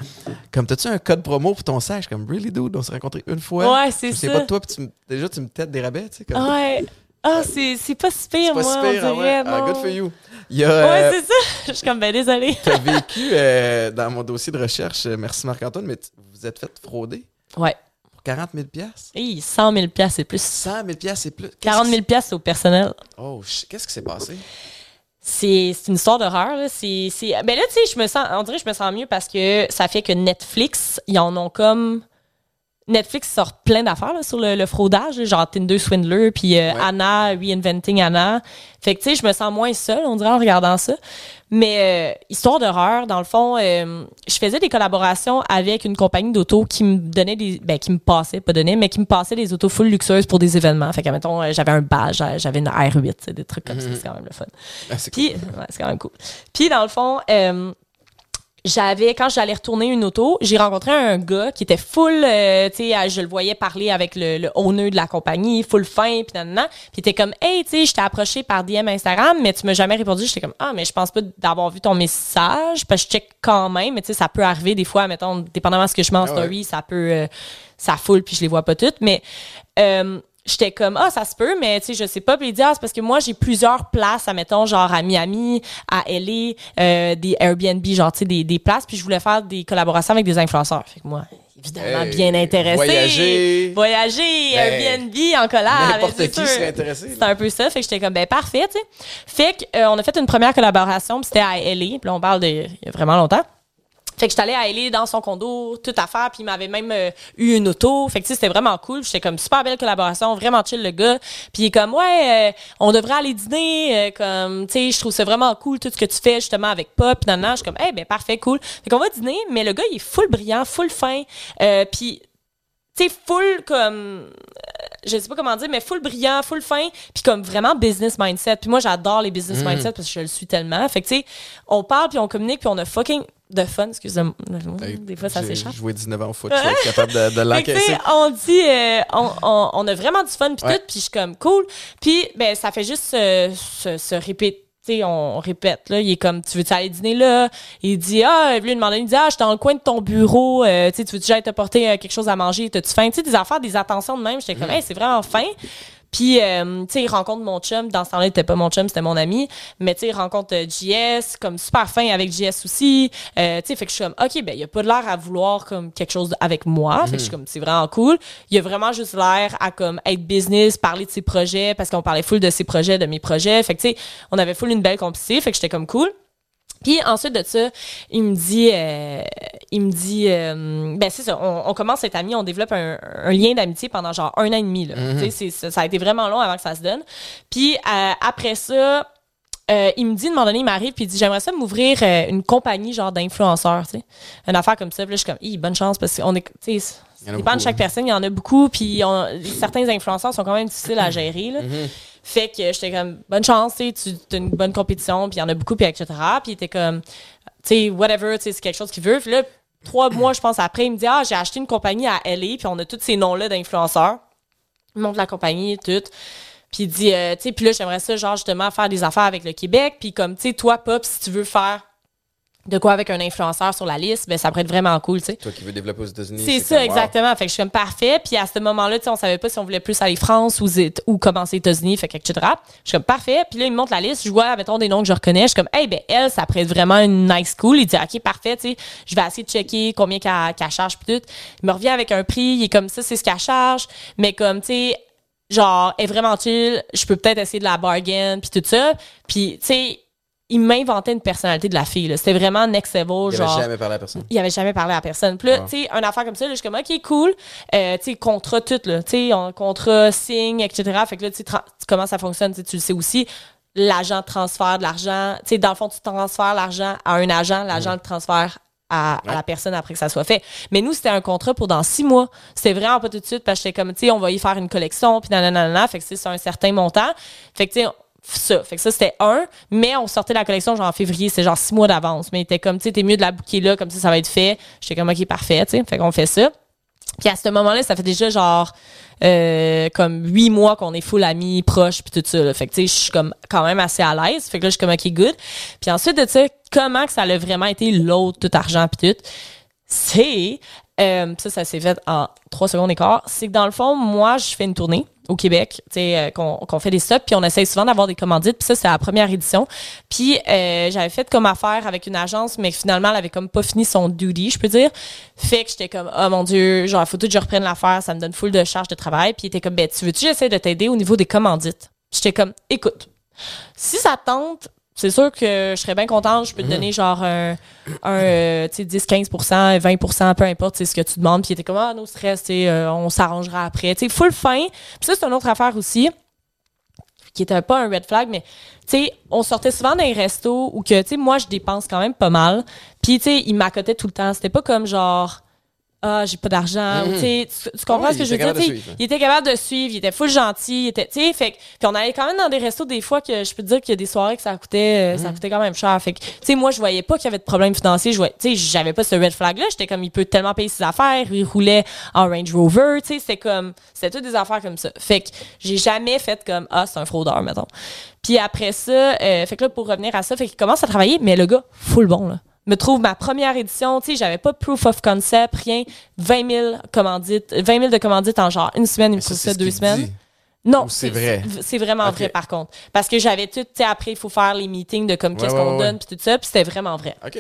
Comme, t'as-tu un code promo pour ton sac? Comme, really, dude, on s'est rencontrés une fois. Ouais, c'est ça. pas de toi, puis tu déjà, tu me têtes des rabais, tu sais. Comme, Ouais. Ah, c'est c'est pas si pire, c'est pas moi, si on pire, ah ouais. dirait, Ah, good for you. Il y a. Ouais, euh, c'est ça. Je suis comme, ben désolée. T'as vécu euh, dans mon dossier de recherche, euh, merci Marc-Antoine, mais vous êtes fait frauder Ouais. pour 40 000 piastres? Hey, 100 000 piastres, c'est plus. 100 000 piastres, c'est plus. Qu'est-ce 40 qui 000 piastres, c'est au personnel. Oh, qu'est-ce qui s'est passé? C'est c'est une histoire d'horreur. là. C'est c'est- ben là, tu sais, je me sens, on dirait que je me sens mieux parce que ça fait que Netflix, ils en ont comme Netflix sort plein d'affaires sur le, le fraudage, genre Tinder Swindler, puis euh, Ouais. Anna, Reinventing Anna. Fait que tu sais, je me sens moins seule, on dirait en regardant ça. Mais euh, histoire d'horreur, dans le fond, euh, je faisais des collaborations avec une compagnie d'auto qui me donnait des, ben qui me passait, pas donnait, mais qui me passait des autos full luxueuses pour des événements. Fait que mettons, euh, j'avais un badge, j'avais une R8, tu sais, des trucs comme ça, c'est quand même le fun. Ah, c'est cool. Ouais, c'est quand même cool. Puis, dans le fond, euh, j'avais, quand j'allais retourner une auto, j'ai rencontré un gars qui était full, euh, tu sais, je le voyais parler avec le, le owner de la compagnie, full fin, puis nanana. Puis il était comme, hey, tu sais, je t'ai approché par DM Instagram, mais tu m'as jamais répondu. J'étais comme, ah, mais je pense pas d'avoir vu ton message, parce que je check quand même, mais tu sais, ça peut arriver des fois, mettons, dépendamment de ce que je mets en Ah ouais. story, ça peut, euh, ça foule, puis je les vois pas toutes, mais, euh, J'étais comme ah ça se peut mais tu sais je sais pas puis il dit ah c'est parce que moi j'ai plusieurs places à mettons genre à Miami à LA euh, des Airbnb genre tu sais des, des places puis je voulais faire des collaborations avec des influenceurs fait que moi évidemment Hey, bien intéressé voyager. voyager Ben, Airbnb en collab N'importe qui sûr. serait intéressé. C'est un peu ça. Fait que j'étais comme, ben parfait, tu sais. Fait que, euh, on a fait une première collaboration, puis c'était à LA. Puis là, on parle de il y a vraiment longtemps. Fait que j'étais allée à LA dans son condo, toute affaire, puis il m'avait même euh, eu une auto. Fait que tu sais, c'était vraiment cool. J'étais comme super belle collaboration, vraiment chill le gars. Puis il est comme ouais, euh, on devrait aller dîner, euh, comme tu sais, je trouve ça vraiment cool tout ce que tu fais justement avec Pop. Nan, nan. je suis comme eh ben parfait, cool. Fait qu'on va dîner, mais le gars il est full brillant, full fin, euh, puis tu sais full comme euh, je sais pas comment dire mais full brillant full fin puis comme vraiment business mindset puis moi j'adore les business mindset parce que je le suis tellement fait que tu sais on parle puis on communique puis on a fucking de fun, excusez-moi. Des fois, ça J'ai s'échappe. joué 19 ans au foot, je être capable de, de l'encaisser. on dit, euh, on, on, on a vraiment du fun puis Ouais. tout, puis je suis comme cool. Puis ben ça fait juste euh, se, se répéter. Tu sais, on, on répète là, il est comme tu veux-tu aller dîner là? Il dit ah, lui il demande il dit ah, je suis dans le coin de ton bureau, euh, tu sais, tu veux-tu j'aille te porter euh, quelque chose à manger, t'as-tu faim? Tu sais des affaires, des attentions de même, j'étais Mm. comme hey, c'est vraiment fin. Puis, euh, tu sais, il rencontre mon chum. Dans ce temps-là, il était pas mon chum, c'était mon ami. Mais, tu sais, il rencontre euh, JS, comme super fin avec JS aussi. Euh, tu sais, fait que je suis comme, OK, ben, il a pas de l'air à vouloir comme quelque chose avec moi. Fait que je suis comme, c'est vraiment cool. Il a vraiment juste l'air à comme être business, parler de ses projets, parce qu'on parlait full de ses projets, de mes projets. Fait que, tu sais, on avait full une belle complicité. Fait que j'étais comme cool. Puis ensuite de ça, il me dit, euh, il me dit, euh, ben c'est ça, on, on commence être amis, on développe un, un lien d'amitié pendant genre un an et demi. Là. C'est- ça, ça a été vraiment long avant que ça se donne. Puis euh, après ça, il me dit, à un moment donné, il m'arrive, puis il dit, j'aimerais ça m'ouvrir une compagnie genre d'influenceurs, tu sais, une affaire comme ça. Puis là, je suis comme, Hi, bonne chance parce qu'on est, tu sais, dépend de chaque hein. personne, il y en a beaucoup, puis on- certains influenceurs sont quand même difficiles à gérer. Là. Fait que j'étais comme, bonne chance, tu as une bonne compétition, puis il y en a beaucoup, puis etc. Puis il était comme, tu sais, whatever, tu sais, c'est quelque chose qu'il veut. Puis là, trois mois, je pense, après, il me dit, ah, j'ai acheté une compagnie à LA, puis on a tous ces noms-là d'influenceurs. Il montre la compagnie, tout. Puis il dit, euh, tu sais, puis là, j'aimerais ça, genre, justement, faire des affaires avec le Québec. Puis comme, tu sais, toi, Pop, si tu veux faire de quoi avec un influenceur sur la liste, ben ça pourrait être vraiment cool, tu sais. Toi qui veux développer aux États-Unis. C'est ça, comme, wow. exactement. Fait que je suis comme parfait. Puis à ce moment-là, tu sais, on savait pas si on voulait plus aller France ou, ou commencer aux États-Unis, fait que etc. Je suis comme parfait. Puis là, il me montre la liste. Je vois, mettons, des noms que je reconnais. Je suis comme, hey, ben elle, ça pourrait être vraiment une nice school. Il dit, ok, parfait, tu sais. Je vais essayer de checker combien qu'elle qu'elle charge puis tout. Il me revient avec un prix. Il est comme ça, c'est ce qu'elle charge. Mais comme, tu sais, genre, elle est vraiment chill. Je peux peut-être essayer de la bargain puis tout ça. Puis, tu sais, il m'inventait une personnalité de la fille. C'était vraiment next level, Il genre avait jamais parlé à personne. il avait jamais parlé à personne. Puis là, tu sais, une affaire comme ça, là, je suis comme, OK, cool. Euh, tu sais, contrat tout, là. Tu sais, on- contrat, signe, etc. Fait que là, tu sais, comment ça fonctionne, tu le sais aussi. L'agent transfère de l'argent. Tu sais, dans le fond, tu transfères l'argent à un agent, l'agent le transfère à, la personne après que ça soit fait. Mais nous, c'était un contrat pour dans six mois. C'était vraiment pas tout de suite parce que j'étais comme, tu sais, on va y faire une collection, puis nanana, fait que c'est sur un certain montant. Fait que, tu sais, ça. Fait que ça, c'était un. Mais on sortait la collection genre en février, c'est genre six mois d'avance. Mais il était comme, tu sais, t'es mieux de la bouquer là, comme ça, ça va être fait. J'étais comme, OK, parfait, tu sais. Fait qu'on fait ça. Puis à ce moment-là, ça fait déjà genre euh, comme huit mois qu'on est full amis, proches, puis tout ça. là. Fait que tu sais, je suis comme quand même assez à l'aise. Fait que là, je suis comme OK, good. Puis ensuite de ça, comment que ça a vraiment été l'autre, tout argent, puis tout, c'est... euh, ça, ça s'est fait en trois secondes et quart. C'est que dans le fond, moi, je fais une tournée au Québec, euh, qu'on fait des stops, puis on essaye souvent d'avoir des commandites, puis ça, c'est la première édition. Puis euh, j'avais fait comme affaire avec une agence, mais finalement, elle avait comme pas fini son duty, je peux dire. Fait que j'étais comme, oh mon Dieu, genre, faut tout que je reprenne l'affaire, ça me donne full de charge de travail. Puis il était comme, ben, tu veux-tu, j'essaie de t'aider au niveau des commandites? J'étais comme, écoute, si ça te tente, c'est sûr que je serais bien contente. Je peux te donner genre un, un euh, tu sais, 10, 15% 20% peu importe, c'est ce que tu demandes. Puis il était comme, ah, no stress, euh, on s'arrangera après. Tu sais, full fin. Puis ça, c'est une autre affaire aussi qui était pas un red flag, mais tu sais, on sortait souvent dans les restos où que, tu sais, moi, je dépense quand même pas mal. Puis, tu sais, il m'accotait tout le temps. C'était pas comme genre, ah, j'ai pas d'argent. ou Tu comprends ce que je veux dire? suivre. hein. Il était capable de suivre, il était full gentil, il était, tu sais, fait puis on allait quand même dans des restos des fois que je peux te dire qu'il y a des soirées que ça coûtait, euh, ça coûtait quand même cher. Fait que, tu sais, moi, je voyais pas qu'il y avait de problème financier. Je voyais, tu sais, j'avais pas ce red flag-là. J'étais comme, il peut tellement payer ses affaires. Il roulait en Range Rover, tu sais, c'était comme, c'était toutes des affaires comme ça. Fait que j'ai jamais fait comme, ah, c'est un fraudeur, mettons. Puis après ça, euh, fait que là, pour revenir à ça, fait qu'il commence à travailler, mais le gars, full bon, là. Me trouve ma première édition, tu sais, j'avais pas de proof of concept, rien. 20 000 commandites, 20 000 de commandites en genre une semaine, il me Ça, ça deux semaines. dit? Non, c'est vrai? C'est vraiment vrai par contre. Parce que j'avais tout, tu sais, après, il faut faire les meetings de comme Ouais, qu'est-ce ouais, qu'on ouais, donne, puis tout ça, puis c'était vraiment vrai. OK.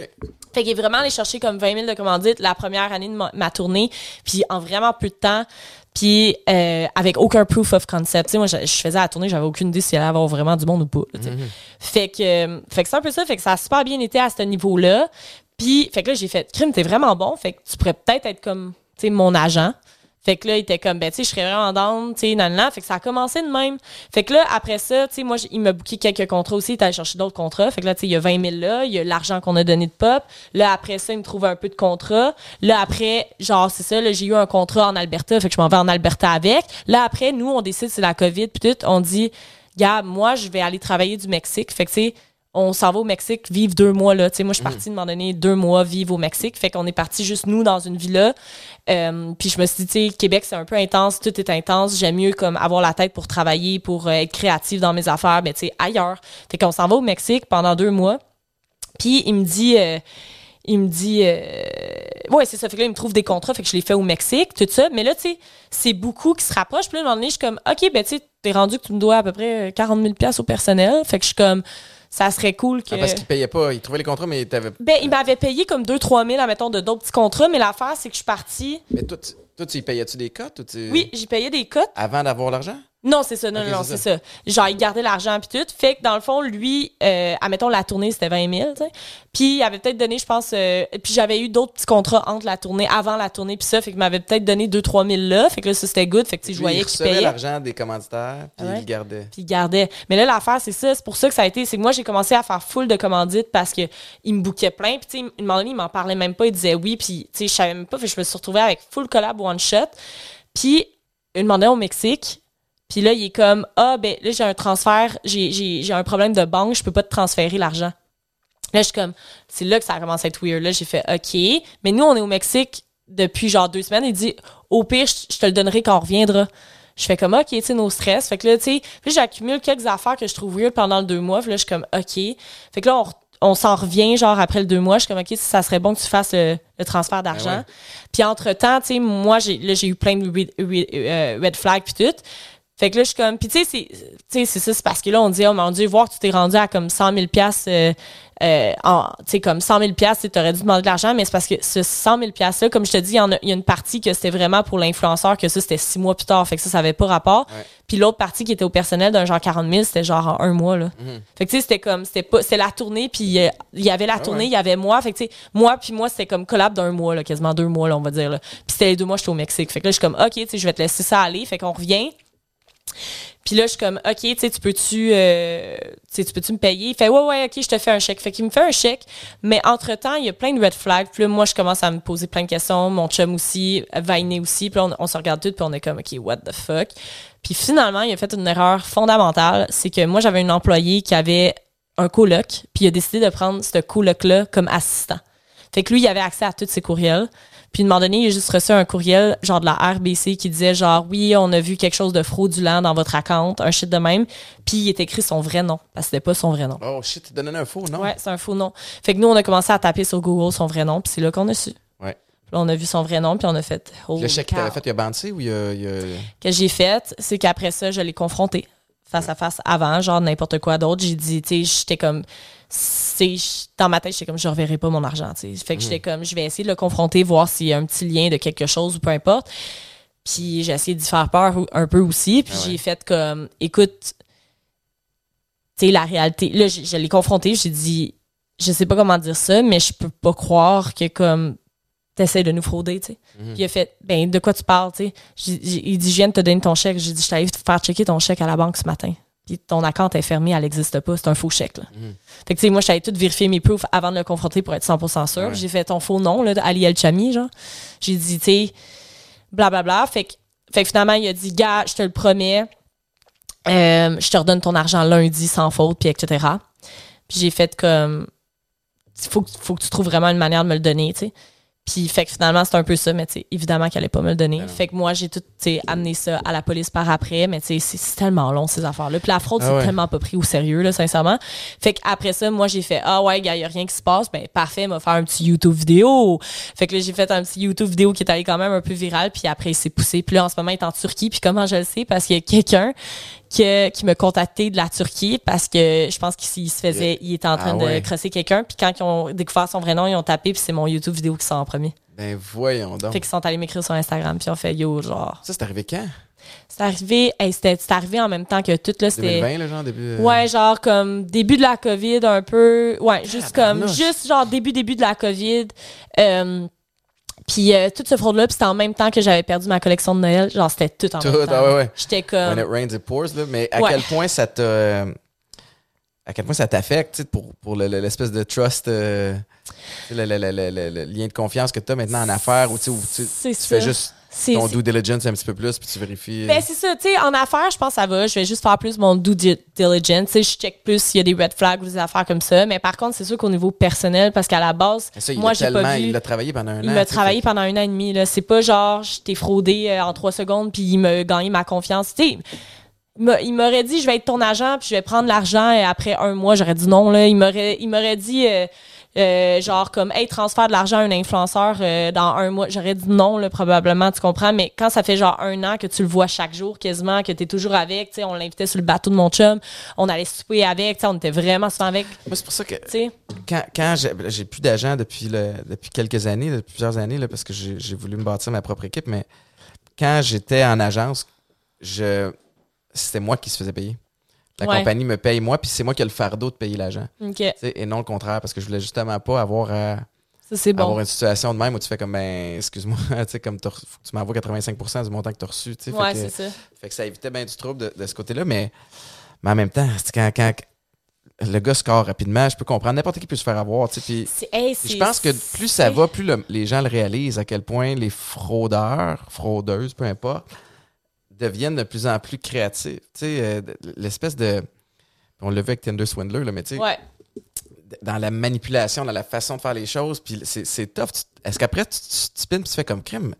Fait qu'il est vraiment allé chercher comme 20 000 de commandites la première année de ma, ma tournée, puis en vraiment peu de temps, puis euh, avec aucun proof of concept. Tu sais, moi, je, je faisais la tournée, j'avais aucune idée s'il allait y avoir vraiment du monde ou pas. là, sais. Fait que, euh, fait que c'est un peu ça, fait que ça a super bien été à ce niveau-là. Puis, fait que là, j'ai fait, crime, t'es vraiment bon, fait que tu pourrais peut-être être comme, tu sais, mon agent. Fait que là, il était comme, ben, tu sais, je serais vraiment down, tu sais, nan, nan. Fait que ça a commencé de même. Fait que là, après ça, tu sais, moi, il m'a booké quelques contrats aussi. Il est allé chercher d'autres contrats. Fait que là, tu sais, il y a 20 000 là. Il y a l'argent qu'on a donné de pop. Là, après ça, il me trouve un peu de contrats. Là, après, genre, c'est ça, là, j'ai eu un contrat en Alberta. Fait que je m'en vais en Alberta avec. Là, après, nous, on décide, c'est la COVID, puis tout. On dit, gars, moi, je vais aller travailler du Mexique. Fait que, tu sais, on s'en va au Mexique vivre deux mois là. Moi, je suis partie de m'en donner deux mois vivre au Mexique. Fait qu'on est parti juste nous dans une villa. Euh, puis je me suis dit, tu sais, Québec, c'est un peu intense, tout est intense. J'aime mieux comme avoir la tête pour travailler, pour euh, être créative dans mes affaires, mais tu sais, ailleurs. Fait qu'on s'en va au Mexique pendant deux mois. Puis il me dit, euh, il me dit, euh, ouais, c'est ça. Fait que là, il me trouve des contrats, fait que je les fais au Mexique, tout ça. Mais là, tu sais, c'est beaucoup qui se rapprochent. Puis là, à un moment donné, je suis comme, OK, ben, tu sais, t'es rendu que tu me dois à peu près 40 000 pièces au personnel. Fait que je suis comme, ça serait cool que. Ah, parce qu'il payait pas, il trouvait les contrats, mais t'avais. Ben, il m'avait payé comme 2-3 000, admettons, de d'autres petits contrats. Mais l'affaire, c'est que je suis partie. Mais toi, tu, toi, tu y payais-tu des cotes ou tu... Oui, j'ai payé des cotes. Avant d'avoir l'argent? Non, c'est ça. Non, Ok, non, c'est ça. Genre, il gardait l'argent puis tout. Fait que dans le fond, lui, euh, admettons, la tournée, c'était 20 000, tu sais. Puis il avait peut-être donné, je pense... euh, puis j'avais eu d'autres petits contrats entre la tournée, avant la tournée puis ça. Fait qu'il m'avait peut-être donné 2-3 000 là. Fait que là, ça, c'était good. Fait que, tu sais, je voyais il qu'il payait. l'argent des commanditaires, puis Ouais. il gardait. puis il gardait. Mais là, l'affaire, c'est ça. C'est pour ça que ça a été. C'est que moi, j'ai commencé à faire full de commandites parce que il me bouquait plein. Puis, tu sais, une donné, il m'en parlait même pas. Il disait oui. Puis, tu sais, je savais même pas. Fait que je me suis retrouvée avec full collab one shot. Puis, une moment donné, au Mexique. Puis là, il est comme Ah, ben là, j'ai un transfert. J'ai, un problème de banque. Je peux pas te transférer l'argent. Là, je suis comme, c'est là que ça a commencé à être weird. Là, j'ai fait, OK. Mais nous, on est au Mexique depuis genre deux semaines. Il dit, au pire, je, je te le donnerai quand on reviendra. Je fais comme, OK, tu sais, nos stress. Fait que là, tu sais, j'accumule quelques affaires que je trouve weird pendant le deux mois. Puis là, je suis comme, OK. Fait que là, on, on s'en revient, genre, après le deux mois. Je suis comme, OK, ça serait bon que tu fasses le, le transfert d'argent. Ben ouais. Puis entre-temps, tu sais, moi, j'ai, là, j'ai eu plein de red, red- euh, red flags puis tout. Fait que là, je suis comme... Puis tu sais, c'est- tu sais, c'est ça, c'est parce que là, on dit, oh mon Dieu, voir que tu t'es rendu à comme 100 000 piastres, euh, euh, en- tu sais, comme 100 000 piastres, tu aurais dû demander de l'argent, mais c'est parce que ce 100 000 piastres-là, comme je te dis, il y, en a, il y a une partie que c'était vraiment pour l'influenceur, que ça, c'était six mois plus tard. Fait que ça, ça avait pas rapport. Ouais. Puis l'autre partie qui était au personnel d'un genre 40 000, c'était genre en un mois, là. Mhm. Fait que tu sais, c'était comme, c'était pas, c'est la tournée, puis euh, il y avait la Ah tournée, ouais. il y avait moi. Fait que tu sais, moi puis moi, c'était comme collab d'un mois, là, quasiment deux mois, là, on va dire, là. Puis c'était les deux mois, j'étais au Mexique. Fait que là, je suis comme, OK, tu sais, je vais te laisser ça aller. Fait qu'on revient. Puis là, je suis comme, OK, tu sais, tu peux-tu, euh, tu sais, tu peux-tu me payer? Il fait, ouais, ouais, OK, je te fais un chèque. Fait qu'il me fait un chèque. Mais entre-temps, il y a plein de red flags. Puis là, moi, je commence à me poser plein de questions. Mon chum aussi, Vainé aussi. Puis là, on, on se regarde tout, puis on est comme, OK, what the fuck? Puis finalement, il a fait une erreur fondamentale. C'est que moi, j'avais une employée qui avait un coloc, puis il a décidé de prendre ce coloc-là comme assistant. Fait que lui, il avait accès à tous ses courriels. Puis, à un moment donné, il a juste reçu un courriel, genre de la RBC, qui disait genre, oui, on a vu quelque chose de fraudulent dans votre account, un shit de même. Puis, il est écrit son vrai nom, parce que c'était pas son vrai nom. Oh shit, tu donnais un faux, non? Ouais, c'est un faux nom. Fait que nous, on a commencé à taper sur Google son vrai nom, puis c'est là qu'on a su. Ouais. Puis là, on a vu son vrai nom, puis on a fait, oh, Le chèque que t'avais fait, il a bandé ou il a. il a- que j'ai fait, c'est qu'après ça, je l'ai confronté face à face avant, genre n'importe quoi d'autre. J'ai dit, tu sais, j'étais comme, c'est, dans ma tête, j'étais comme, je reverrai pas mon argent. Fait que j'étais comme, je vais essayer de le confronter, voir s'il y a un petit lien de quelque chose ou peu importe. Puis j'ai essayé d'y faire peur un peu aussi. Puis Ah ouais. j'ai fait comme, écoute, tu sais, la réalité. Là, je, je l'ai confronté, j'ai dit, je sais pas comment dire ça, mais je peux pas croire que comme, t'essaies de nous frauder, tu sais. Mhm. Puis il a fait, ben, de quoi tu parles, tu sais? Il dit, je viens de te donner ton chèque. J'ai dit, je t'allais te faire checker ton chèque à la banque ce matin. Puis ton account est fermé, elle n'existe pas. C'est un faux chèque, là. Mhm. Fait que, tu sais, moi, je t'avais tout vérifier mes proofs avant de le confronter pour être 100% sûr. Ouais. J'ai fait ton faux nom, là, Ali El Chami, genre. J'ai dit, tu sais, blablabla. Fait que, fait que finalement, il a dit, gars, je te le promets, euh, je te redonne ton argent lundi sans faute, puis etc. Puis j'ai fait comme, faut, que- faut que tu trouves vraiment une manière de me le donner, tu sais. Puis fait que finalement, c'est un peu ça, mais tu sais, évidemment qu'elle allait pas me le donner. Ben fait que moi, j'ai tout, tu amené ça à la police par après, mais tu sais, c'est- c'est tellement long, ces affaires-là. Puis la fraude, Ah c'est tellement pas pris au sérieux, là, sincèrement. Fait qu'après ça, moi, j'ai fait, ah ouais, gars, y a rien qui se passe, ben parfait, m'a faire un petit YouTube vidéo. Fait que là, j'ai fait un petit YouTube vidéo qui est allé quand même un peu viral, puis après, il s'est poussé. Puis là, en ce moment, il est en Turquie, puis comment je le sais? Parce qu'il y a quelqu'un qui, qui me contacté de la Turquie, parce que je pense qu'il se faisait, il était en train Ah ouais. de crosser quelqu'un, puis quand ils ont découvert son vrai nom, ils ont tapé, puis c'est mon YouTube vidéo qui sort en premier. Ben voyons donc. Fait qu'ils sont allés m'écrire sur Instagram, puis on fait yo, genre. Ça, c'est arrivé quand? C'est arrivé, hey, c'était c'est arrivé en même temps que tout, là, c'était. 2020, là, genre, début. euh, Ouais, genre comme début de la COVID un peu. Ouais, juste comme, juste genre début, début de la COVID. Euh, puis euh, toute ce fraude-là, puis c'était en même temps que j'avais perdu ma collection de Noël. Genre, c'était tout en Tout, même temps. ah ouais, ouais. J'étais When comme... it rains, it pours, là. Mais à Ouais. quel point ça t'a. euh, À quel point ça t'affecte, tu sais, pour, pour le- le- l'espèce de trust, euh, le, le- le- le- lien de confiance que tu as maintenant en affaires, où tu fais juste Ton due diligence un petit peu plus, puis tu vérifies. Ben, c'est ça, tu sais, en affaires, je pense que ça va. Je vais juste faire plus mon due di- diligence. Tu sais, je check plus s'il y a des red flags ou des affaires comme ça. Mais par contre, c'est sûr qu'au niveau personnel, parce qu'à la base, ça, il moi, l'a j'ai pas vu. il l'a travaillé pendant un an. Il sais, travaillé fait- pendant un an et demi. Là. C'est pas genre, je t'ai fraudé euh, en trois secondes, puis il m'a gagné ma confiance. Tu sais, il m'aurait dit, je vais être ton agent, puis je vais prendre l'argent, et après un mois, j'aurais dit non. Là. Il m'aurait il m'aurait dit, euh, euh, genre, comme, hey, transfert de l'argent à un influenceur euh, dans un mois. J'aurais dit non, là, probablement, tu comprends. Mais quand ça fait genre un an que tu le vois chaque jour, quasiment, que t'es toujours avec, tu sais, on l'invitait sur le bateau de mon chum, on allait souper avec, tu sais, on était vraiment souvent avec, Moi, c'est pour ça que sais? quand, quand j'ai, ben, plus d'agents depuis, le, depuis quelques années, depuis plusieurs années, là, parce que j'ai, j'ai voulu me bâtir ma propre équipe, mais quand j'étais en agence, je, c'était moi qui se faisais payer. La Ouais. compagnie me paye moi, puis c'est moi qui ai le fardeau de payer l'agent. Et non le contraire, parce que je voulais justement pas avoir à ça, c'est bon. avoir une situation de même où tu fais comme, ben, excuse-moi, comme tu m'envoies 85% du montant que tu as reçu. Ouais, que- c'est ça. fait que ça évitait bien du trouble de, de ce côté-là, mais, mais en même temps, quand, quand le gars score rapidement, je peux comprendre. N'importe qui peut se faire avoir. Puis hey, je pense que plus ça va, plus le- les gens le réalisent à quel point les fraudeurs, fraudeuses, peu importe, deviennent de plus en plus créatifs. Tu sais, euh, l'espèce de. On l'a vu avec Tinder Swindler, là, mais tu sais, Ouais. dans la manipulation, dans la façon de faire les choses, puis c'est tough. Est-ce qu'après, tu, tu, tu tu fais comme crime?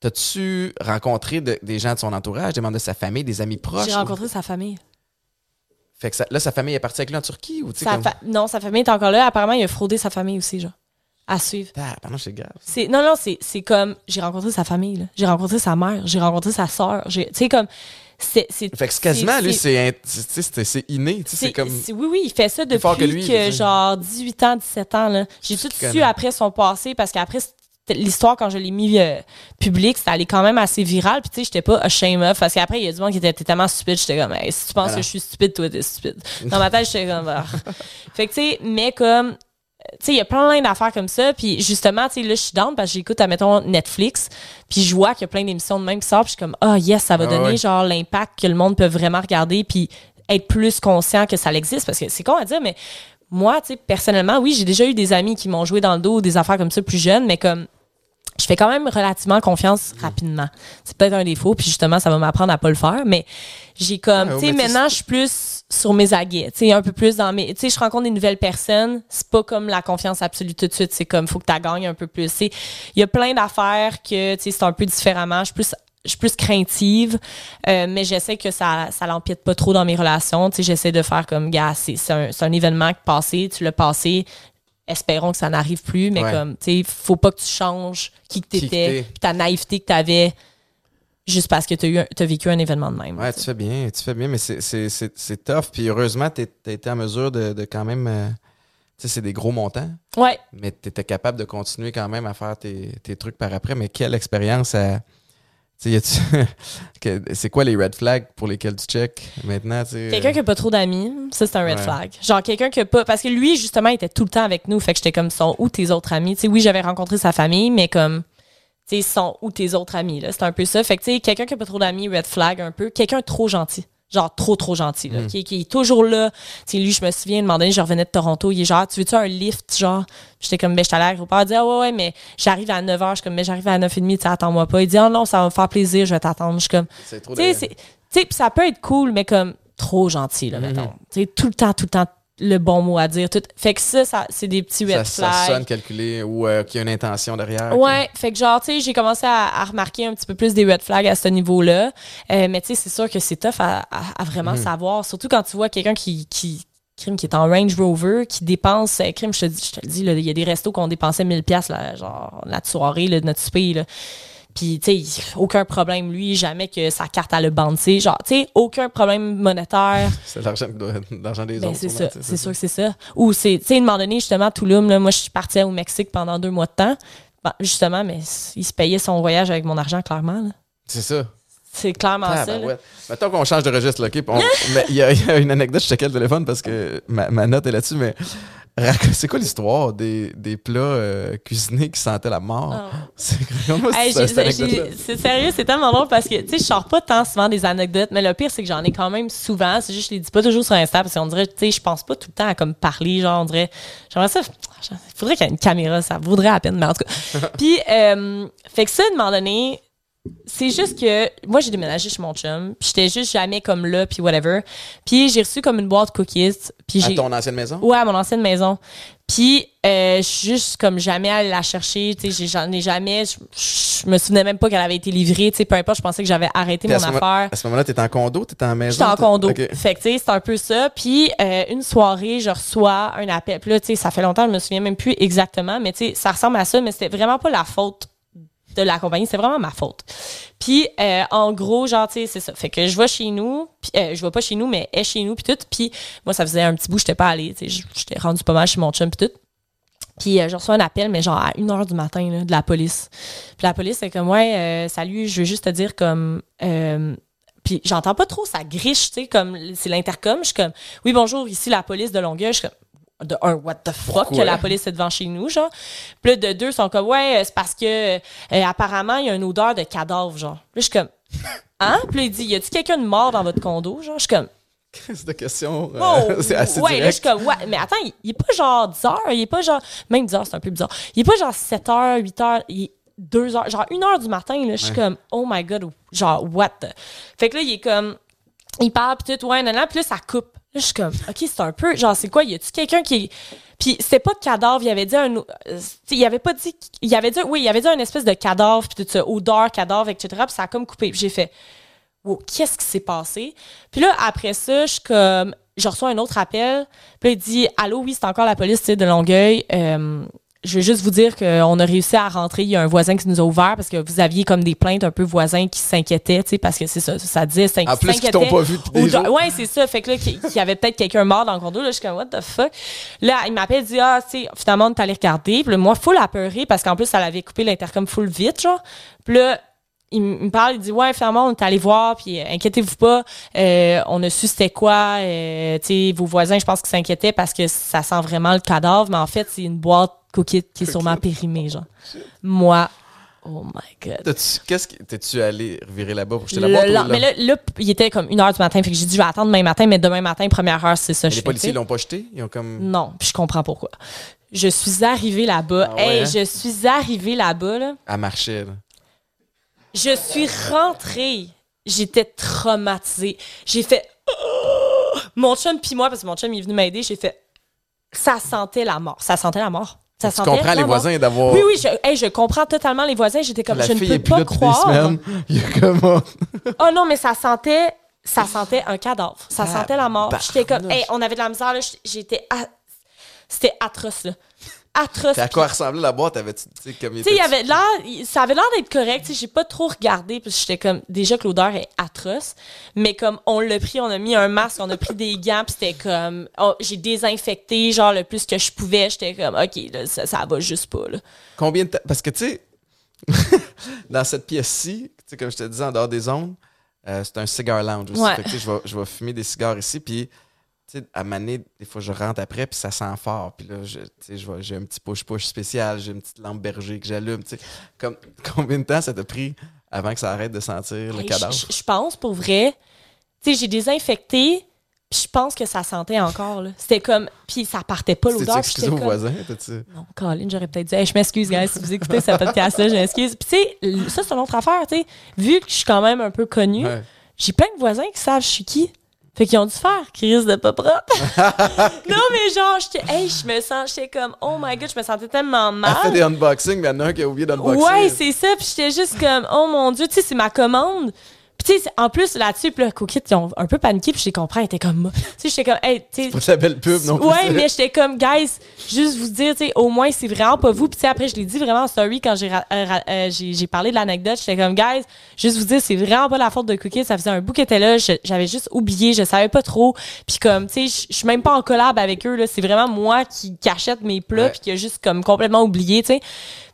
T'as-tu rencontré de- des gens de son entourage, des membres de sa famille, des amis proches? J'ai ou- rencontré sa famille. Fait que ça- là, sa famille est partie avec lui en Turquie ou tu sais Sa comme... fa- Non, sa famille est encore là. Apparemment, il a fraudé sa famille aussi, genre. À suivre. Ah, pardon, c'est grave. C'est non non c'est c'est comme j'ai rencontré sa famille là. J'ai rencontré sa mère, j'ai rencontré sa sœur, j'ai tu sais comme c'est c'est Fait que c'est quasiment, lui, c'est- c'est inné. tu sais, C'est comme... oui oui, il fait ça depuis que lui, que, genre 18 ans, 17 ans là. J'ai tout su après son passé parce qu'après l'histoire quand je l'ai mis euh, public, c'était allé quand même assez viral puis tu sais j'étais pas ashamed of parce qu'après il y a du monde qui était tellement stupide, j'étais comme Hey, si tu penses que je suis stupide, toi t'es stupide. Dans ma tête, j'étais comme Ah. Fait que tu sais mais comme tu sais, il y a plein d'affaires comme ça. Puis justement, tu sais, là, je suis down parce que j'écoute, admettons, Netflix. Puis je vois qu'il y a plein d'émissions de même qui sortent. Puis je suis comme, ah, yes, ça va Ah donner, ouais. genre, l'impact que le monde peut vraiment regarder. Puis être plus conscient que ça existe. Parce que c'est con à dire, mais moi, tu sais, personnellement, oui, j'ai déjà eu des amis qui m'ont joué dans le dos des affaires comme ça plus jeunes, mais comme, je fais quand même relativement confiance rapidement. C'est peut-être un défaut, puis justement, ça va m'apprendre à pas le faire, mais j'ai comme, Ouais, tu sais, maintenant, je suis plus sur mes aguets, tu sais, un peu plus dans mes, tu sais, je rencontre des nouvelles personnes, c'est pas comme la confiance absolue tout de suite, c'est comme, faut que tu gagnes un peu plus. Il y a plein d'affaires que, tu sais, c'est un peu différemment, je suis plus je suis plus craintive, euh, mais j'essaie que ça ça l'empiète pas trop dans mes relations. Tu sais, j'essaie de faire comme, gars, c'est c'est un, c'est un événement passé, tu l'as passé, espérons que ça n'arrive plus, mais Ouais. comme, tu sais, faut pas que tu changes qui que t'étais, puis ta naïveté que t'avais, juste parce que un- t'as vécu un événement de même. Ouais, tu fais bien, tu fais bien, mais c'est- tough. Puis heureusement, tu as été en mesure de, de quand même. euh, tu sais, c'est des gros montants, Ouais. mais tu étais capable de continuer quand même à faire tes, tes trucs par après. Mais quelle expérience à. c'est quoi les red flags pour lesquels tu check maintenant? Quelqu'un qui a pas trop d'amis, ça c'est un red Ouais. flag. Genre quelqu'un qui a pas parce que lui justement il était tout le temps avec nous, fait que j'étais comme sont où tes autres amis? Tu sais oui, j'avais rencontré sa famille, mais comme tu sont où tes autres amis c'est un peu ça. Fait que quelqu'un qui a pas trop d'amis, red flag un peu, quelqu'un trop gentil. Genre trop trop gentil Mm. là, qui, qui est toujours là. Tu lui, je me souviens, un moment donné, je revenais de Toronto, il est genre tu veux-tu un lift genre? J'étais comme ben j'étais à l'aéroport, il dit ah ouais ouais mais j'arrive à 9h, je suis comme mais j'arrive à 9h30, tu attends-moi pas. Il dit "Ah non, ça va me faire plaisir, je vais t'attendre." Je suis comme c'est trop tu sais, tu ça peut être cool, mais comme trop gentil, là, Mhm. mettons. Tu sais, tout le temps, tout le temps, le bon mot à dire. Tout... Fait que ça, ça c'est des petits ça, red ça flags. sonne calculé ou euh, qu'il y a une intention derrière. Ouais, fait que genre, tu sais, j'ai commencé à, à remarquer un petit peu plus des red flags à ce niveau-là. Euh, mais tu sais, c'est sûr que c'est tough à, à- à vraiment Mhm. savoir. Surtout quand tu vois quelqu'un qui, qui, crime, qui est en Range Rover, qui dépense, euh, crime, je te, je te le dis, il y a des restos qu'on dépensait 1000 pièces là, genre, la soirée, là, de notre souper, là. Puis, tu sais, aucun problème, lui, jamais que sa carte à le bouncer. Genre, tu sais, aucun problème monétaire. C'est l'argent des Ben, autres. c'est ça, c'est sûr que c'est ça. Ou c'est, tu sais, à un moment donné, justement, à Touloum, là, moi, je suis partie au Mexique pendant deux mois de temps. Ben, justement, mais il se payait son voyage avec mon argent, clairement. C'est ça. C'est clairement Ah, ça. ben ouais. Mettons qu'on change de registre, là, OK? Il y, a- il y a une anecdote, je checkais le téléphone parce que ma, ma note est là-dessus, mais c'est quoi l'histoire des, des plats euh, cuisinés qui sentaient la mort? Ah. C'est Hey, sérieux, c'est tellement drôle parce que, tu sais, je sors pas tant souvent des anecdotes, mais le pire, c'est que j'en ai quand même souvent. C'est juste, je les dis pas toujours sur Insta parce qu'on dirait, tu sais, je pense pas tout le temps à comme parler, genre, on dirait, j'aimerais ça, il faudrait qu'il y ait une caméra, ça vaudrait la peine, mais en tout cas. Puis, euh, fait que ça, à un moment donné, c'est juste que moi j'ai déménagé chez mon chum, puis j'étais juste jamais comme là, puis whatever. Puis j'ai reçu comme une boîte cookies, puis À j'ai ton ancienne maison? Ouais, à mon ancienne maison. Puis, euh, je suis juste comme jamais allée la chercher. Tu sais, j'en ai jamais. Je, je me souvenais même pas qu'elle avait été livrée. Tu sais, peu importe, je pensais que j'avais arrêté Puis à mon moment- affaire. À ce moment-là, t'étais en condo, t'étais en maison? J'étais en condo. Ok. Fait que, tu sais, c'est un peu ça. Puis, euh, une soirée, je reçois un appel. Puis là, tu sais, ça fait longtemps, je me souviens même plus exactement, mais tu sais, ça ressemble à ça, mais c'était vraiment pas la faute de la compagnie, c'était vraiment ma faute. Puis, euh, en gros, genre, tu sais, c'est ça. Fait que je vais chez nous, puis euh, je vais pas chez nous, mais est chez nous, puis tout. Puis, moi, ça faisait un petit bout, j'étais pas allée, tu sais, j'étais rendu pas mal chez mon chum, puis tout. Puis euh, je reçois un appel, mais genre à 1h du matin, là, de la police. Puis la police, c'est comme, ouais, euh, salut, je veux juste te dire comme... puis j'entends pas trop, ça griche, tu sais, comme c'est l'intercom. Je suis comme, oui, bonjour, ici la police de Longueuil. Je suis comme, de un, what the fuck, Pourquoi? que la police est devant chez nous, genre. Puis là, de deux, sont comme, ouais, euh, c'est parce que euh, apparemment, il y a une odeur de cadavre, genre. Puis là, je suis comme, hein? Puis il dit, y a-tu quelqu'un de mort dans votre condo, genre? Je suis comme, C'est de question. euh, Oh, c'est assez ouais, là, je suis comme, ouais, mais attends, il, il est pas genre 10 heures, il est pas genre, même 10 heures, c'est un peu bizarre. Il est pas genre 7 heures, 8 heures, il est 2 heures, genre 1 heure du matin, là, je suis comme, oh my god, genre, what the? Fait que là, il est comme, il parle, pis tout, ouais, nan, nan, pis là, ça coupe. Là, je suis comme, OK, c'est un peu, genre, c'est quoi, y a-tu quelqu'un qui. Puis c'était pas de cadavre, il avait dit un. euh, il avait pas dit. Il avait dit, oui, il avait dit une espèce de cadavre, puis tout ça, odeur, cadavre, etc. Puis ça a comme coupé. J'ai fait, wow, qu'est-ce qui s'est passé? Puis là, après ça, je suis comme, je reçois un autre appel. Puis il dit, allô, oui, c'est encore la police de Longueuil. Euh, je veux juste vous dire qu'on a réussi à rentrer. Il y a un voisin qui nous a ouvert parce que vous aviez comme des plaintes un peu voisins qui s'inquiétaient, tu sais, parce que c'est ça, ça disait, s'in- En plus, qu'ils s'inquiétaient. t'ont pas vu depuis des jours. Ouais, c'est ça. Fait que là, qu'il y avait peut-être quelqu'un mort dans le condo. Là, je suis comme, what the fuck? Là, il m'appelle, dit, ah, tu sais, finalement, on est allé regarder. Puis là, moi, full apeuré parce qu'en plus, ça l'avait coupé l'intercom full vite, genre. Puis là, il me parle, il dit, ouais, finalement, on est allé voir, puis euh, inquiétez-vous pas, euh, on a su c'était quoi, euh, tu sais, vos voisins, je pense qu'ils s'inquiétaient parce que ça sent vraiment le cadavre, mais en fait, c'est une boîte coquille qui est sûrement périmée, genre. Moi, oh my god. Qu'est-ce que. T'es-tu allé revirer là-bas pour jeter la boîte? lend- mais là, là, il était comme une heure du matin, fait que j'ai dit, je vais attendre demain matin, mais demain matin, première heure, c'est ça, Mais je les fais, policiers l'ont pas jeté? Ils ont comme. Non, puis je comprends pourquoi. Je suis arrivée là-bas. Ah ouais, hey, hein? je suis arrivée là-bas, là. À marcher, là. Je suis rentrée. J'étais traumatisée. J'ai fait. Oh! Mon chum puis moi, parce que mon chum il est venu m'aider, j'ai fait. Ça sentait la mort. Ça sentait la mort. Ça Tu comprends les voisins d'avoir. Oui, oui, je, hey, je comprends totalement les voisins. J'étais comme, La je ne est peux pas croire. semaines. Il y a comme. oh, non, mais ça sentait, ça sentait un cadavre. Ça Ah, sentait la mort. J'étais comme, hey, on avait de la misère, là. J'étais, à- c'était atroce, là. Atroce. Puis à quoi ressemblait la boîte? Avais-tu. Tu sais, comme. Il y avait l'air, ça avait l'air d'être correct. J'ai pas trop regardé parce que j'étais comme déjà que l'odeur est atroce, mais comme on l'a pris, on a mis un masque, on a pris des gants, puis c'était comme oh, j'ai désinfecté genre le plus que je pouvais. J'étais comme ok, là, ça, ça va juste pas là. Combien de temps? Parce que, tu sais, dans cette pièce-ci, tu sais, comme je te disais, en dehors des zones, euh, c'est un cigar lounge aussi. Ouais. Fait que, je vais, je vais fumer des cigares ici, puis, sais, à maner, des fois, je rentre après, puis ça sent fort. Puis là, je- j'ai un petit push-push spécial, j'ai une petite lampe berger que j'allume, tu sais. Comme, combien de temps ça t'a pris avant que ça arrête de sentir le Hey, cadavre? je, pense pour vrai, tu sais, j'ai désinfecté, puis je pense que ça sentait encore là. C'était comme, puis ça partait pas l'odeur. excusé aux comme- voisins? T'as-tu- Non, Colin, j'aurais peut-être dit, Hey, je m'excuse, guys, si vous écoutez ce podcast-là, je m'excuse. Puis, tu sais, ça, c'est une autre affaire, tu sais. Vu que je suis quand même un peu connue, Ouais. j'ai plein de voisins qui savent je suis qui. Fait qu'ils ont dû faire crise de pas propre. non, mais genre, j'étais, hey, je me sens, j'étais comme, oh my god, je me sentais tellement Elle fait mal. des unboxings, mais il y en a un qui a oublié d'unboxer. Ouais, c'est ça. Puis j'étais juste comme, oh mon dieu, tu sais, c'est ma commande. Puis tu sais, en plus, là-dessus, puis là, Cookit, ils ont un peu paniqué, puis je les comprends, ils étaient comme, tu sais, j'étais comme, hey, tu sais, Pas la belle pub non. Ouais, mais j'étais comme, guys, juste vous dire, tu sais, au moins, c'est vraiment pas vous. Puis, tu sais, après, je l'ai dit vraiment en story quand j'ai euh, euh, j'ai parlé de l'anecdote. J'étais comme, guys, juste vous dire, c'est vraiment pas la faute de Cookie. Ça faisait un bout qui était là. J'avais juste oublié. Je savais pas trop. Puis, comme, tu sais, je suis même pas en collab avec eux, là. C'est vraiment moi qui, qui achète mes plats, puis qui a juste, comme, complètement oublié, tu sais.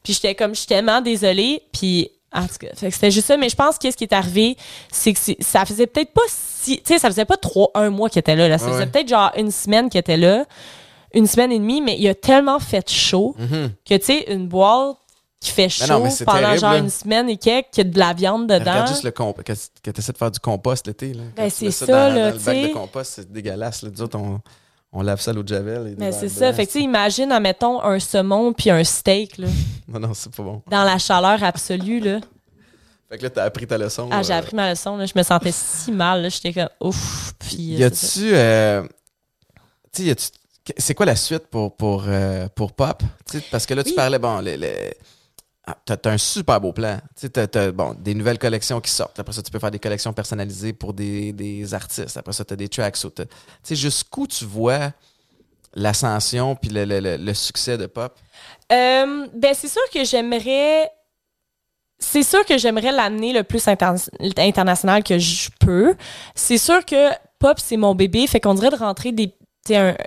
Puis, j'étais comme, je suis tellement désolée. Puis, en tout cas, c'était juste ça. Mais je pense que ce qui est arrivé, c'est que ça faisait peut-être pas si, tu sais, ça faisait pas trois, un mois qu'il était là, là. Ça Ouais, faisait peut-être genre une semaine qu'il était là une semaine et demie, mais il a tellement fait chaud Mhm. que, tu sais, une boîte qui fait chaud non, mais c'est pendant terrible, genre là. une semaine et quelques, qu'il y a de la viande dedans. Regarde juste le compost. Que, que tu essaies de faire du compost l'été. Ben, c'est ça, dans là, le bac de compost, c'est dégueulasse. Là. Nous autres, on, lave ça à l'eau de javel. et Mais c'est ça. Fait que, imagine, admettons, un saumon puis un steak, là, Non, non, c'est pas bon. dans la chaleur absolue, là. Fait que là, t'as appris ta leçon. Ah, j'ai euh, appris ma leçon. Là. Je me sentais si mal. là. J'étais comme ouf. Puis, Y euh, c'est ça. a-tu. euh, tu sais, y. C'est quoi la suite pour, pour, euh, pour Pop? Parce que là, tu parlais, bon, les, les- ah, t'as, t'as un super beau plan. Tu t'as, bon, des nouvelles collections qui sortent. Après ça, tu peux faire des collections personnalisées pour des, des artistes. Après ça, t'as des tracks. Tu sais, jusqu'où tu vois l'ascension puis le, le- le- succès de Pop? Euh, ben, c'est sûr que j'aimerais. C'est sûr que j'aimerais l'amener le plus inter- international que je peux. C'est sûr que Pop, c'est mon bébé. Fait qu'on dirait de rentrer des.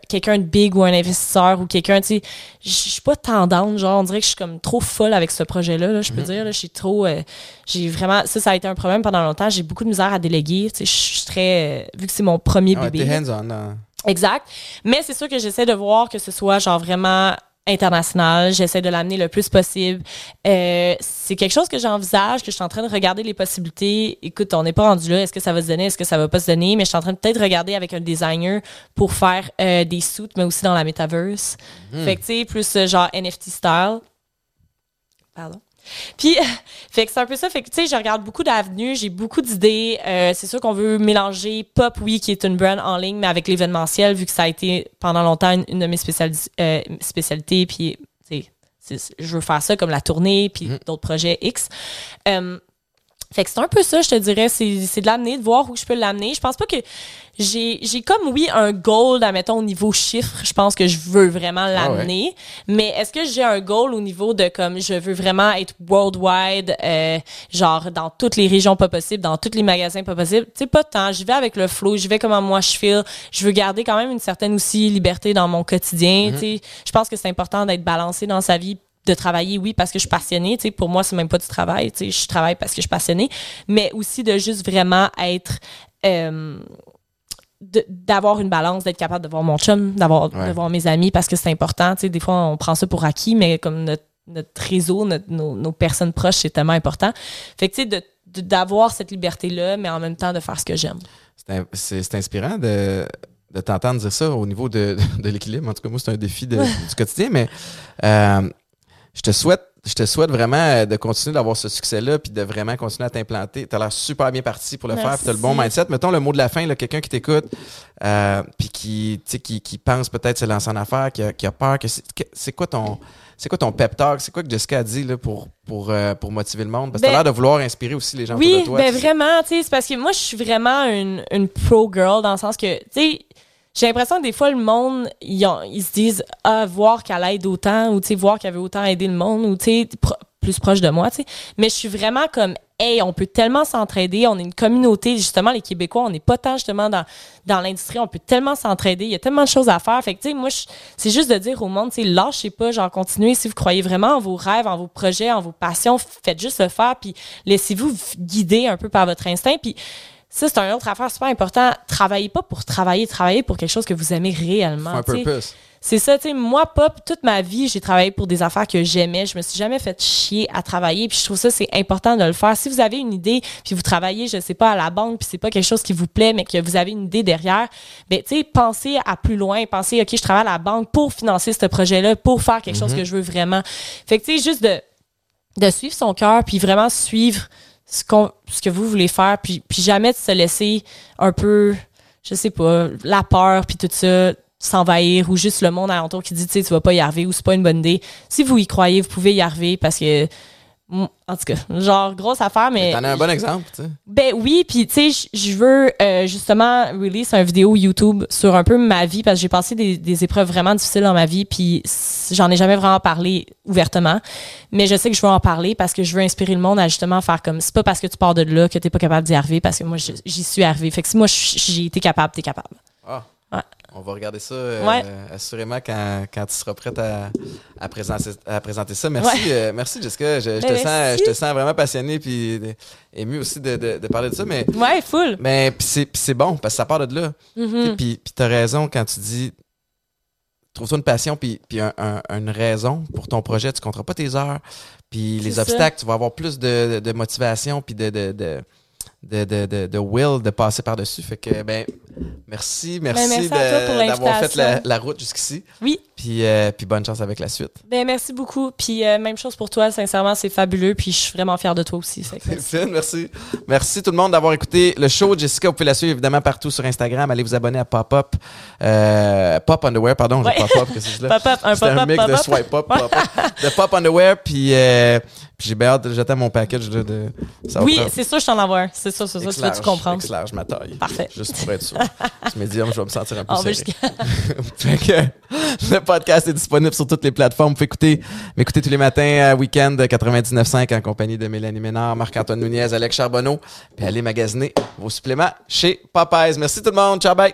Quelqu'un de big ou un investisseur ou quelqu'un, tu sais, je suis pas tendante, genre, on dirait que je suis comme trop folle avec ce projet-là, là, je peux dire, là, je suis trop, euh, j'ai vraiment, ça, ça a été un problème pendant longtemps, j'ai beaucoup de misère à déléguer, tu sais, je suis très, euh, vu que c'est mon premier Ah ouais, bébé. hands-on. Exact. Mais c'est sûr que j'essaie de voir que ce soit genre vraiment international. J'essaie de l'amener le plus possible. Euh, c'est quelque chose que j'envisage, que je suis en train de regarder les possibilités. Écoute, on n'est pas rendu là. Est-ce que ça va se donner? Est-ce que ça va pas se donner? Mais je suis en train de peut-être regarder avec un designer pour faire euh, des suits, mais aussi dans la metaverse. Fait que, tu sais, plus euh, genre NFT style. Pardon? Puis, fait que c'est un peu ça. Fait que, tu sais, je regarde beaucoup d'avenues, j'ai beaucoup d'idées. Euh, c'est sûr qu'on veut mélanger Pop, oui, qui est une brand en ligne, mais avec l'événementiel, vu que ça a été pendant longtemps une, une de mes euh, spécialités. Puis, tu sais, je veux faire ça comme la tournée, puis d'autres projets X. Euh, fait que c'est un peu ça, je te dirais. C'est c'est de l'amener, de voir où je peux l'amener. Je pense pas que j'ai j'ai comme, oui, un goal, admettons, au niveau chiffre. Je pense que je veux vraiment Ah ouais. l'amener. Mais est-ce que j'ai un goal au niveau de, comme, je veux vraiment être worldwide, euh, genre, dans toutes les régions pas possibles, dans tous les magasins pas possibles? Tu sais, pas tant. J'y vais avec le flow, j'y vais comment moi je feel. Je veux garder quand même une certaine aussi liberté dans mon quotidien. Tu sais, je pense que c'est important d'être balancé dans sa vie de travailler, oui, parce que je suis passionnée. Tu sais, pour moi, c'est même pas du travail. Tu sais, je travaille parce que je suis passionnée. Mais aussi de juste vraiment être... euh, d'avoir une balance, d'être capable de voir mon chum, d'avoir Ouais. de voir mes amis parce que c'est important. Tu sais, des fois, on prend ça pour acquis, mais comme notre, notre réseau, notre- nos, nos personnes proches, c'est tellement important. Fait que, tu sais, d'avoir cette liberté-là, mais en même temps de faire ce que j'aime. C'est inspirant de, de t'entendre dire ça au niveau de, de l'équilibre. En tout cas, moi, c'est un défi de- du quotidien, mais euh, je te souhaite. Je te souhaite vraiment euh, de continuer d'avoir ce succès-là puis de vraiment continuer à t'implanter. Tu as l'air super bien parti pour le faire puis tu as le bon Merci. mindset. Mettons le mot de la fin, quelqu'un qui t'écoute euh, puis qui, qui, qui pense peut-être se lancer en affaires, qui a, qui a peur. que c'est quoi ton c'est quoi ton pep talk? C'est quoi que Jessica a dit là, pour, pour, euh, pour motiver le monde? Parce que tu Ben- as l'air de vouloir inspirer aussi les gens Oui, autour de toi. ben tu sais. vraiment, c'est parce que moi, je suis vraiment une, une pro-girl dans le sens que, tu sais, j'ai l'impression que des fois, le monde, ils, se disent, ah, voir qu'elle aide autant, ou tu sais, voir qu'elle veut autant aider le monde, ou tu sais, plus proche de moi, tu sais. Mais je suis vraiment comme, hey, on peut tellement s'entraider, on est une communauté, justement, les Québécois, on n'est pas tant justement dans, dans l'industrie, on peut tellement s'entraider, il y a tellement de choses à faire. Fait que, tu sais, moi, c'est juste de dire au monde, tu sais, lâchez pas, genre, continuez. Si vous croyez vraiment en vos rêves, en vos projets, en vos passions, faites juste le faire, puis laissez-vous guider un peu par votre instinct, puis ça, c'est une autre affaire super important. Travaillez pas pour travailler, travaillez pour quelque chose que vous aimez réellement. Un purpose. C'est ça, tu sais, moi, pop, toute ma vie, j'ai travaillé pour des affaires que j'aimais. Je me suis jamais fait chier à travailler. Puis je trouve ça, c'est important de le faire. Si vous avez une idée, puis vous travaillez, je sais pas, à la banque, puis c'est pas quelque chose qui vous plaît, mais que vous avez une idée derrière, ben, tu sais, pensez à plus loin. Pensez, OK, je travaille à la banque pour financer ce projet-là, pour faire quelque chose que je veux vraiment. Fait que, tu sais, juste de, de suivre son cœur, puis vraiment suivre ce, que vous voulez faire, puis, puis jamais de se laisser un peu, je sais pas, la peur, puis tout ça, s'envahir, ou juste le monde alentour qui dit, tu sais, tu vas pas y arriver, ou c'est pas une bonne idée. Si vous y croyez, vous pouvez y arriver, parce que, en tout cas, genre, grosse affaire, mais... T'en as un bon exemple, tu sais. Ben oui, puis tu sais, je- veux euh, justement release un vidéo YouTube sur un peu ma vie parce que j'ai passé des, des épreuves vraiment difficiles dans ma vie, puis j'en ai jamais vraiment parlé ouvertement, mais je sais que je veux en parler parce que je veux inspirer le monde à justement faire comme c'est pas parce que tu pars de là que t'es pas capable d'y arriver parce que moi j'y suis arrivé. Fait que si moi j'ai été capable, t'es capable. Ah. Ouais. On va regarder ça euh, Ouais. assurément quand, quand tu seras prête à, à, présenter, à présenter ça. Merci, Ouais. euh, merci Jessica. Je, je Ben, te sens, je te sens vraiment passionnée puis euh, ému aussi de, de, de parler de ça. Mais, Ouais, full. mais c'est, bon parce que ça part de là. Mhm. Puis, puis tu as raison quand tu dis trouve-toi une passion puis, puis un- un- une raison pour ton projet. Tu ne compteras pas tes heures. Puis les ça. obstacles, tu vas avoir plus de, de, de motivation puis de, de, de, de, de, will de passer par-dessus. Fait que, ben, merci, merci, Ben, merci pour d'avoir fait la, route jusqu'ici. Oui. Puis, euh, puis bonne chance avec la suite. Ben, merci beaucoup. Puis euh, même chose pour toi. Sincèrement, c'est fabuleux. Puis je suis vraiment fière de toi aussi. Que merci. Merci. Merci tout le monde d'avoir écouté le show. Jessica, vous pouvez la suivre évidemment partout sur Instagram. Allez vous abonner à Pop-Up. Euh, Pop Underwear, pardon. Ouais. Pop-Up, que c'est là? Pop-up, un C'était un pop-up, mix de pop-up. swipe up, pop-up. de Pop Underwear. Puis, puis j'ai bien hâte de jeter mon package là, de... Ça Oui, c'est ça, je t'en envoie. un. C'est ça, c'est ça. Tu vas-tu comprendre? X-large, ma taille. Parfait. Juste pour être sûr. Ce médium, je vais me sentir un peu serré. fait que le podcast est disponible sur toutes les plateformes. Vous pouvez écouter, m'écouter tous les matins à week-end de 99.5 en compagnie de Mélanie Ménard, Marc-Antoine Nunez, Alex Charbonneau. Puis allez magasiner vos suppléments chez Popeyes. Merci tout le monde. Ciao, bye.